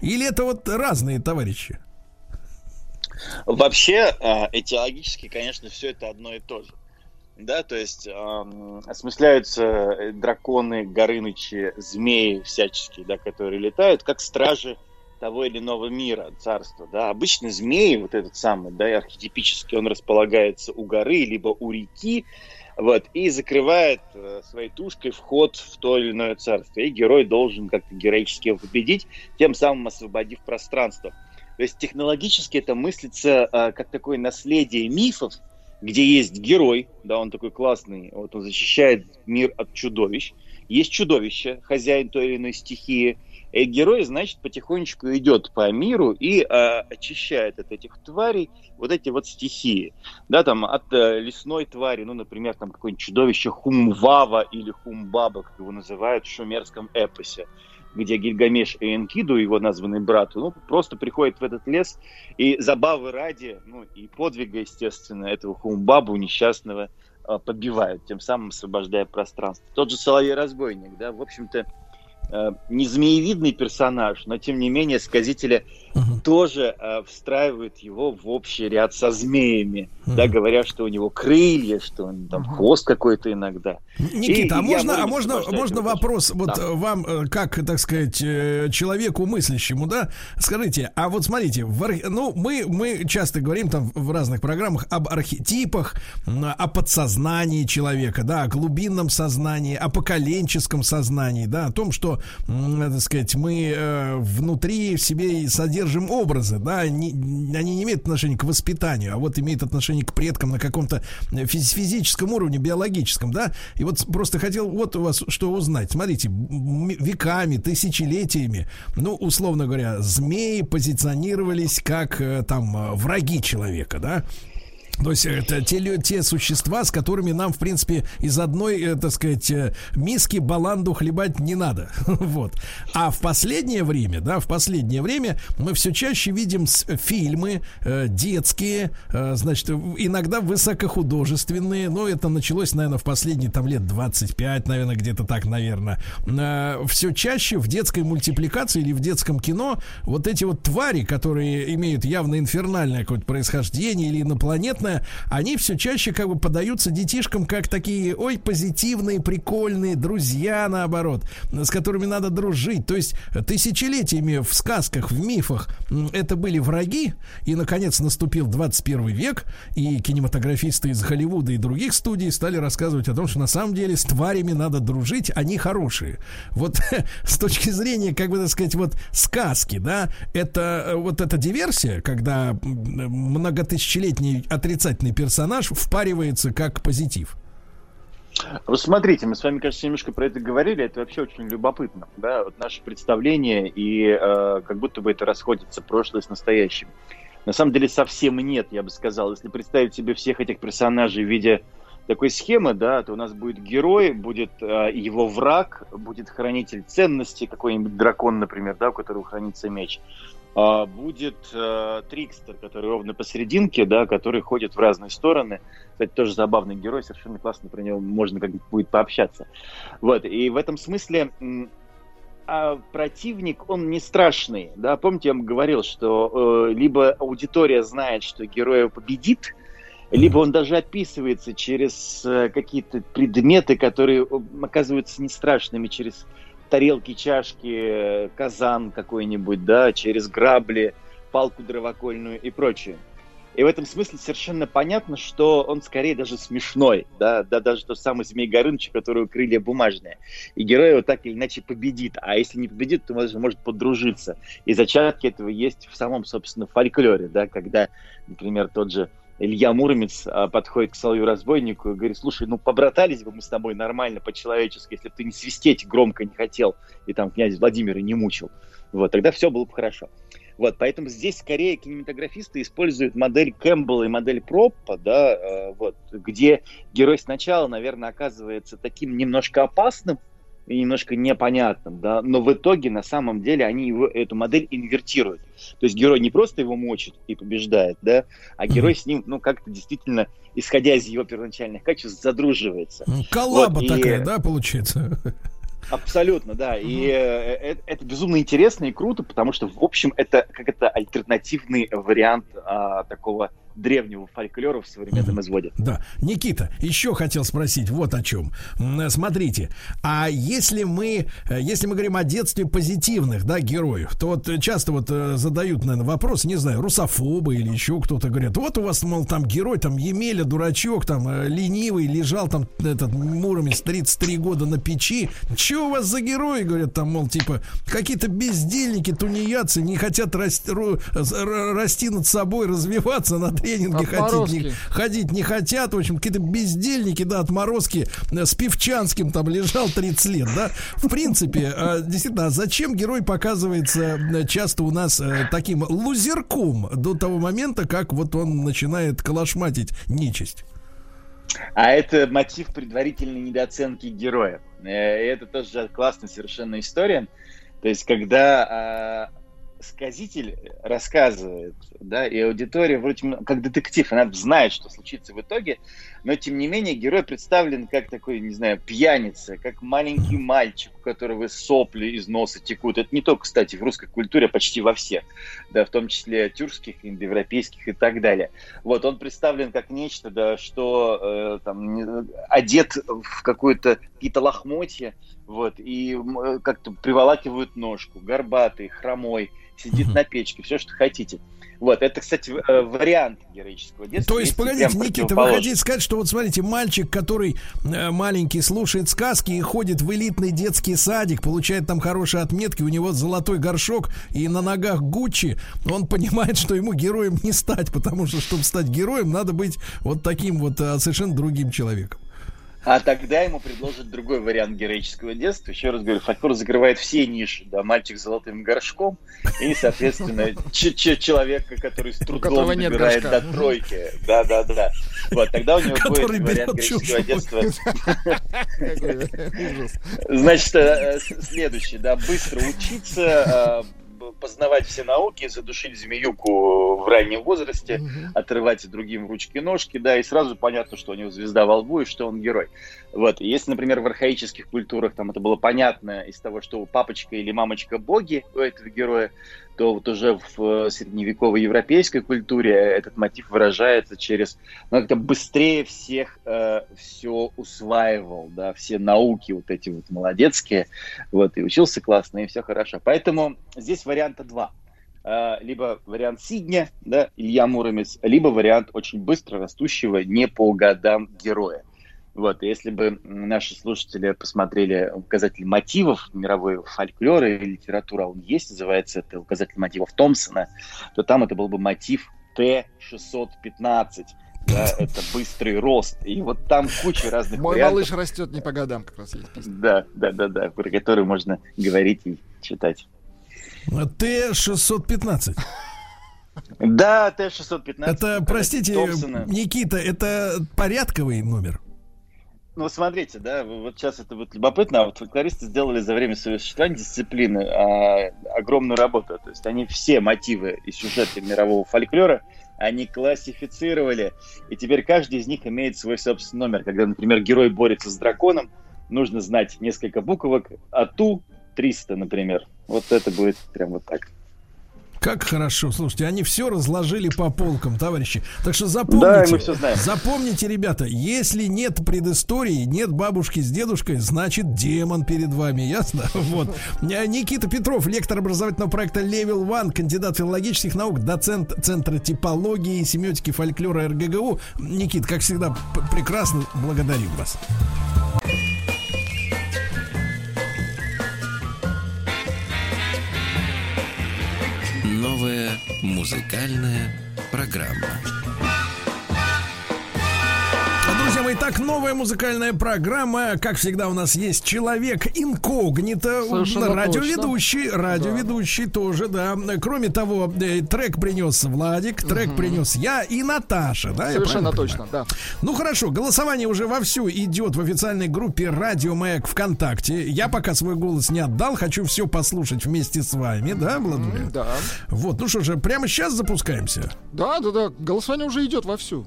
Или это вот разные товарищи? Вообще, этиологически, конечно, все это одно и то же. Да, то есть э, осмысляются драконы, горынычи, змеи всяческие, да, которые летают, как стражи того или иного мира, царства. Да. Обычно змеи, вот этот самый, да, архетипически, он располагается у горы, либо у реки, вот, и закрывает э, своей тушкой вход в то или иное царство. И герой должен как-то героически его победить, тем самым освободив пространство. То есть технологически это мыслится э, как такое наследие мифов, где есть герой, да, он такой классный, вот он защищает мир от чудовищ. Есть чудовище, хозяин той или иной стихии, и герой, значит, потихонечку идет по миру и э, очищает от этих тварей вот эти вот стихии. Да, там от э, лесной твари, ну, например, там какое-нибудь чудовище Хумвава или Хумбаба, как его называют в шумерском эпосе где Гильгамеш и Энкиду, его названный брат, ну, просто приходит в этот лес и забавы ради, ну, и подвига, естественно, этого Хумбабу несчастного э, побивают, тем самым освобождая пространство. Тот же Соловей-разбойник, да, в общем-то, Э, не змеевидный персонаж, но тем не менее сказители угу. тоже э, встраивают его в общий ряд со змеями, угу. да, говоря, что у него крылья, что он там угу. хвост какой-то иногда. Никита, и, а можно, а можно, можно вопрос вот да. вам, э, как, так сказать, э, человеку мыслящему, да? Скажите, а вот смотрите, в, ну мы мы часто говорим там в разных программах об архетипах, о подсознании человека, да, о глубинном сознании, о поколенческом сознании, да, о том, что так сказать, мы э, внутри в себе содержим образы, да, они, они не имеют отношения к воспитанию, а вот имеют отношение к предкам на каком-то физическом уровне, биологическом, да, и вот просто хотел вот у вас что узнать. Смотрите, веками, тысячелетиями, ну, условно говоря, змеи позиционировались как э, там э, враги человека, да, то есть это те, те существа, с которыми нам, в принципе, из одной, э, так сказать, э, миски баланду хлебать не надо. *laughs* вот. А в последнее время, да, в последнее время мы все чаще видим фильмы э, детские, значит, иногда высокохудожественные, но это началось, наверное, в последние там лет 25, наверное, где-то так, наверное. Все чаще в детской мультипликации или в детском кино вот эти вот твари, которые имеют явно инфернальное какое-то происхождение или инопланетное, любопытное, они все чаще как бы подаются детишкам как такие, ой, позитивные, прикольные друзья, наоборот, с которыми надо дружить. То есть тысячелетиями в сказках, в мифах это были враги, и, наконец, наступил 21 век, и кинематографисты из Голливуда и других студий стали рассказывать о том, что на самом деле с тварями надо дружить, они хорошие. Вот *laughs* с точки зрения, как бы так сказать, вот сказки, да, это э, вот эта диверсия, когда многотысячелетний отрицательный персонаж впаривается как позитив. Вы смотрите, мы с вами, кажется, немножко про это говорили, это вообще очень любопытно, да, вот наше представление, и э, как будто бы это расходится прошлое с настоящим. На самом деле совсем нет, я бы сказал. Если представить себе всех этих персонажей в виде такой схемы, да, то у нас будет герой, будет э, его враг, будет хранитель ценностей, какой-нибудь дракон, например, да, у которого хранится меч. Э, будет э, Трикстер, который ровно посерединке, да, который ходит в разные стороны. Кстати, тоже забавный герой, совершенно классно про него можно как-нибудь будет пообщаться. Вот, и в этом смысле а противник, он не страшный. Да? Помните, я вам говорил, что э, либо аудитория знает, что герой победит, либо он даже описывается через э, какие-то предметы, которые оказываются не страшными, через тарелки, чашки, казан какой-нибудь, да, через грабли, палку дровокольную и прочее. И в этом смысле совершенно понятно, что он скорее даже смешной, да, да даже тот самый Змей Горыныч, у которого крылья бумажные. И герой его так или иначе победит, а если не победит, то может, может подружиться. И зачатки этого есть в самом, собственно, фольклоре, да, когда, например, тот же Илья Муромец а, подходит к Соловью-разбойнику и говорит, слушай, ну побратались бы мы с тобой нормально, по-человечески, если бы ты не свистеть громко не хотел, и там князь Владимира не мучил. Вот, тогда все было бы хорошо. Вот, поэтому здесь скорее кинематографисты используют модель Кэмпбелла и модель Проппа, да, э, вот, где герой сначала, наверное, оказывается таким немножко опасным, и немножко непонятным, да, но в итоге на самом деле они его, эту модель инвертируют. То есть герой не просто его мочит и побеждает, да, а герой с ним, ну, как-то действительно, исходя из его первоначальных качеств, задруживается. Коллаба вот, такая, и... да, получается? *laughs* Абсолютно, да. И э, это, это безумно интересно и круто, потому что, в общем, это как это альтернативный вариант а, такого древнего фольклора в современном изводе. Да. Никита, еще хотел спросить вот о чем. Смотрите, а если мы, э, если мы говорим о детстве позитивных, да, героев, то вот часто вот э, задают, наверное, вопрос, не знаю, русофобы или еще кто-то говорят, вот у вас, мол, там герой, там Емеля, дурачок, там э, ленивый, лежал там этот Муромец 33 года на печи. Че у вас за герои, говорят, там, мол, типа, какие-то бездельники, тунеядцы, не хотят расти, расти над собой, развиваться, надо тренинги ходить не, ходить не хотят. В общем, какие-то бездельники, да, отморозки э, с Певчанским там лежал 30 лет, да. В принципе, э, действительно, а зачем герой показывается э, часто у нас таким лузерком до того момента, как вот он начинает калашматить нечисть? А это мотив предварительной недооценки героя. Это тоже классная совершенно история. То есть, когда сказитель рассказывает, да, и аудитория вроде как детектив, она знает, что случится в итоге, но тем не менее герой представлен как такой, не знаю, пьяница, как маленький мальчик, у которого сопли из носа текут. Это не только, кстати, в русской культуре, а почти во всех, да, в том числе тюркских, индоевропейских и так далее. Вот, он представлен как нечто, да, что э, там одет в какое-то какие-то лохмотья, вот, и э, как-то приволакивают ножку, горбатый, хромой, сидит на печке, все, что хотите. Вот, это, кстати, э, вариант героического детства. То есть, погодите, Никита, вы хотите сказать, что вот смотрите, мальчик, который э, маленький, слушает сказки и ходит в элитный детский садик, получает там хорошие отметки, у него золотой горшок и на ногах Гуччи, он понимает, что ему героем не стать, потому что, чтобы стать героем, надо быть вот таким вот а, совершенно другим человеком. А тогда ему предложат другой вариант героического детства. Еще раз говорю, фольклор закрывает все ниши. Да, мальчик с золотым горшком и, соответственно, человека, который с трудом добирает до тройки. Да, да, да. Вот, тогда у него будет вариант героического детства. Значит, э, следующий, да, быстро учиться, э, познавать все науки, задушить змеюку в раннем возрасте, mm-hmm. отрывать другим ручки-ножки, да, и сразу понятно, что у него звезда во лбу и что он герой. Вот, если, например, в архаических культурах там это было понятно из того, что папочка или мамочка боги у этого героя, то вот уже в э, средневековой европейской культуре этот мотив выражается через, ну, как-то быстрее всех э, все усваивал, да, все науки вот эти вот молодецкие, вот, и учился классно, и все хорошо. Поэтому здесь варианта два. Э, либо вариант Сидня, да, Илья Муромец, либо вариант очень быстро растущего не по годам героя. Вот, если бы наши слушатели посмотрели указатель мотивов мировой фольклора и литературы, а он есть, называется это указатель мотивов Томпсона, то там это был бы мотив Т-615. Да, *laughs* это быстрый рост. И вот там куча разных Мой вариантов. малыш растет не по годам, как раз есть песня. Да, да, да, да, про который можно говорить и читать. Т-615. Да, Т-615. Это, простите, Томпсона. Никита, это порядковый номер? Ну, смотрите, да, вот сейчас это вот любопытно, а вот фольклористы сделали за время своего существования дисциплины а, огромную работу. То есть они все мотивы и сюжеты мирового фольклора, они классифицировали, и теперь каждый из них имеет свой собственный номер. Когда, например, герой борется с драконом, нужно знать несколько буквок, АТУ 300, например. Вот это будет прям вот так. Как хорошо. Слушайте, они все разложили по полкам, товарищи. Так что запомните. Да, мы всё знаем. Запомните, ребята, если нет предыстории, нет бабушки с дедушкой, значит демон перед вами, ясно? *laughs* Вот. А Никита Петров, лектор образовательного проекта Level One, кандидат филологических наук, доцент Центра типологии и семиотики фольклора РГГУ. Никит, как всегда, прекрасно благодарю вас. Новая музыкальная программа. Друзья мои, так новая музыкальная программа. Как всегда, у нас есть человек инкогнито. Совершенно радиоведущий. Радиоведущий тоже, да. Кроме того, э, трек принес Владик, трек принес я и Наташа, да? Совершенно точно, понимаю? да. Ну хорошо, голосование уже вовсю идет в официальной группе Радио Маяк ВКонтакте. Я пока свой голос не отдал, хочу все послушать вместе с вами, да, Владимир? Да. Вот, ну что же, прямо сейчас запускаемся. Да, да, да. Голосование уже идет вовсю.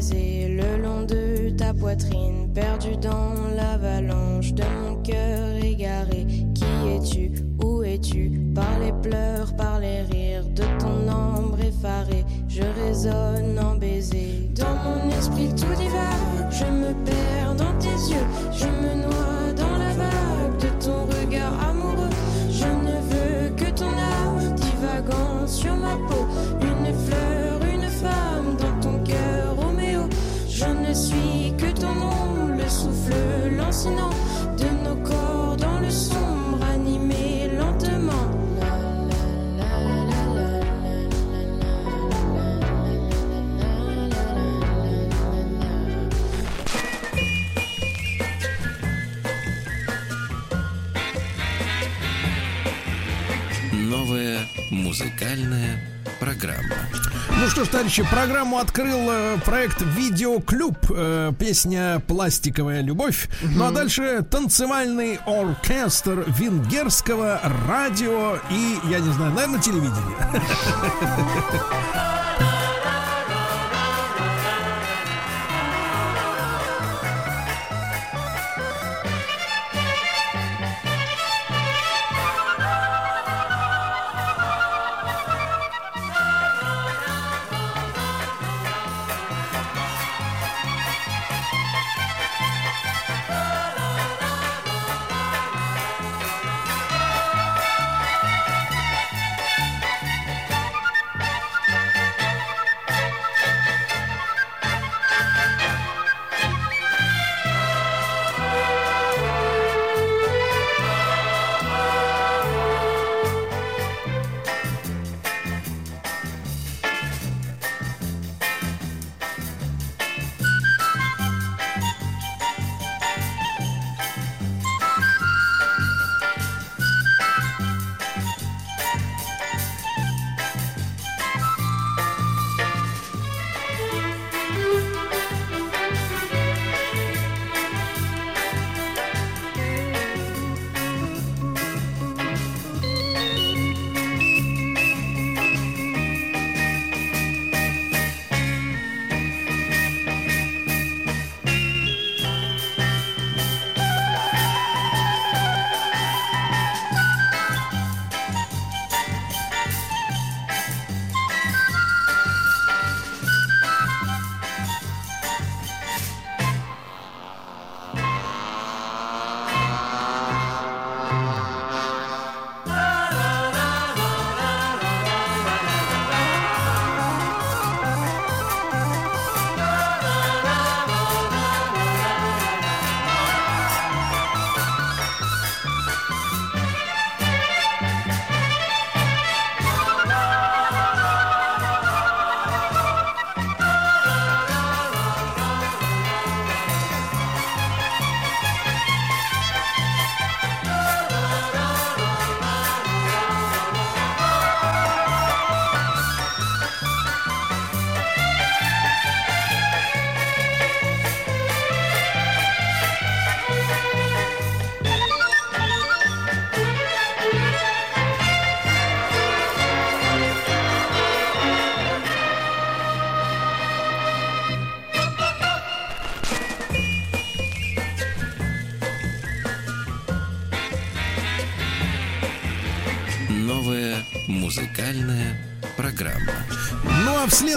Le long de ta poitrine, perdu dans l'avalanche de mon cœur égaré. Qui es-tu? Où es-tu? Par les pleurs, par les rires de ton ombre effarée, je résonne en baiser. Dans mon esprit tout divague, je me perds dans tes yeux, je me noie dans la vague de ton regard amoureux. Je ne veux que ton âme divagant sur ma peau, maintenant de nos corps dans le sombre animé lentement. Новая музыкальная программа. Ну что ж, товарищи, программу открыл э, проект Видеоклуб, Э, песня Пластиковая любовь. Угу. Ну а дальше танцевальный оркестр венгерского радио и, я не знаю, наверное, телевидение. *laughs*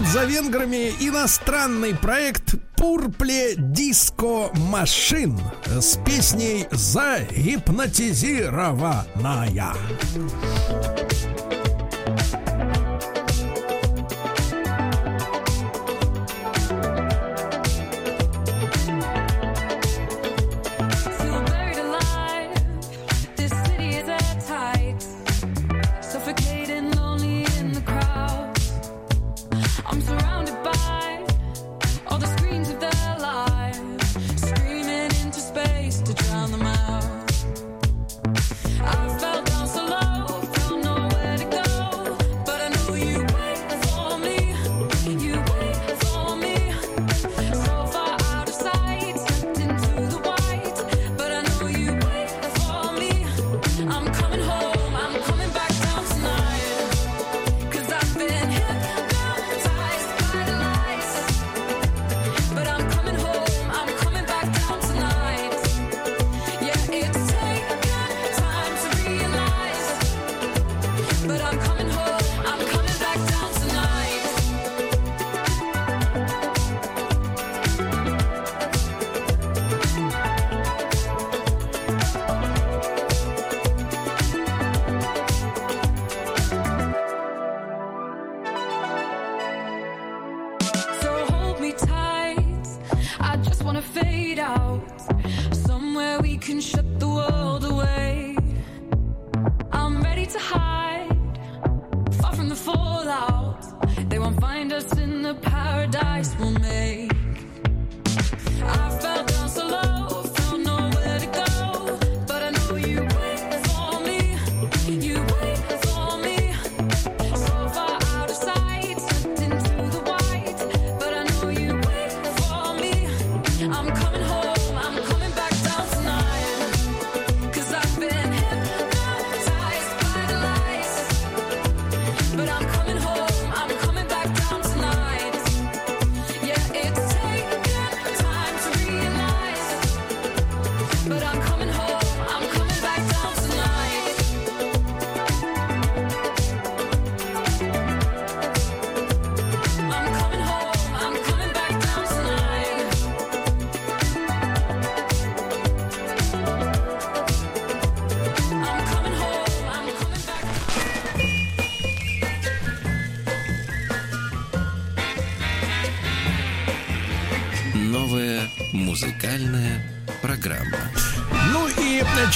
вслед за венграми иностранный проект Пурпле Диско Машин с песней «Загипнотизированная».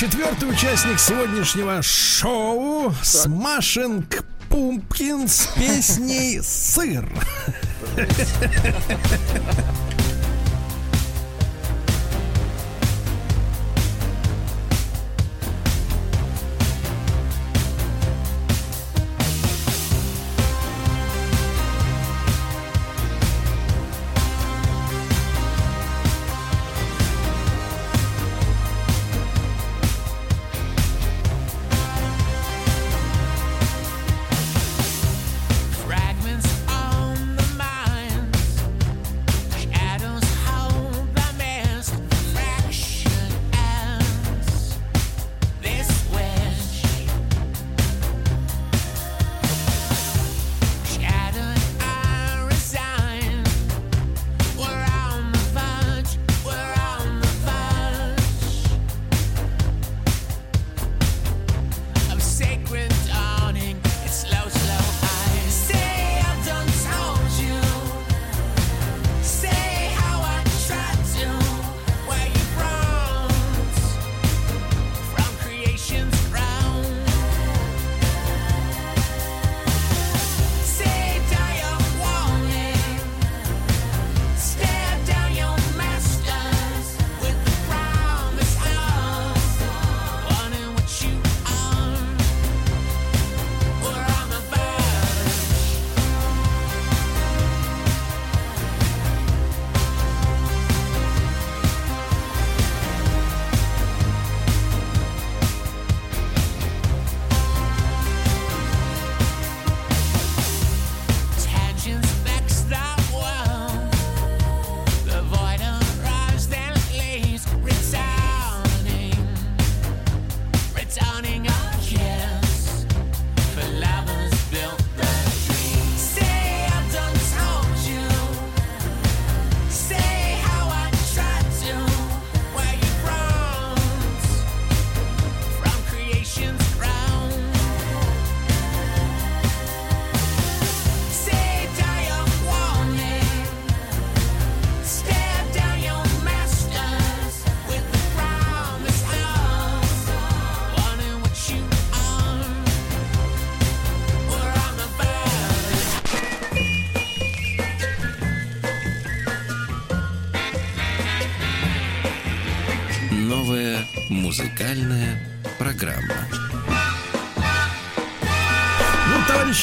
Четвертый участник сегодняшнего шоу Смашинг Пумпкин с песней «Сыр». *laughs*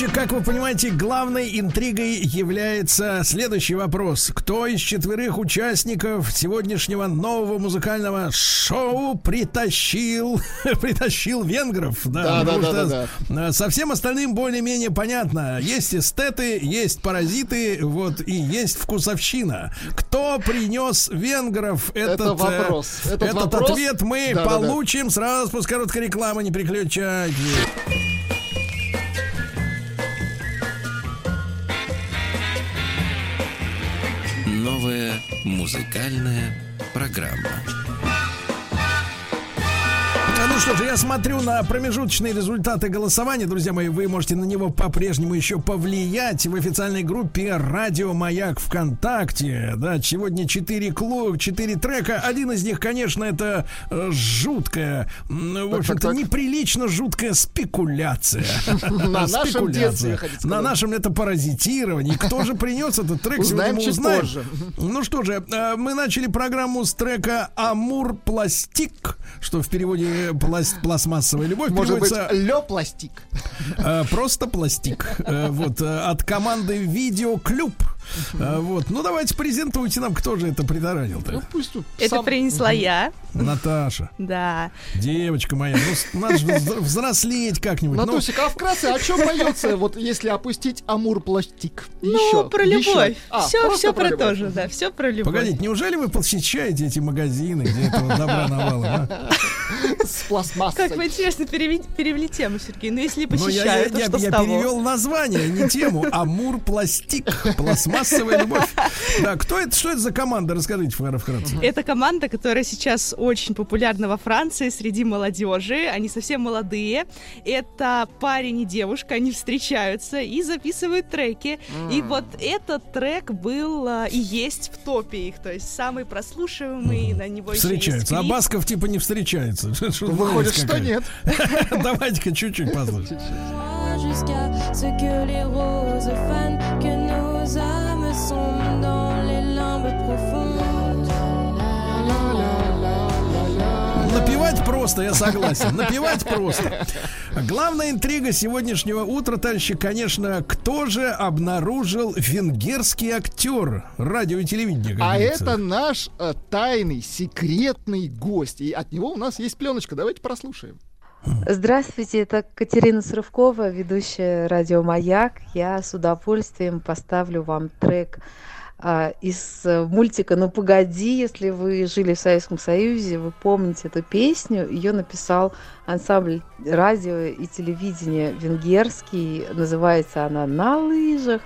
Товарищи, как вы понимаете, главной интригой является следующий вопрос. Кто из четверых участников сегодняшнего нового музыкального шоу притащил, *laughs* притащил венгров? Да, да, да, что, да, э, Со всем остальным более-менее понятно. Есть эстеты, есть паразиты, вот, и есть вкусовщина. Кто принес венгров? Это Этот, э, вопрос. Этот Этот вопрос- ответ мы Да, да, да. получим сразу после короткой рекламы. Не переключайте. Смотрю на промежуточные результаты голосования. Друзья мои, вы можете на него по-прежнему еще повлиять в официальной группе Радио Маяк ВКонтакте. Да, сегодня 4 клу, 4 трека. Один из них, конечно, это э, жуткая, в общем-то, неприлично жуткая спекуляция. *laughs* На нашем детстве, На нашем это паразитирование. Кто же принес этот трек, Узнаем сегодня мы узнаем. Ну что же, э, мы начали программу с трека Амур Пластик, что в переводе пласт, пластмассовая любовь Может быть, лё пластик. э, просто пластик. Э, Вот э, от команды Видеоклюб. Э, Вот, ну давайте презентуйте нам, кто же это притаранил-то. Пусть тут Это сам- принесла я. Наташа, Да. девочка моя, ну надо же взр- взрослеть как-нибудь. Ну, Натусик, а вкратце, о чем поется, вот если опустить Амур пластик? Ну, Еще, про любовь. А, все, просто все про, то же, да, все про любовь. Погодите, неужели вы посещаете эти магазины, где этого добра навалом, а? *laughs* С пластмассой. Как вы интересно перевели, тему, Сергей. Ну, если Ну, я, посещаю, я, то я- что я с того? перевел название, не тему. Амур пластик. *laughs* Массовая любовь. Да, кто это, что это за команда? Расскажите вкра- вкратце. Это команда, которая сейчас очень популярна во Франции среди молодежи. Они совсем молодые. Это парень и девушка, они встречаются и записывают треки. И вот этот трек был а, и есть в топе их, то есть самый прослушиваемый, на него Встречаются. А. Басков типа не встречается. Выходит, что нет. *laughs* Давайте-ка чуть-чуть послушаем. Nos âmes sont dans les limbes profondes. Напевать просто, я согласен. Напевать просто. Главная интрига сегодняшнего утра, товарищи, конечно, кто же обнаружил венгерский актер радио и телевидения, А это наш э, тайный, секретный гость. И от него у нас есть пленочка. Давайте прослушаем. Здравствуйте, это Катерина Суровкова, ведущая радио «Маяк». Я с удовольствием поставлю вам трек а, из э, мультика «Ну погоди», если вы жили в Советском Союзе, вы помните эту песню. Ее написал ансамбль радио и телевидения венгерский. Называется она «На лыжах».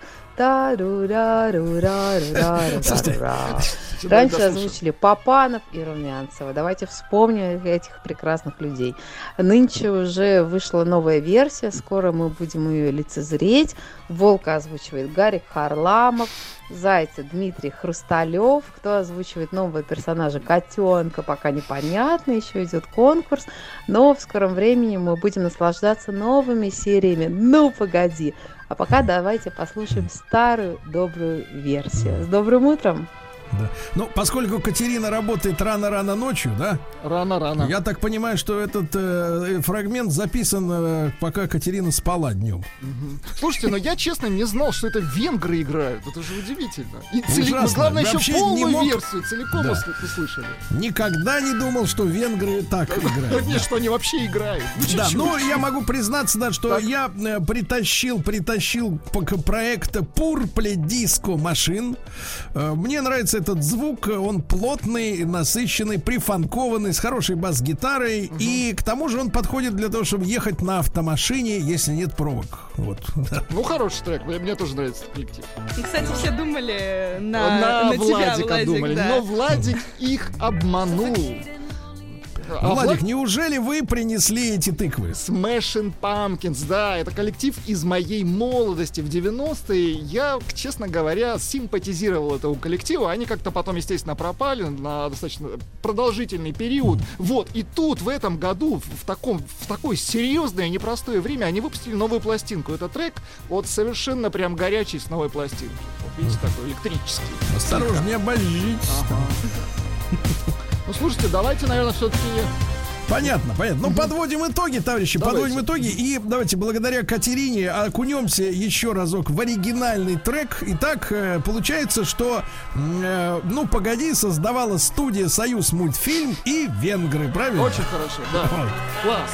Раньше озвучили Папанов и Румянцева. Давайте вспомним этих прекрасных людей. Нынче уже вышла новая версия, скоро мы будем ее лицезреть. Волка озвучивает Гарик Харламов, Зайца Дмитрий Хрусталев. Кто озвучивает нового персонажа Котенка, пока непонятно, еще идет конкурс. Но в скором времени мы будем наслаждаться новыми сериями. Ну, погоди. А пока давайте послушаем старую добрую версию. С добрым утром! Да. Ну, поскольку Катерина работает рано-рано ночью, да? Рано-рано. Я так понимаю, что этот э, фрагмент записан, э, пока Катерина спала днем. Мгм. Слушайте, но я честно не знал, что это венгры играют. Это же удивительно. И цели- Ужасно. главное, Вообще еще полную мог- версию целиком Да. усл- услышали. Никогда не думал, что венгры так играют. Нет, что они вообще играют. Ну, Да, ну я могу признаться, да, что я э, притащил, притащил проекта Purple Disco машин. Э, Мне нравится этот звук, он плотный, насыщенный, прифанкованный, с хорошей бас-гитарой. И к тому же он подходит для того, чтобы ехать на автомашине, если нет пробок. Вот. *laughs* Ну, хороший трек. Мне, мне тоже нравится этот коллектив. И, кстати, все думали на, на, на тебя, Владика Владик, думали. да. Но Владик их обманул. *laughs* А Владик, Влад- неужели вы принесли эти тыквы? Smashing Pumpkins, да, это коллектив из моей молодости в 90-е. Я, честно говоря, симпатизировал этому коллективу. Они как-то потом, естественно, пропали на достаточно продолжительный период. Вот, и тут, в этом году, в, таком, в такое серьезное, непростое время, они выпустили новую пластинку. Это трек вот совершенно прям горячий с новой пластинки. Вот, видите, такой электрический. Осторожно, не обожжитесь. Ну, слушайте, давайте, наверное, все-таки... Понятно, понятно. Ну, подводим итоги, товарищи, Давайте. подводим итоги. И давайте благодаря Катерине окунемся еще разок в оригинальный трек. Итак, э, получается, что, э, ну, погоди, создавала студия «Союз мультфильм» и венгры, правильно? Очень хорошо, да. Вот. Класс.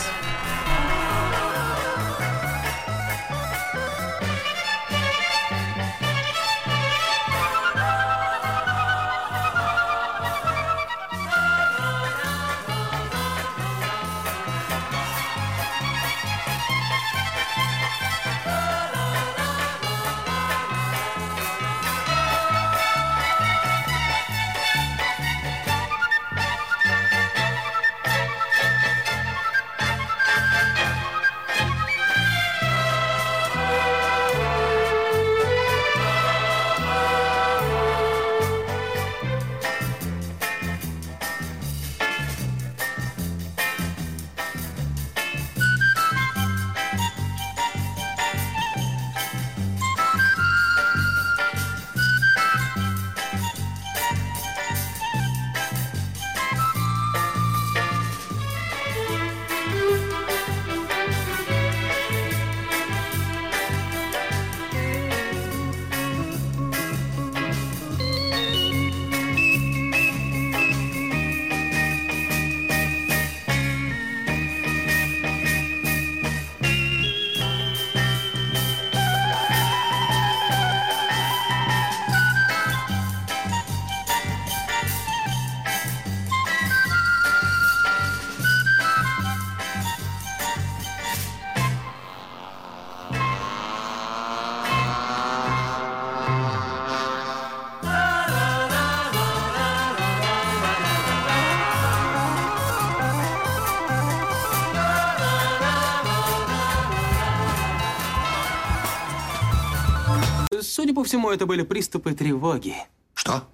Это были приступы тревоги. Что?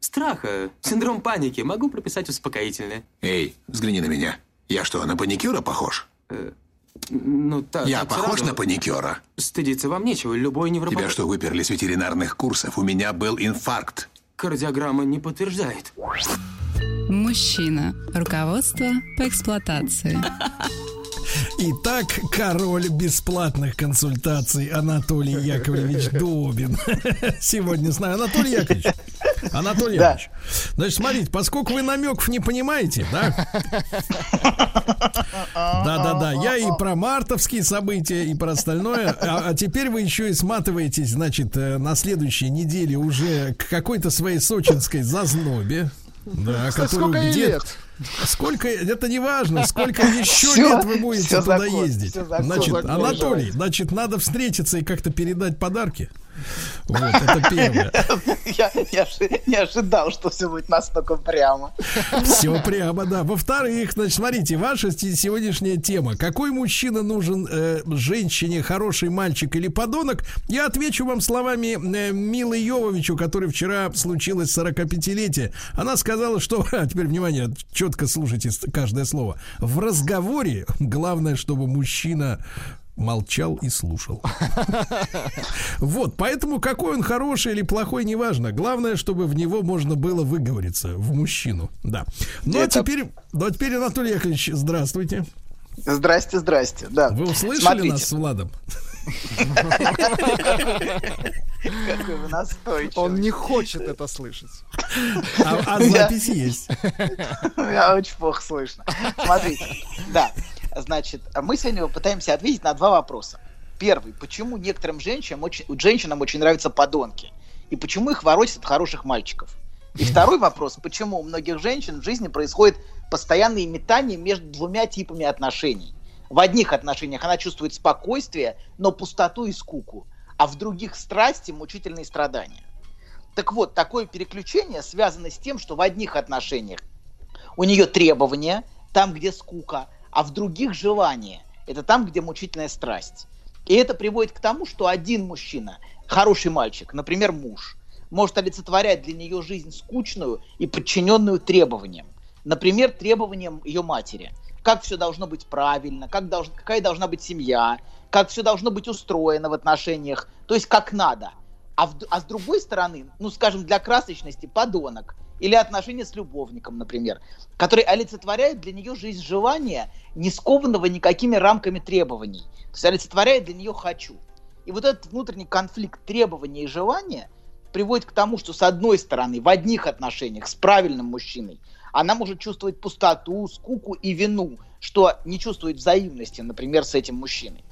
Страха, синдром паники. Могу прописать успокоительное. Эй, взгляни на меня. Я что, на паникюра похож? Ну, так. Я так похож сразу. на паникюра? Стыдиться вам нечего. Любой невропат... Тебя что, выперли с ветеринарных курсов? У меня был инфаркт. Кардиограмма не подтверждает. Мужчина. Руководство по эксплуатации. *laughs* Итак, король бесплатных консультаций Анатолий Яковлевич Добин. *laughs* Сегодня знаю. Анатолий Яковлевич. Анатолий Да. Яковлевич. Значит, смотрите, поскольку вы намеков не понимаете, да? Да-да-да, я и про мартовские события, и про остальное. А, а теперь вы еще и сматываетесь, значит, э, на следующей неделе уже к какой-то своей сочинской зазнобе. Да, Кстати, которую сколько ей где- лет? Сколько, это не важно, сколько *laughs* еще Всё, лет вы будете туда закон, ездить. закон. Значит, Закон. Анатолий, значит, надо встретиться и как-то передать подарки. Вот, это первое. *laughs* Я ожи- не ожидал, что все будет настолько прямо. Все прямо, да. Во-вторых, значит, смотрите, ваша се- сегодняшняя тема. Какой мужчина нужен э, женщине, хороший мальчик или подонок? Я отвечу вам словами э, Милы Йововичу, который вчера случилось 45-летие. Она сказала, что, *laughs* а теперь внимание, четко слушайте каждое слово. В разговоре главное, чтобы мужчина молчал и слушал. Вот, поэтому какой он хороший или плохой, неважно. Главное, чтобы в него можно было выговориться, в мужчину. Да. Ну а Это- теперь, ну а теперь, Анатолий Яковлевич, здравствуйте. Здрасте, здрасте. Да. Вы услышали Смотрите. нас с Владом? Какой вы настойчивый. Он не хочет это слышать. А, а запись есть. Меня очень плохо слышно. Смотрите, да, значит, мы сегодня попытаемся ответить на два вопроса. Первый, почему некоторым женщинам очень, женщинам очень нравятся подонки? И почему их воротят от хороших мальчиков? И второй вопрос, почему у многих женщин в жизни происходит постоянные метания между двумя типами отношений? В одних отношениях она чувствует спокойствие, но пустоту и скуку, а в других страсти, мучительные страдания. Так вот, такое переключение связано с тем, что в одних отношениях у нее требования, там, где скука, а в других желания. Это там, где мучительная страсть. И это приводит к тому, что один мужчина, хороший мальчик, например, муж, может олицетворять для нее жизнь скучную и подчиненную требованиям. Например, требованиям ее матери. Как все должно быть правильно, как долж- какая должна быть семья, как все должно быть устроено в отношениях, то есть как надо. А, в- а с другой стороны, ну, скажем, для красочности подонок или отношения с любовником, например, который олицетворяет для нее жизнь желания, не скованного никакими рамками требований. То есть олицетворяет для нее «хочу». И вот этот внутренний конфликт требования и желания приводит к тому, что с одной стороны, в одних отношениях с правильным мужчиной, она может чувствовать пустоту, скуку и вину, что не чувствует взаимности, например, с этим мужчиной.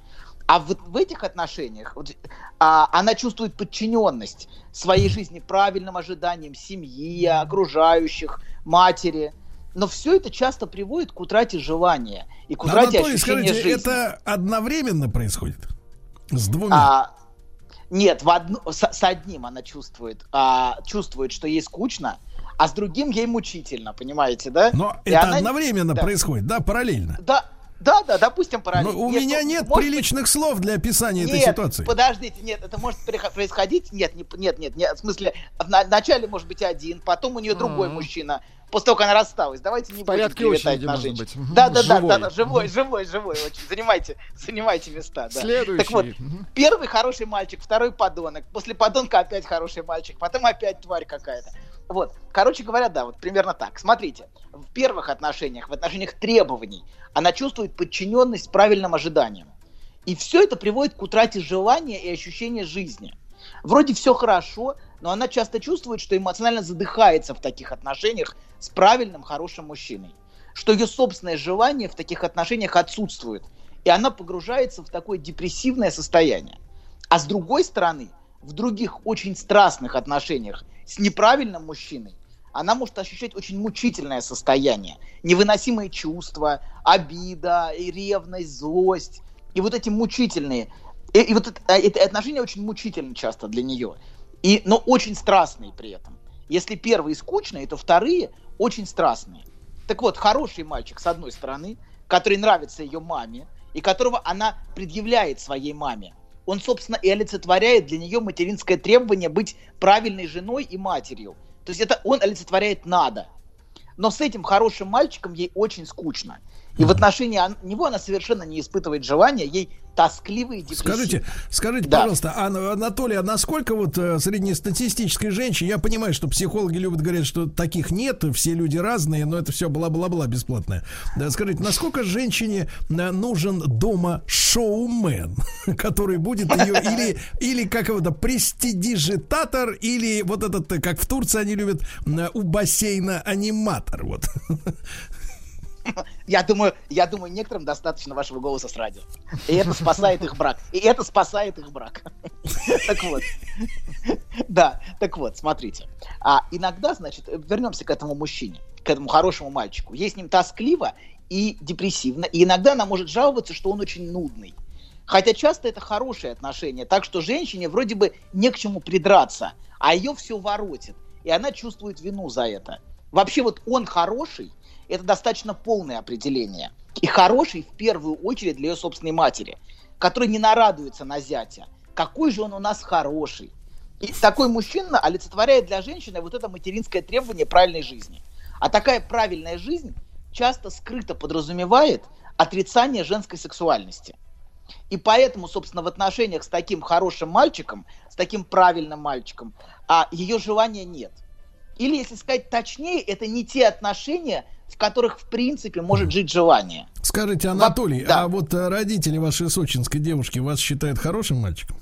А вот в этих отношениях вот, а, она чувствует подчиненность своей жизни правильным ожиданиям семьи, окружающих, матери. Но все это часто приводит к утрате желания и к утрате Анатолий, ощущения скажите, жизни. это одновременно происходит? С двумя? А, нет, в одну- с, с одним она чувствует, а, чувствует, что ей скучно, а с другим ей мучительно, понимаете, да? Но И это она- одновременно да. происходит, да, параллельно. Да, да, да, допустим, параллельно. Но у Нет, меня ну, нет может быть, приличных слов для описания этой нет, ситуации. подождите, нет, это может происходить, нет, не- нет, нет, нет, в смысле, вначале может быть один, потом у нее другой Мгм. мужчина, после того, как она рассталась, давайте не будем клеветать на женщин. быть. Да, да, да, Живой. да, да, живой, живой, живой, очень, занимайте, занимайте места, да. Следующий. Так вот, первый хороший мальчик, второй подонок, после подонка опять хороший мальчик, потом опять тварь какая-то. Вот, короче говоря, да, вот примерно так. Смотрите, в первых отношениях, в отношениях требований, она чувствует подчиненность правильным ожиданиям. И все это приводит к утрате желания и ощущения жизни. Вроде все хорошо, но она часто чувствует, что эмоционально задыхается в таких отношениях с правильным, хорошим мужчиной. Что ее собственное желание в таких отношениях отсутствует. И она погружается в такое депрессивное состояние. А с другой стороны, в других очень страстных отношениях с неправильным мужчиной, она может ощущать очень мучительное состояние, невыносимые чувства, обида, и ревность, злость. И вот эти мучительные, и, и вот это, а, это отношения очень мучительны часто для нее, и, но очень страстные при этом. Если первые скучные, то вторые очень страстные. Так вот, хороший мальчик, с одной стороны, который нравится ее маме, и которого она предъявляет своей маме. Он, собственно, и олицетворяет для нее материнское требование быть правильной женой и матерью. То есть это он олицетворяет надо. Но с этим хорошим мальчиком ей очень скучно. И в отношении него она совершенно не испытывает желания, ей тоскливо и депрессивно. Скажите, скажите, Да. пожалуйста, Анна, Анатолий, а насколько вот э, среднестатистической женщине, я понимаю, что психологи любят говорить, что таких нет, все люди разные, но это все бла-бла-бла бесплатное. Да, скажите, насколько женщине э, нужен дома шоумен, *laughs* который будет ее *laughs* или, или как его-то престидижитатор, или вот этот, э, как в Турции они любят, у бассейна аниматор, вот. *laughs* *laughs* Я думаю, я думаю, некоторым достаточно вашего голоса с радио. И это спасает их брак. И это спасает их брак. *laughs* Так вот. Да, так вот, смотрите. А иногда, значит, вернемся к этому мужчине, к этому хорошему мальчику. Ей с ним тоскливо и депрессивно. И иногда она может жаловаться, что он очень нудный. Хотя часто это хорошие отношения, так что женщине вроде бы не к чему придраться, а ее все воротит. И она чувствует вину за это. Вообще вот он хороший, это достаточно полное определение. И хороший в первую очередь для ее собственной матери, которая не нарадуется на зятя. Какой же он у нас хороший. И такой мужчина олицетворяет для женщины вот это материнское требование правильной жизни. А такая правильная жизнь часто скрыто подразумевает отрицание женской сексуальности. И поэтому, собственно, в отношениях с таким хорошим мальчиком, с таким правильным мальчиком, а ее желания нет. Или, если сказать точнее, это не те отношения, в которых, в принципе, может жить желание. Скажите, Анатолий, а вот э, родители вашей сочинской девушки вас считают хорошим мальчиком?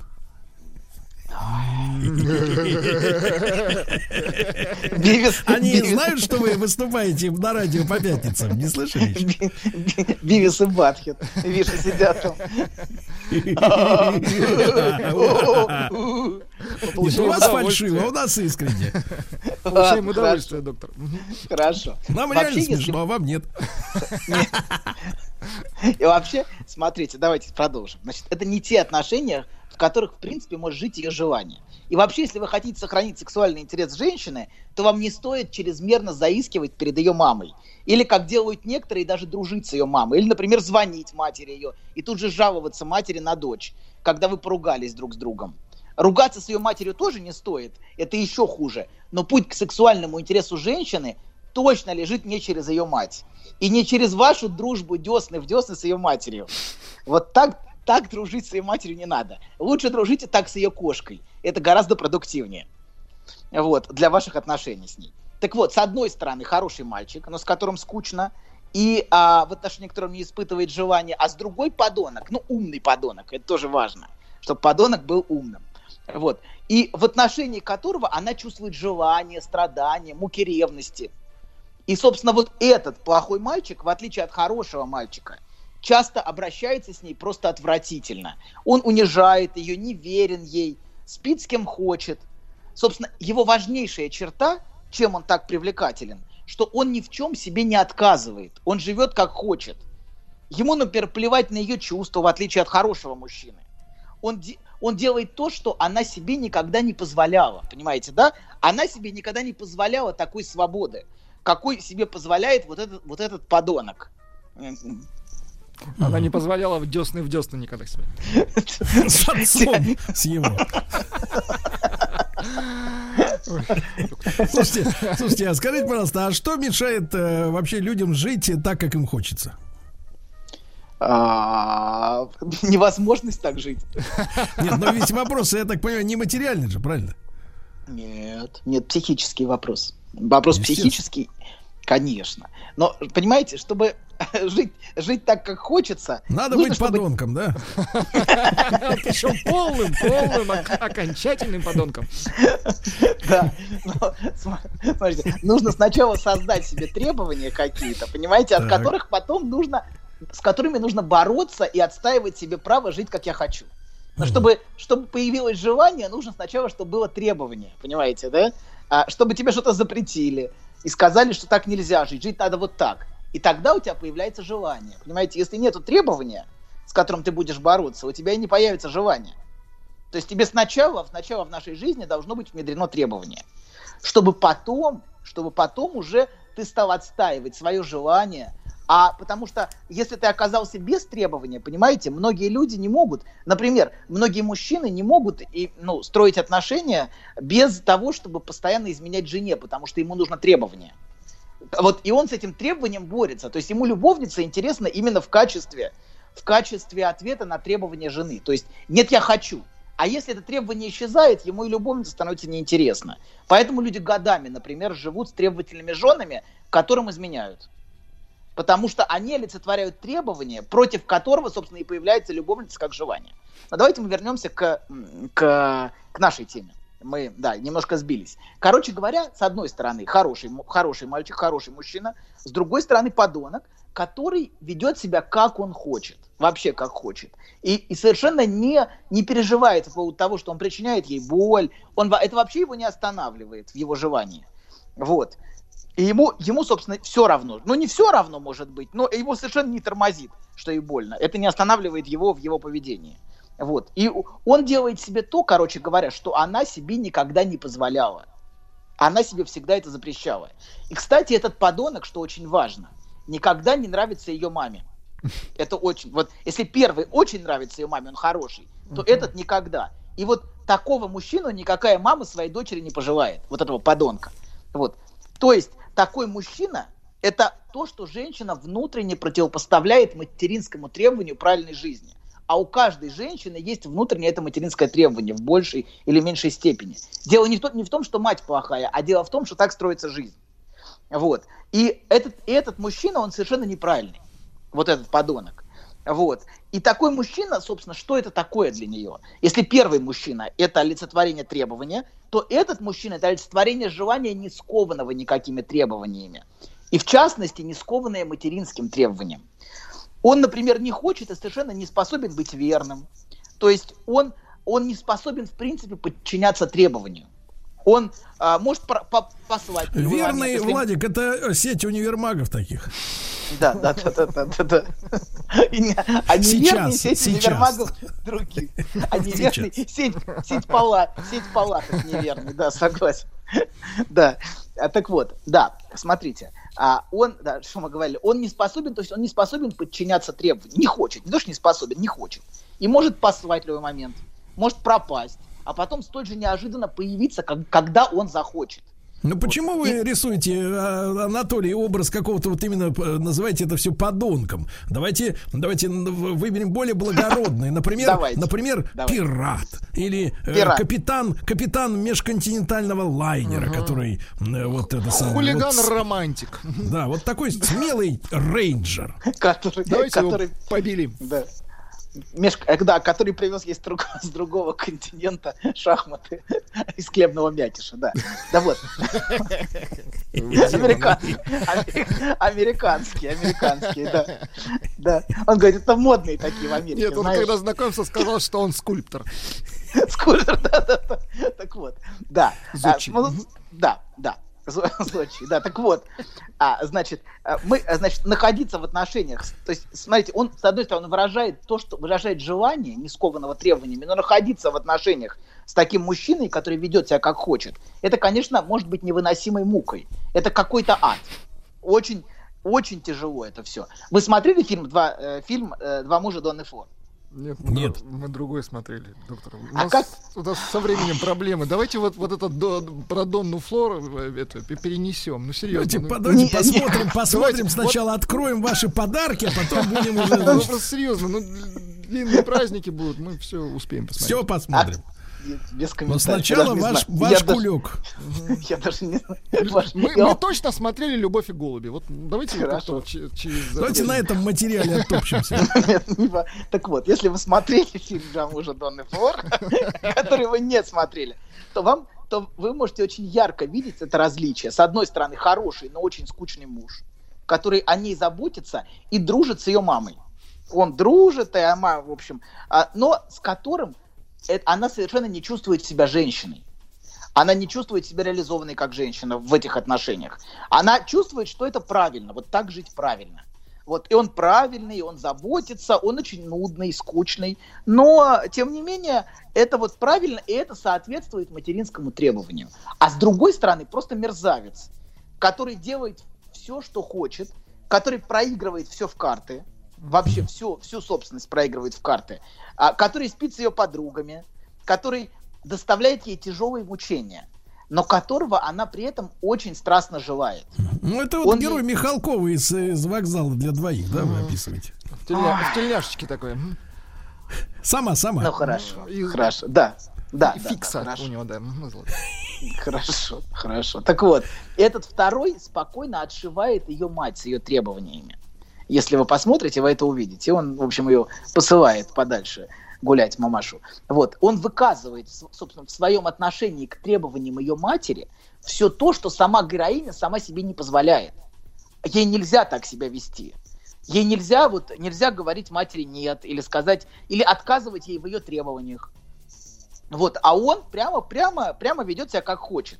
Бивис- Они Бивис- знают, что вы выступаете на радио по пятницам, не слышали? еще? Бивис и Батхет. Видишь, сидят там. Нет, у вас фальшиво, у нас искренне. Получаем удовольствие, доктор. Хорошо. Нам реально смешно, а вам нет. И вообще, смотрите, давайте продолжим. Значит, это не те отношения, которых, в принципе, может жить ее желание. И вообще, если вы хотите сохранить сексуальный интерес женщины, то вам не стоит чрезмерно заискивать перед ее мамой. Или, как делают некоторые, даже дружить с ее мамой. Или, например, звонить матери ее и тут же жаловаться матери на дочь, когда вы поругались друг с другом. Ругаться с ее матерью тоже не стоит, это еще хуже. Но путь к сексуальному интересу женщины точно лежит не через ее мать. И не через вашу дружбу десны в десны с ее матерью. Вот так, так дружить с ее матерью не надо. Лучше дружите так с ее кошкой. Это гораздо продуктивнее. Вот, для ваших отношений с ней. Так вот, с одной стороны, хороший мальчик, но с которым скучно, и а, в отношении которого не испытывает желания, а с другой подонок, ну, умный подонок, это тоже важно, чтобы подонок был умным. Вот. И в отношении которого она чувствует желание, страдания, муки ревности. И, собственно, вот этот плохой мальчик, в отличие от хорошего мальчика, часто обращается с ней просто отвратительно. Он унижает ее, не верен ей, спит с кем хочет. Собственно, его важнейшая черта, чем он так привлекателен, что он ни в чем себе не отказывает. Он живет как хочет. Ему, например, плевать на ее чувства, в отличие от хорошего мужчины. Он, де- он делает то, что она себе никогда не позволяла. Понимаете, да? Она себе никогда не позволяла такой свободы, какой себе позволяет вот этот, вот этот подонок. Она не позволяла в десны в десны никогда себе. С отцом, с его. Слушайте, слушайте, а скажите, пожалуйста, а что мешает э, вообще людям жить так, как им хочется? А, Невозможность так жить. Нет, но ведь вопрос, я так понимаю, не материальный же, правильно? Нет, нет, психический вопрос. Вопрос психический, конечно. Но, понимаете, чтобы *laughs* жить, жить так, как хочется... Надо нужно, быть чтобы- подонком, да? *laughs* Причем полным, полным, ок- окончательным подонком. *laughs* Да. Смотрите, нужно сначала создать себе требования какие-то, понимаете, от которых потом нужно, с которыми нужно бороться и отстаивать себе право жить, как я хочу. Но чтобы, чтобы появилось желание, нужно сначала, чтобы было требование, понимаете, да? А, чтобы тебе что-то запретили и сказали, что так нельзя жить, жить надо вот так. И тогда у тебя появляется желание. Понимаете, если нету требования, с которым ты будешь бороться, у тебя и не появится желание. То есть тебе сначала, сначала в нашей жизни должно быть внедрено требование, чтобы потом, чтобы потом уже ты стал отстаивать свое желание, А потому что если ты оказался без требования, понимаете, многие люди не могут, например, многие мужчины не могут и, ну, строить отношения без того, чтобы постоянно изменять жене, потому что ему нужно требование. Вот и он с этим требованием борется. То есть ему любовница интересна именно в качестве, в качестве ответа на требования жены. То есть нет, я хочу. А если это требование исчезает, ему и любовница становится неинтересна. Поэтому люди годами, например, живут с требовательными женами, которым изменяют. Потому что они олицетворяют требования, против которого, собственно, и появляется любовница как желание. Но давайте мы вернемся к, к, к нашей теме. Мы, да, немножко сбились. Короче говоря, с одной стороны, хороший, хороший мальчик, хороший мужчина, с другой стороны, подонок, который ведет себя как он хочет, вообще как хочет. И, и совершенно не, не переживает по поводу того, что он причиняет ей боль. Он, это вообще его не останавливает в его желании. Вот. И ему, ему, собственно, все равно. Ну, не все равно, может быть, но его совершенно не тормозит, что ей больно. Это не останавливает его в его поведении. Вот. И он делает себе то, короче говоря, что она себе никогда не позволяла. Она себе всегда это запрещала. И, кстати, этот подонок, что очень важно, никогда не нравится ее маме. Это очень... Вот если первый очень нравится ее маме, он хороший, то этот никогда. И вот такого мужчину никакая мама своей дочери не пожелает. Вот этого подонка. Вот. То есть такой мужчина – это то, что женщина внутренне противопоставляет материнскому требованию правильной жизни. А у каждой женщины есть внутреннее это материнское требование в большей или меньшей степени. Дело не в, том, не в том, что мать плохая, а дело в том, что так строится жизнь. Вот. И этот, и этот мужчина, он совершенно неправильный. Вот этот подонок. Вот. И такой мужчина, собственно, что это такое для нее? Если первый мужчина – это олицетворение требования, то этот мужчина – это олицетворение желания, не скованного никакими требованиями. И в частности, не скованное материнским требованием. Он, например, не хочет и совершенно не способен быть верным. То есть он, он не способен, в принципе, подчиняться требованию. Он а, может про- по- послать. момент, Верный, если- Владик, это сеть универмагов таких. Да, да, да, да, да, да, да. Не- А неверные Сейчас, универмагов других. А неверный сеть, сеть, палат, сеть палаток неверный, да, согласен. Да. А, так вот, да, смотрите. А он, да, что мы говорили, он не способен, то есть он не способен подчиняться требованиям. Не хочет. Не то, что не способен, не хочет. И может послать в любой момент. Может пропасть. А потом столь же неожиданно появиться, как- когда он захочет. Ну почему вы рисуете, а, Анатолий, образ какого-то вот именно, э, называете это все подонком? Давайте, давайте выберем более благородный. Например, Давайте. например, Давайте. пират. Или э, Пират. капитан, капитан межконтинентального лайнера, который э, вот это самое. вот Хулиган-романтик. Да, вот такой смелый рейнджер. Который, Давайте его который, побелим. да. Меж- э, да, который привез ей с, друг- *laughs* с другого континента шахматы *laughs* из хлебного мякиша, да. Да вот. *laughs* Американские, американские, да. Да. Он говорит, это модные такие в Америке, Нет, он когда знакомился, сказал, что он скульптор. Скульптор, да, да, да. Так вот, да. А, да, Зодчий, *laughs* да, так вот, а, значит, а, мы, а, значит, находиться в отношениях, то есть, смотрите, он, с одной стороны, выражает то, что выражает желание, не скованного требованиями, но находиться в отношениях с таким мужчиной, который ведет себя как хочет, это, конечно, может быть невыносимой мукой. Это какой-то ад. Очень, очень тяжело это все. Вы смотрели фильм «Два, э, фильм, э, «Два мужа Донны Фор»? Нет, мы, Нет. мы другой смотрели, доктор. У А нас, как- у нас со временем проблемы. Давайте вот, вот этот до- про Донну Флор э, это, перенесем. Ну, серьезно. Давайте, ну, давайте не- посмотрим, Давайте, посмотрим вот- сначала, откроем ваши подарки, а потом будем ну, уже... просто серьезно, ну, длинные праздники будут, мы все успеем посмотреть. Все посмотрим. Нет, Без Но комментариев. сначала даже не ваш, знаю. ваш Я даже- кулек. *laughs* Я даже не знаю. Мы, мы точно смотрели «Любовь и голуби». Вот давайте вот Хорошо. через... Давайте на этом материале оттопчемся. *laughs* Так вот, если вы смотрели фильм «Два мужа Донны Флор», *laughs* который вы не смотрели, то вам то вы можете очень ярко видеть это различие. С одной стороны, хороший, но очень скучный муж, который о ней заботится и дружит с ее мамой. Он дружит, и она, в общем, а, но с которым она совершенно не чувствует себя женщиной. Она не чувствует себя реализованной как женщина в этих отношениях. Она чувствует, что это правильно, вот так жить правильно. Вот, и он правильный, он заботится, он очень нудный, скучный. Но, тем не менее, это вот правильно, и это соответствует материнскому требованию. А с другой стороны, просто мерзавец, который делает все, что хочет, который проигрывает все в карты, вообще всю, всю собственность проигрывает в карты, а, который спит с ее подругами, который доставляет ей тяжелые мучения, но которого она при этом очень страстно желает. Ну, это вот Он герой Михалкова из, из вокзала для двоих, да, вы описываете? В, тельня- в тельняшечке такой. Сама, сама. Ну хорошо, И- хорошо, да. Да, и да, фикса да, хорошо. у него, да. золото. Хорошо, хорошо. Так вот, этот второй спокойно отшивает ее мать с ее требованиями. Если вы посмотрите, вы это увидите. Он, в общем, ее посылает подальше гулять мамашу. Вот, он выказывает, собственно, в своем отношении к требованиям ее матери все то, что сама героиня сама себе не позволяет. Ей нельзя так себя вести. Ей нельзя вот нельзя говорить матери нет или сказать или отказывать ей в ее требованиях. Вот, а он прямо, прямо, прямо ведет себя как хочет.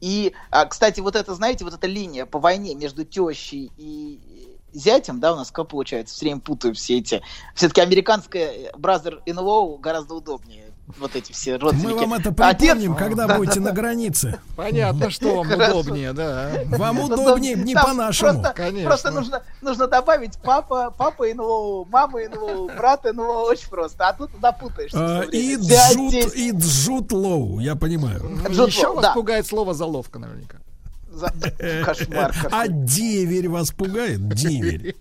И, а, кстати, вот это, знаете, вот эта линия по войне между тещей и зятем, да, у нас как получается, все время путаю все эти. Все-таки американская brother in law гораздо удобнее. Вот эти все родственники. Мы вам это Отец- припомним, когда Да, будете да, на да. границе. Понятно, что вам Хорошо. удобнее, да. Вам удобнее, не по-нашему. Просто, Конечно. просто нужно, нужно добавить папа, папа НЛО, мама НЛО, брат НЛО, очень просто. А тут запутаешься. А. И Джут, и Джут Лоу, я понимаю. Еще Лоу, вас да. пугает слово заловка наверняка. *laughs* А деверь вас пугает? Деверь.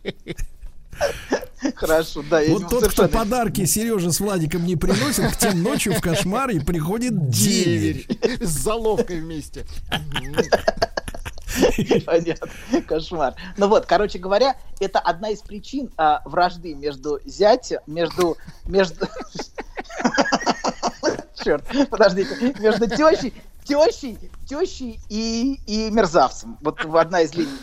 *laughs* Хорошо, да. я Вот тот, кто подарки Сереже с Владиком не приносит, к тем ночью в кошмаре приходит деверь. *laughs* С заловкой вместе. Понятно. Кошмар. Ну вот, короче говоря, это одна из причин а, вражды между зятем, между... между... Черт, подождите. Между тещей, тещей, тещей и, и мерзавцем. Вот одна из линий.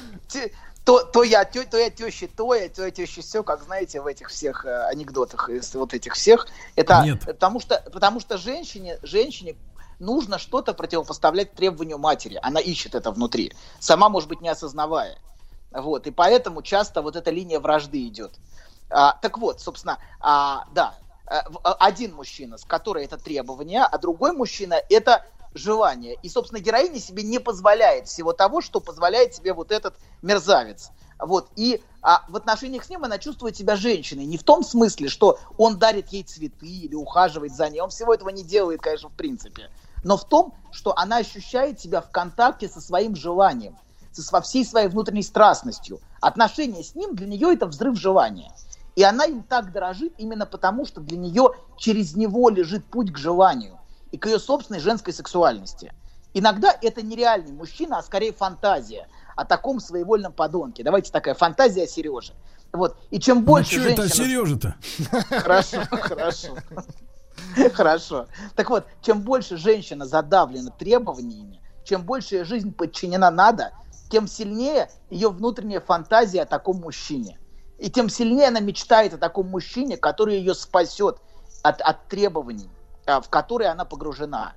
То, то я, тё, то я теща, то я, то я теща, все, как знаете, в этих всех э, анекдотах из вот этих всех. Это Нет. потому что, потому что женщине, женщине нужно что-то противопоставлять требованию матери. Она ищет это внутри, сама, может быть, не осознавая. Вот, и поэтому часто вот эта линия вражды идет. А, так вот, собственно, а, да, а, один мужчина, с которой это требование, а другой мужчина это желание. И, собственно, героиня себе не позволяет всего того, что позволяет себе вот этот мерзавец. Вот. И а, в отношениях с ним она чувствует себя женщиной. Не в том смысле, что он дарит ей цветы или ухаживает за ней. Он всего этого не делает, конечно, в принципе. Но в том, что она ощущает себя в контакте со своим желанием, со всей своей внутренней страстностью. Отношения с ним для нее это взрыв желания. И она им так дорожит именно потому, что для нее через него лежит путь к желанию и к ее собственной женской сексуальности. Иногда это нереальный мужчина, а скорее фантазия о таком своевольном подонке. Давайте такая фантазия о Сереже. Вот. И чем Ну больше это женщина... Сережа-то? *laughs* Хорошо, хорошо. Хорошо. Так вот, чем больше женщина задавлена требованиями, чем больше ее жизнь подчинена надо, тем сильнее ее внутренняя фантазия о таком мужчине. И тем сильнее она мечтает о таком мужчине, который ее спасет от, от требований, в которые она погружена.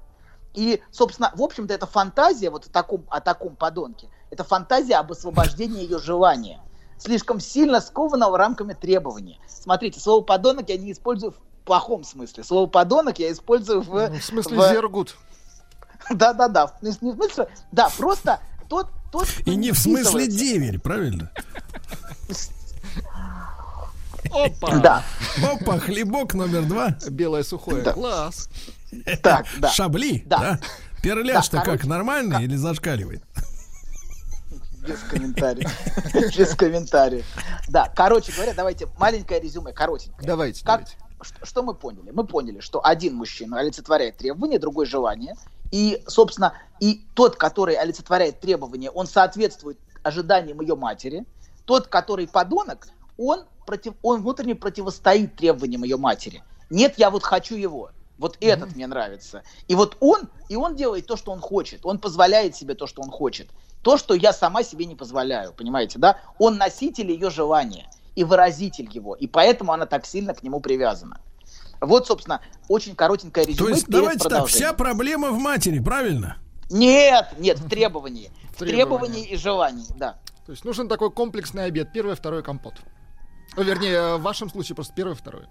И, собственно, в общем-то, это фантазия вот о таком, о таком подонке. Это фантазия об освобождении ее желания. Слишком сильно скованного рамками требований. Смотрите, слово подонок я не использую в плохом смысле. Слово подонок я использую в... В смысле в- зергут. Да-да-да. Не, не в смысле... Да, просто тот... тот И не в смысле деверь, правильно? Опа! Да. Опа, хлебок номер два. Белое сухое. Да. Класс. Так, да. Шабли, Да. да? Перляш-то Да, как, нормальный или зашкаливает? Без комментариев. *laughs* Без комментариев. Да, короче говоря, давайте маленькое резюме, коротенькое. Давайте, Как, давайте. что, что мы поняли? Мы поняли, что один мужчина олицетворяет требования, другой желание. И, собственно, и тот, который олицетворяет требования, он соответствует ожиданиям ее матери. Тот, который подонок, он, против, он внутренне противостоит требованиям ее матери. Нет, я вот хочу его. Вот этот мне нравится. И вот он, и он делает то, что он хочет. Он позволяет себе то, что он хочет. То, что я сама себе не позволяю, понимаете, да? Он носитель ее желания и выразитель его. И поэтому она так сильно к нему привязана. Вот, собственно, очень коротенькое резюме То есть, перед давайте так, вся проблема в матери, правильно? Нет, нет, в требовании. В Требования. требовании и желании, да. То есть нужен такой комплексный обед. Первый, второй компот. Ну, Вернее, в вашем случае просто первый, второй.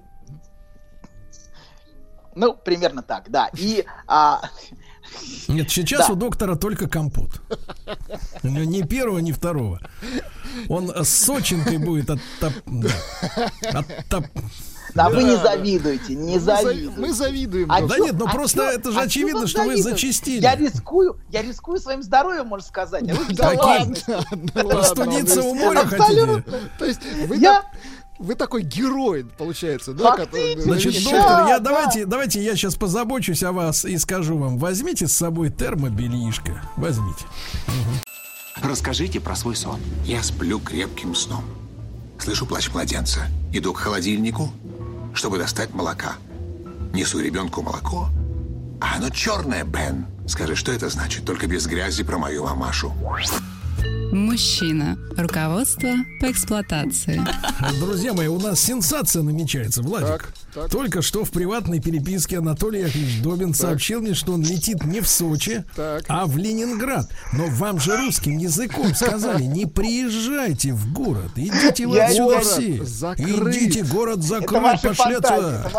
Ну, примерно так, да. И а, Нет, сейчас Да. у доктора только компот. Ни первого, ни второго. Он с сочинкой будет от топ... да. От топ- да, вы не завидуете, не за- завидуете. Мы завидуем. А Да нет, ну а просто чё- это же а очевидно, что вы зачастили. Я рискую, я рискую своим здоровьем, можно сказать. Простудиться у моря хотите? То есть вы, вы такой герой, получается, да? который-. Значит, доктор, я да. давайте, давайте я сейчас позабочусь о вас и скажу вам, возьмите с собой термобельишко. Возьмите. Расскажите про свой сон. Я сплю крепким сном. Слышу плач младенца. Иду к холодильнику, чтобы достать молока. Несу ребенку молоко. А оно черное, Бен. Скажи, что это значит? Только без грязи про мою мамашу. Мужчина. Руководство по эксплуатации. Друзья мои, у нас сенсация намечается, Владик. Так, так. Только что в приватной переписке Анатолий Яковлевич Добин сообщил мне, что он летит не в Сочи, Так. а в Ленинград. Но вам же русским языком сказали, не приезжайте в город, идите вы Я отсюда все. Идите, город закрыт, пошли отсюда.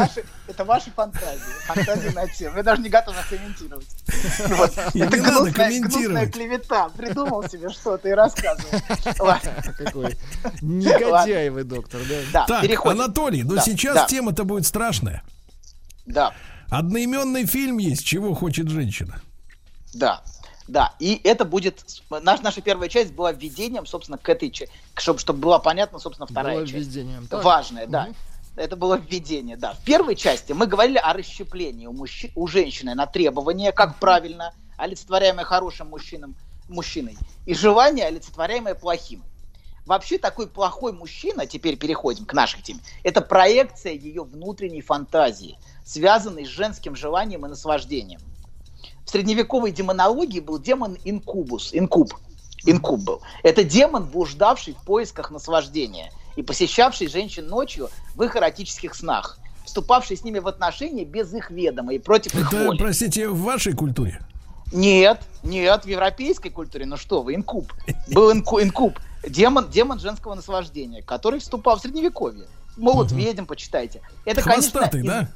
Это ваши, фантазии. Фантазии на тему. Я даже не готов их комментировать. Вот. Это надо гнусная, клевета. Придумал себе что-то и рассказывал. *laughs* Какой *laughs* негодяй вы, доктор, да? Да, Так, переходим. Анатолий, но Да, сейчас тема-то будет страшная. Да, Одноименный фильм есть «Чего хочет женщина». да. Да, и это будет... Наш, наша первая часть была введением, собственно, к этой части, чтобы, чтобы была понятна, собственно, вторая Было часть. введением. Так. Важное, да. Это было введение, да. В первой части мы говорили о расщеплении у, мужчи- у женщины на требования, как правильно, олицетворяемое хорошим мужчинам, мужчиной, и желание, олицетворяемое плохим. Вообще такой плохой мужчина, теперь переходим к нашей теме, это проекция ее внутренней фантазии, связанной с женским желанием и наслаждением. В средневековой демонологии был демон инкубус, инкуб, инкуб был. Это демон, блуждавший в поисках наслаждения и посещавший женщин ночью в их эротических снах, вступавший с ними в отношения без их ведома и против их Это, воли. простите, в вашей культуре? Нет, нет, в европейской культуре, ну что вы, инкуб. Был инку- инкуб, демон, демон женского наслаждения, который вступал в средневековье. Молот ведьм, почитайте. Это, Хвостатый, конечно, да?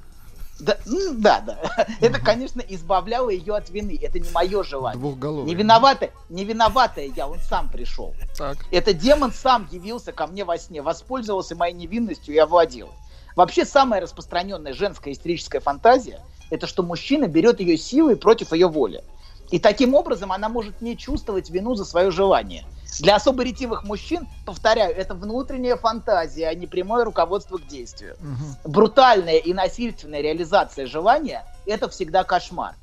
Да, м, да, да. *laughs* Это, конечно, избавляло ее от вины. Это не мое желание. Двухголовый. Не виноватая, не виноватая я, он сам пришел. Так. Это демон сам явился ко мне во сне, воспользовался моей невинностью и овладел. Вообще самая распространенная женская истерическая фантазия – это что мужчина берет ее силой против ее воли. И таким образом она может не чувствовать вину за свое желание. Для особо ретивых мужчин, повторяю, это внутренняя фантазия, а не прямое руководство к действию. Брутальная и насильственная реализация желания – это всегда кошмар.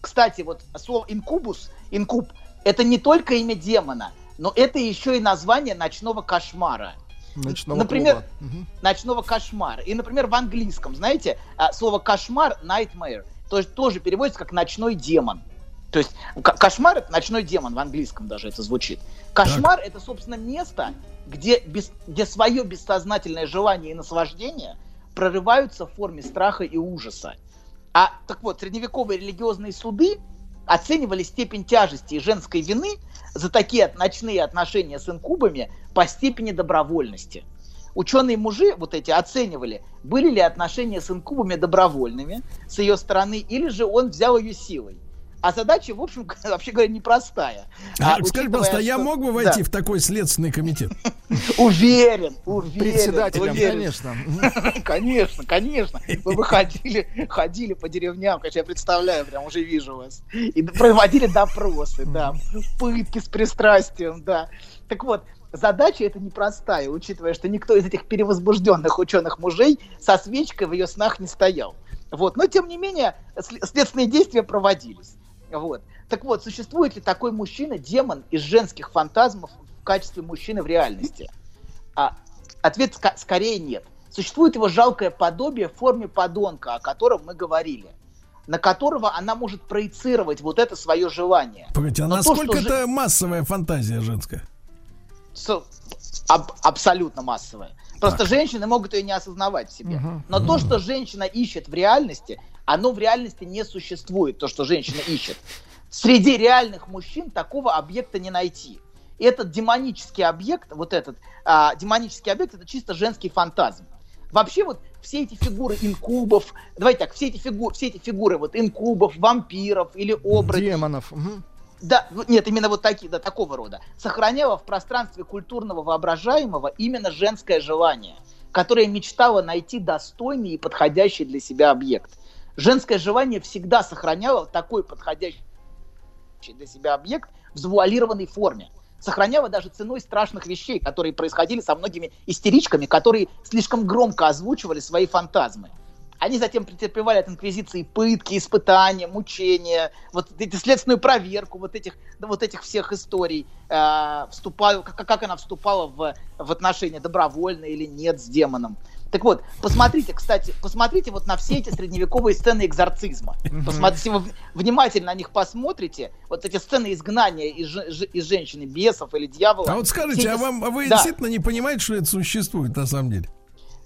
Кстати, вот слово инкубус, инкуб, это не только имя демона, но это еще и название ночного кошмара. Ночного Например, клуба. Ночного кошмара. И, например, в английском, знаете, а, слово кошмар, nightmare, то тоже переводится как ночной демон. То есть кошмар это ночной демон в английском даже это звучит. Кошмар это, собственно, место, где, без, где свое бессознательное желание и наслаждение прорываются в форме страха и ужаса. А так вот, средневековые религиозные суды оценивали степень тяжести и женской вины за такие ночные отношения с инкубами по степени добровольности. Ученые мужи вот эти оценивали, были ли отношения с инкубами добровольными с ее стороны, или же он взял ее силой. А задача, в общем, *laughs* вообще говоря, непростая. А, А, скажи, пожалуйста, а я что- мог бы войти Да. в такой следственный комитет? *laughs* Уверен, уверен. Председателем, уверен. конечно. *laughs* Конечно, конечно. Вы бы ходили, ходили по деревням, конечно, я представляю, прям уже вижу вас. И проводили допросы, да, пытки с пристрастием, да. Так вот, задача эта непростая, учитывая, что никто из этих перевозбужденных ученых мужей со свечкой в ее снах не стоял. Вот. Но, тем не менее, след- следственные действия проводились. Вот. Так вот, существует ли такой мужчина, демон из женских фантазмов в качестве мужчины в реальности? А, ответ ска- скорее нет. Существует его жалкое подобие в форме подонка, о котором мы говорили, на которого она может проецировать вот это свое желание. Погодите, а Но то, насколько же- это массовая фантазия женская? С- аб- абсолютно массовая. Просто женщины могут ее не осознавать в себе. Мгм. Но то, что женщина ищет в реальности, оно в реальности не существует, то, что женщина ищет. Среди реальных мужчин такого объекта не найти. Этот демонический объект, вот этот а, демонический объект, это чисто женский фантазм. Вообще вот все эти фигуры инкубов, давайте так, все эти фигуры, все эти фигуры вот инкубов, вампиров или оборотней, Демонов. мгм. да, ну, нет, именно вот такие, да, такого рода. Сохраняло в пространстве культурного воображаемого именно женское желание, которое мечтало найти достойный и подходящий для себя объект. Женское желание всегда сохраняло такой подходящий для себя объект в завуалированной форме. Сохраняло даже ценой страшных вещей, которые происходили со многими истеричками, которые слишком громко озвучивали свои фантазмы. Они затем претерпевали от инквизиции пытки, испытания, мучения, вот эти следственную проверку вот этих, вот этих всех историй, э, вступаю, как, как она вступала в, в отношения добровольно или нет с демоном. Так вот, посмотрите, кстати, посмотрите вот на все эти средневековые сцены экзорцизма. Посмотрите, вы внимательно на них посмотрите, вот эти сцены изгнания из, из женщины, бесов или дьявола. А вот скажите, а эти- вам а вы Да. действительно не понимаете, что это существует на самом деле?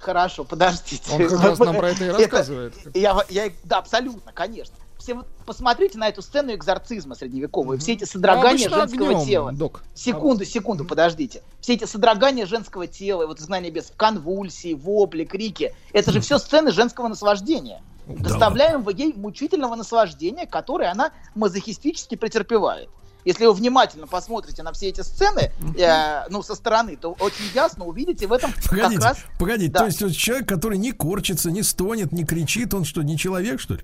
Хорошо, подождите. Он как раз нам про это и *laughs* рассказывает. Я, я- да, абсолютно, конечно. Все вот посмотрите на эту сцену экзорцизма средневековую, все эти содрогания Обычно женского огнем, тела. док. Секунду, секунду, подождите. Все эти содрогания женского тела, вот изгнание без конвульсии, вопли, крики, это же все сцены женского наслаждения. Доставляем ей мучительного наслаждения, которое она мазохистически претерпевает. Если вы внимательно посмотрите на все эти сцены, э, ну, со стороны, то очень ясно увидите в этом Погодите, как раз... погодите, Да. то есть вот человек, который не корчится, не стонет, не кричит, он что, не человек, что ли?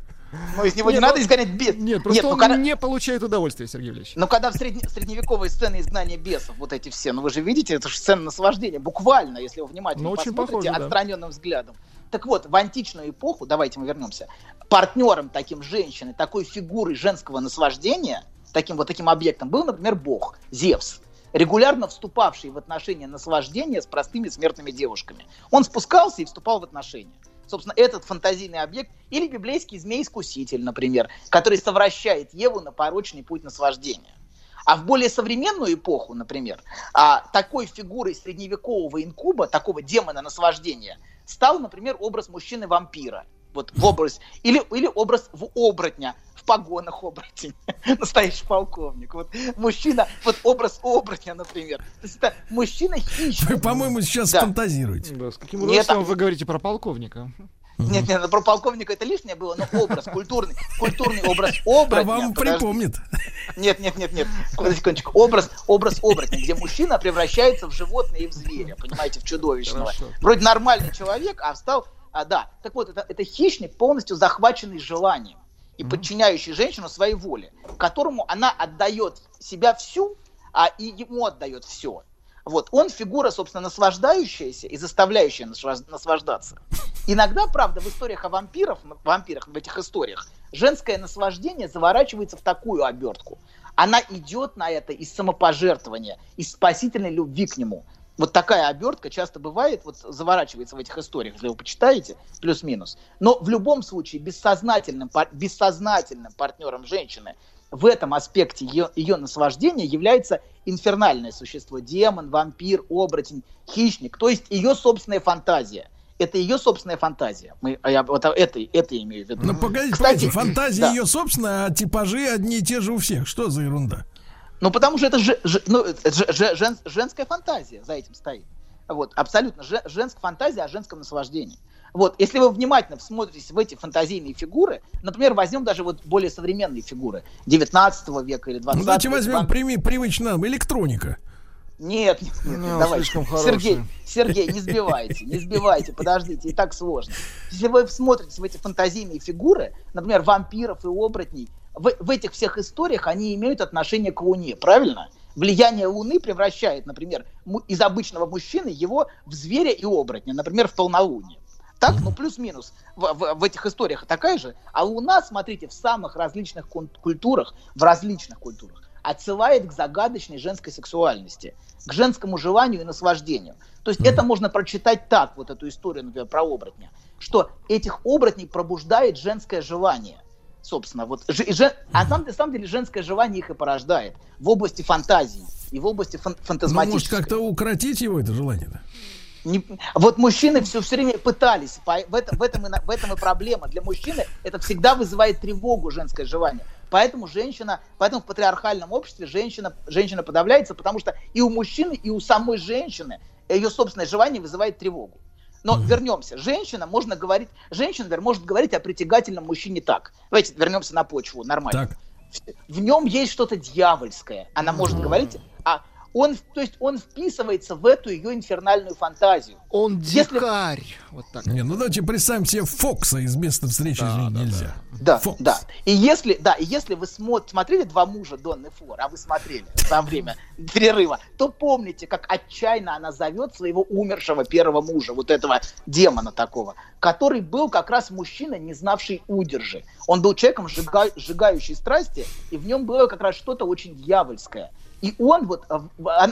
Ну, из него не, Не, надо ну, изгонять бес. Нет, просто ну, он когда- не получает удовольствия, Сергей Ильич. Но когда в средне- средневековые сцены изгнания бесов, вот эти все, ну вы же видите, это же сцена наслаждения, буквально, если вы внимательно Ну, очень посмотрите похоже, да. отстраненным взглядом. Так вот, в античную эпоху, давайте мы вернемся, партнером таким женщины, такой фигурой женского наслаждения, таким вот таким объектом был, например, бог, Зевс, регулярно вступавший в отношения наслаждения с простыми смертными девушками. Он спускался и вступал в отношения. Собственно, этот фантазийный объект, или библейский змей-искуситель, например, который совращает Еву на порочный путь наслаждения. А в более современную эпоху, например, а, такой фигурой средневекового инкуба, такого демона наслаждения, стал, например, образ мужчины-вампира. Вот в образ, или, или образ в оборотня, погонах оборотень, *laughs* настоящий полковник. Вот мужчина, вот образ оборотня, например. То есть это мужчина-хищник. Вы, по-моему, сейчас Да. фантазируете. Да, с каким Нет, удовольствием а- вы говорите про полковника? Нет, нет, про полковника это лишнее было, но образ, культурный, культурный образ *laughs* А оборотня. вам подожди. припомнит. Нет, нет, нет, нет. Секундочку. Образ, образ оборотня, где мужчина превращается в животное и в зверя, понимаете, в чудовищного. Хорошо. Вроде нормальный человек, а встал... А, да. Так вот, это, это хищник, полностью захваченный желанием и подчиняющий женщину своей воле, которому она отдает себя всю, а и ему отдает все. Вот. Он фигура, собственно, наслаждающаяся и заставляющая наслаж- наслаждаться. Иногда, правда, в историях о вампирах, вампирах, в этих историях, женское наслаждение заворачивается в такую обертку. Она идет на это из самопожертвования, из спасительной любви к нему. Вот такая обертка часто бывает, вот заворачивается в этих историях, если вы почитаете, плюс-минус. Но в любом случае бессознательным, бессознательным партнером женщины в этом аспекте ее, ее наслаждения является инфернальное существо. Демон, вампир, оборотень, хищник. То есть ее собственная фантазия. Это ее собственная фантазия. Мы, а я вот это, это имею в виду. Ну, погодите, Кстати, погодите, фантазия да. ее собственная, а типажи одни и те же у всех. Что за ерунда? Ну, потому что это же, же- ну, это же- же- жен- женская фантазия за этим стоит. Вот, абсолютно. Же- женская фантазия о женском наслаждении. Вот, если вы внимательно всмотритесь в эти фантазийные фигуры, например, возьмем даже вот более современные фигуры 19 века или 20 Ну, давайте века, возьмем прими, привычно электроника. Нет, нет, нет, Ну, слишком Сергей. Сергей, не сбивайте, не сбивайте, подождите, и так сложно. Если вы смотрите в эти фантазийные фигуры, например, вампиров и оборотней, в, в этих всех историях они имеют отношение к Луне, правильно? Влияние Луны превращает, например, из обычного мужчины его в зверя и оборотня, например, в полнолуние. Так, ну плюс-минус в, в- в этих историях такая же. А Луна, смотрите, в самых различных культурах, в различных культурах, отсылает к загадочной женской сексуальности, к женскому желанию и наслаждению. То есть это можно прочитать так, вот эту историю, например, про оборотня, что этих оборотней пробуждает женское желание. Собственно, вот, же- же- а на, на самом деле женское желание их и порождает в области фантазии и в области фан- Ну, может, фантазматической. как-то укротить его, это желание-то? Не- вот мужчины все, все время пытались, по- в, этом, в, этом и, в этом и проблема. Для мужчины это всегда вызывает тревогу женское желание. Поэтому женщина, поэтому в патриархальном обществе женщина, женщина подавляется, потому что и у мужчины, и у самой женщины ее собственное желание вызывает тревогу. Но вернемся. Женщина можно говорить, женщина, например, может говорить о притягательном мужчине так. Давайте вернемся на почву, нормально. Так. В нем есть что-то дьявольское. Она может говорить, он, то есть он вписывается в эту ее инфернальную фантазию. Он Если- дикарь. Вот так. Не, ну давайте представим себе Фокса из места встречи с ней нельзя. Да, Фокс. да. И если, да, и если вы смо- смотрели «Два мужа» Донны Флор, а вы смотрели во время перерыва, то помните, как отчаянно она зовет своего умершего первого мужа, вот этого демона такого, который был как раз мужчина, не знавший удержи. Он был человеком, сжига- сжигающей страсти, и в нем было как раз что-то очень дьявольское. И он вот, э,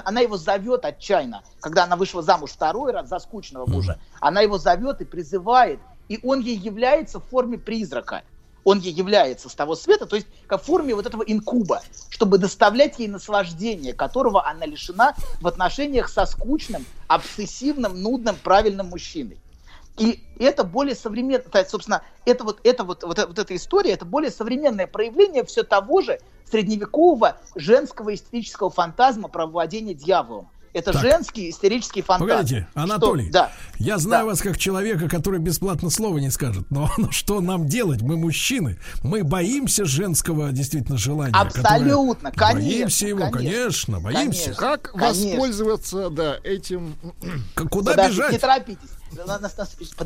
она его зовет отчаянно, когда она вышла замуж второй раз за скучного мужа, она его зовет и призывает, и он ей является в форме призрака. Он ей является с того света, то есть как в форме вот этого инкуба, чтобы доставлять ей наслаждение, которого она лишена в отношениях со скучным, обсессивным, нудным, правильным мужчиной. И это более современное, собственно, это вот, это вот, вот, вот эта история, это более современное проявление все того же средневекового женского истерического фантазма про владение дьяволом. Это Так. женский истерический фантазм. Погодите, Что- Анатолий, да. я знаю Да. вас как человека, который бесплатно слова не скажет, но, *laughs* но что нам делать? Мы мужчины, мы боимся женского действительно желания. Абсолютно, которое- конечно, Боимся его, конечно. конечно, боимся. Конечно. Как Конечно. воспользоваться, да, этим... Куда Подождите, бежать? Не торопитесь.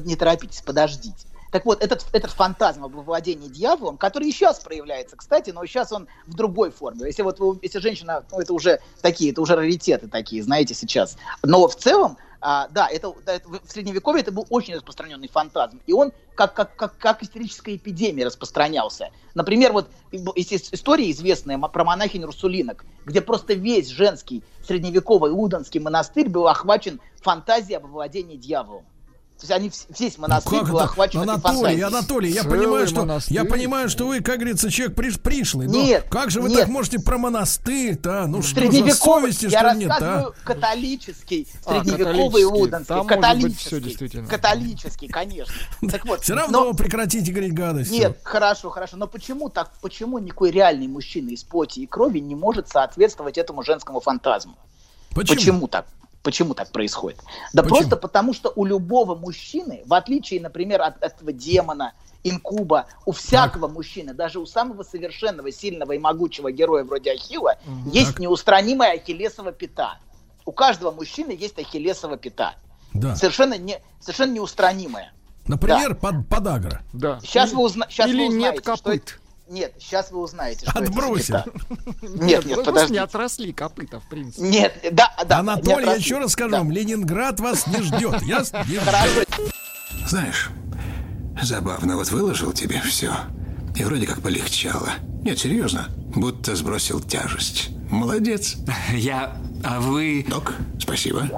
Не торопитесь, подождите. Так вот, этот, этот фантазм об овладении дьяволом, который и сейчас проявляется, кстати, но сейчас он в другой форме. Если вот если женщина, ну это уже такие, это уже раритеты такие, знаете, сейчас. Но в целом, а, да, это, да, это в средневековье это был очень распространенный фантазм. И он как, как, как, как истерическая эпидемия распространялся. Например, вот история известная про монахинь Русулинок, где просто весь женский средневековый Удонский монастырь был охвачен фантазией об овладении дьяволом. То есть они весь монастырь Ну Как был это? охвачен этой Анатолий, фантазией. Анатолий, я Целый понимаю, что монастырь. я понимаю, что вы, как говорится, человек приш, пришлый. но Нет, как же вы нет. так можете про монастырь-то? а? Ну что за совести, я что нет, рассказываю а? католический, А, средневековый католический. Может быть католический, всё действительно. католический, конечно. *laughs* Так вот, Все равно но- прекратите говорить гадости. Нет, хорошо, хорошо. Но почему так? Почему никакой реальный мужчина из плоти и крови не может соответствовать этому женскому фантазму? Почему? так? Почему так происходит? Да Почему? просто потому, что у любого мужчины, в отличие, например, от этого демона, инкуба, у всякого мужчины, даже у самого совершенного, сильного и могучего героя вроде Ахилла, есть неустранимая ахиллесова пята. У каждого мужчины есть ахиллесова пята. Да. Совершенно, не, совершенно неустранимая. Например, под, подагра. Да. Сейчас вы, узна... сейчас Или вы узнаете, нет что копыт. это- Нет, сейчас вы узнаете, что Отбросили. это. *laughs* Нет, нет, просто подожди. не отросли копыта, в принципе. Нет, да, да. Анатолий, я еще раз скажу вам, Ленинград вас не ждет. Хорошо. Знаешь, забавно, вот выложил тебе все. И вроде как полегчало. Нет, серьезно, будто сбросил тяжесть. Молодец. *laughs* Я... А вы... Док, спасибо.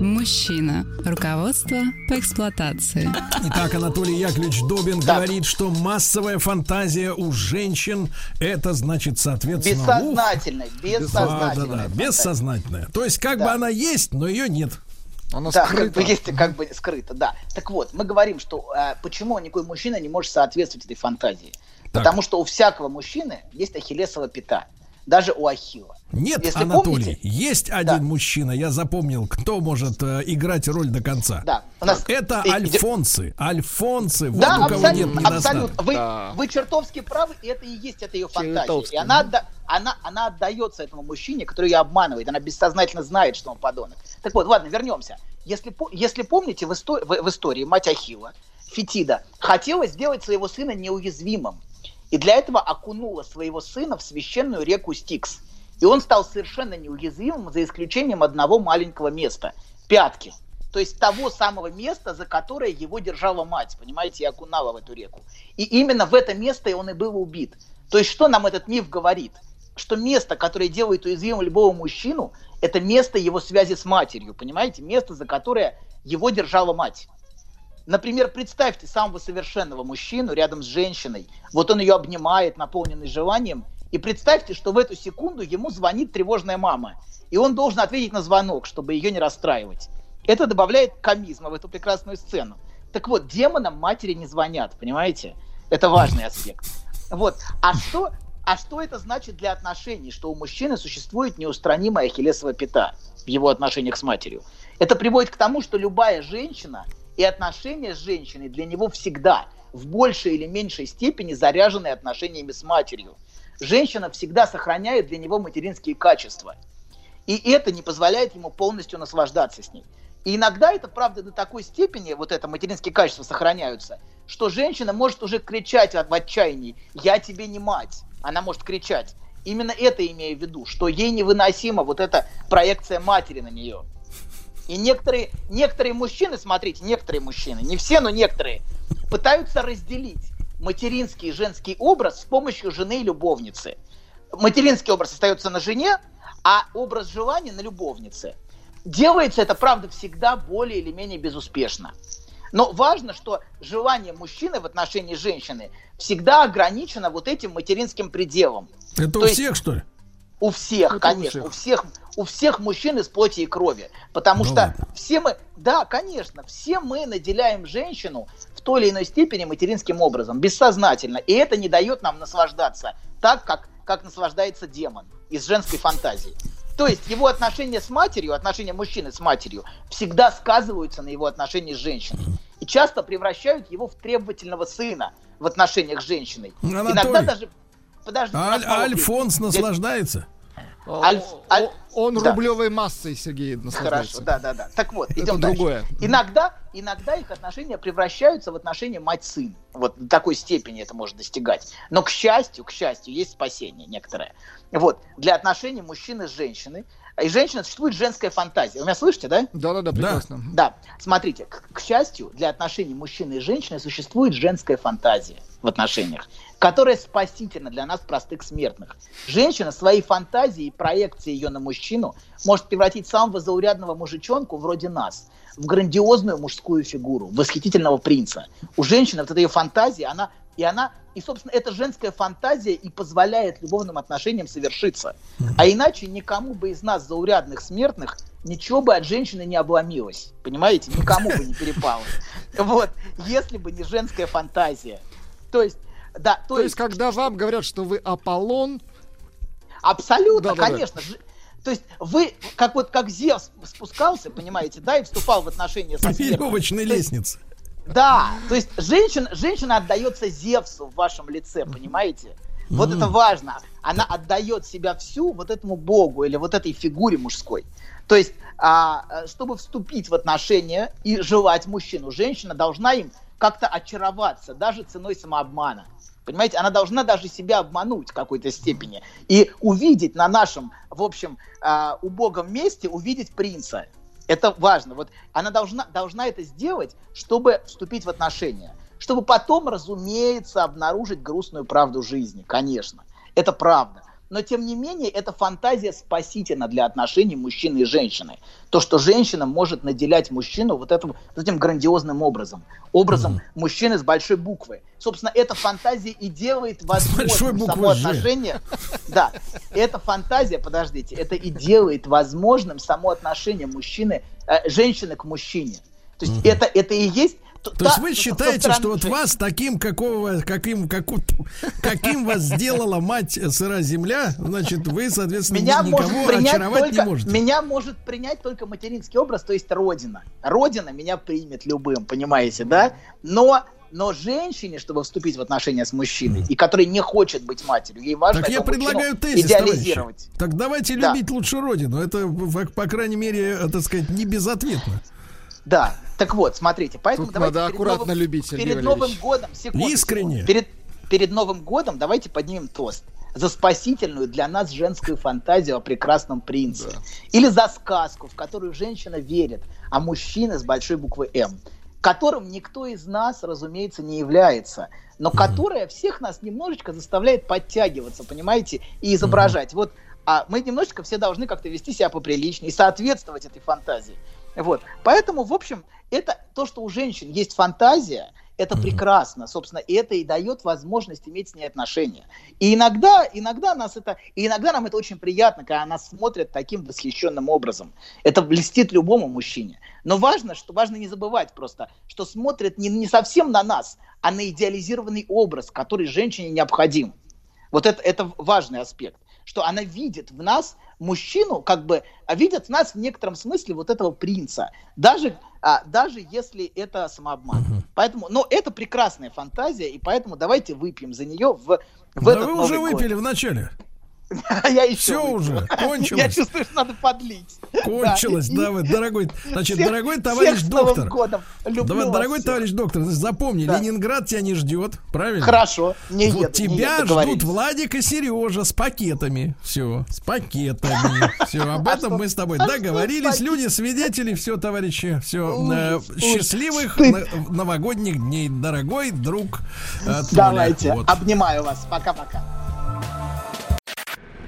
Мужчина. Руководство по эксплуатации. Итак, Анатолий Яковлевич Добин говорит, что массовая фантазия у женщин это значит, соответственно, ух, Бессознательное, да, бессознательное. да, да, бессознательная. То есть, как бы Да. она есть, но ее нет. Она Да, как скрыта. бы есть, как бы скрыто, да. Так вот, мы говорим, что э, почему никакой мужчина не может соответствовать этой фантазии. Потому что у всякого мужчины есть ахиллесова пята. Даже у Ахилла. Нет, Если Анатолий, помните- есть один мужчина, я запомнил, кто может э, играть роль до конца. Да, у нас- Это и- Альфонсы. Альфонсы. Вот да, у кого нет абсолютно, недостатка. абсолютно. Вы, Да. вы чертовски правы, и это и есть, это ее фантазия. Чертовски, И она, отда- она, она отдается этому мужчине, который ее обманывает. Она бессознательно знает, что он подонок. Так вот, ладно, вернемся. Если, если помните, в, исто- в- в истории мать Ахилла, Фетида, хотела сделать своего сына неуязвимым. И для этого окунула своего сына в священную реку Стикс. И он стал совершенно неуязвимым, за исключением одного маленького места – пятки. То есть того самого места, за которое его держала мать, понимаете, и окунала в эту реку. И именно в это место он и был убит. То есть что нам этот миф говорит? Что место, которое делает уязвимым любого мужчину, это место его связи с матерью, понимаете? Место, за которое его держала мать. Например, представьте самого совершенного мужчину рядом с женщиной. Вот он ее обнимает, наполненный желанием. И представьте, что в эту секунду ему звонит тревожная мама. И он должен ответить на звонок, чтобы ее не расстраивать. Это добавляет комизма в эту прекрасную сцену. Так вот, демонам матери не звонят, понимаете? Это важный аспект. Вот. А что, А что это значит для отношений, что у мужчины существует неустранимая ахиллесова пята в его отношениях с матерью? Это приводит к тому, что любая женщина и отношения с женщиной для него всегда в большей или меньшей степени заряжены отношениями с матерью. Женщина всегда сохраняет для него материнские качества. И это не позволяет ему полностью наслаждаться с ней. И иногда это, правда, до такой степени, вот это материнские качества сохраняются, что женщина может уже кричать в отчаянии «я тебе не мать». Она может кричать. Именно это имею в виду, что ей невыносима вот эта проекция матери на нее. И некоторые, некоторые мужчины, смотрите, некоторые мужчины, не все, но некоторые, пытаются разделить материнский и женский образ с помощью жены и любовницы. Материнский образ остается на жене, а образ желания на любовнице. Делается это, правда, всегда более или менее безуспешно. Но важно, что желание мужчины в отношении женщины всегда ограничено вот этим материнским пределом. Это То у есть всех, что ли? У всех, Это у конечно, у всех, у всех мужчин из плоти и крови. Потому Ну что ладно. все мы, да, конечно, все мы наделяем женщину в той или иной степени материнским образом, бессознательно. И это не дает нам наслаждаться так, как, как наслаждается демон из женской фантазии. То есть его отношения с матерью, отношения мужчины с матерью всегда сказываются на его отношении с женщиной. И часто превращают его в требовательного сына в отношениях с женщиной. Анатолий, Иногда даже... Подожди, А Аль- Альфонс наслаждается? Аль- Аль- Он Да. рублевой массой, Сергей, наслаждается. Хорошо, да, да, да. Так вот, Это идем дальше. другое. Иногда, иногда их отношения превращаются в отношения мать-сын. Вот до такой степени это может достигать. Но, к счастью, к счастью, есть спасение некоторое. Вот, для отношений мужчины с женщиной, и женщины существует женская фантазия. Вы меня слышите, да? Да-да-да, прекрасно. Да, смотрите, к, к счастью, для отношений мужчины и женщины существует женская фантазия в отношениях, которая спасительна для нас, простых смертных. Женщина своей фантазией и проекцией ее на мужчину может превратить самого заурядного мужичонку, вроде нас, в грандиозную мужскую фигуру, восхитительного принца. У женщины вот эта ее фантазия, она и она, и, собственно, эта женская фантазия и позволяет любовным отношениям совершиться. А иначе никому бы из нас, заурядных смертных, ничего бы от женщины не обломилось. Понимаете? Никому бы не перепало. Вот. Если бы не женская фантазия. То есть, да, то, То есть, когда вам говорят, что вы Аполлон, Абсолютно, Да-да-да. конечно. Ж- То есть вы, как вот как Зевс спускался, понимаете, да, и вступал в отношения со По веревочной есть- лестнице. Да, то есть женщина, женщина отдается Зевсу в вашем лице, понимаете? Вот это важно. Она отдает себя всю вот этому богу или вот этой фигуре мужской. То есть, а, а, чтобы вступить в отношения и желать мужчину, женщина должна им как-то очароваться, даже ценой самообмана. Понимаете, она должна даже себя обмануть в какой-то степени и увидеть на нашем, в общем, а, убогом месте, увидеть принца. Это важно. Вот она должна, должна это сделать, чтобы вступить в отношения. Чтобы потом, разумеется, обнаружить грустную правду жизни. Конечно. Это правда. Но, тем не менее, эта фантазия спасительна для отношений мужчины и женщины. То, что женщина может наделять мужчину вот этим, вот этим грандиозным образом. Образом мужчины с большой буквы. Собственно, эта фантазия и делает возможным само отношение. Да, эта фантазия, подождите, это и делает возможным само отношение мужчины, э, женщины к мужчине. То есть это, это и есть... То есть вы считаете, что вот вас таким, какого, каким, каку- каким вас сделала мать сыра земля, значит, вы, соответственно, меня никого может принять очаровать только, не можете. Меня может принять только материнский образ, то есть родина. Родина меня примет любым, понимаете, да? Но но женщине, чтобы вступить в отношения с мужчиной, и который не хочет быть матерью, ей важно Так я предлагаю тезис, идеализировать. товарищи. Так давайте Да. любить лучше родину. Это, по, по крайней мере, э, так сказать, не безответно. Да, так вот, смотрите, поэтому Тут давайте надо перед аккуратно новым, любить, Сергей перед Валерьевич. Новым годом, секунду, Искренне. перед, перед Новым годом давайте поднимем тост за спасительную для нас женскую фантазию о прекрасном принце. Или за сказку, в которую женщина верит, а мужчина с большой буквы М, которым никто из нас, разумеется, не является, но которая всех нас немножечко заставляет подтягиваться, понимаете, и изображать. Вот а мы немножечко все должны как-то вести себя поприличнее и соответствовать этой фантазии. Вот. Поэтому, в общем, это то, что у женщин есть фантазия, это прекрасно, собственно, и это и дает возможность иметь с ней отношения. И иногда, иногда нас это, и иногда нам это очень приятно, когда нас смотрят таким восхищенным образом. Это блестит любому мужчине. Но важно, что важно не забывать просто, что смотрят не, не совсем на нас, а на идеализированный образ, который женщине необходим. Вот это, это важный аспект, что она видит в нас мужчину, как бы, а видит в нас в некотором смысле вот этого принца, даже, а, даже если это самообман. Поэтому, но это прекрасная фантазия, и поэтому давайте выпьем за нее в, в Да этот вы Новый уже год. выпили в начале. Я еще Все выпью. уже, *laughs* кончилось. Я чувствую, что надо подлить. Кончилось, Да, и- да, вы, дорогой, значит, всех- дорогой товарищ всех доктор. годом. Люблю Давай, дорогой всех. товарищ доктор, запомни, Да. Ленинград тебя не ждет, правильно? Хорошо, не Вот еду, не тебя еду, ждут. Владик и Сережа с пакетами. Все, с пакетами. *laughs* Все, об А этом мы с тобой а договорились. Люди, свидетели, все, товарищи, все. Ужас. Счастливых новогодних дней, дорогой друг. э. Давайте, Вот. обнимаю вас. Пока-пока.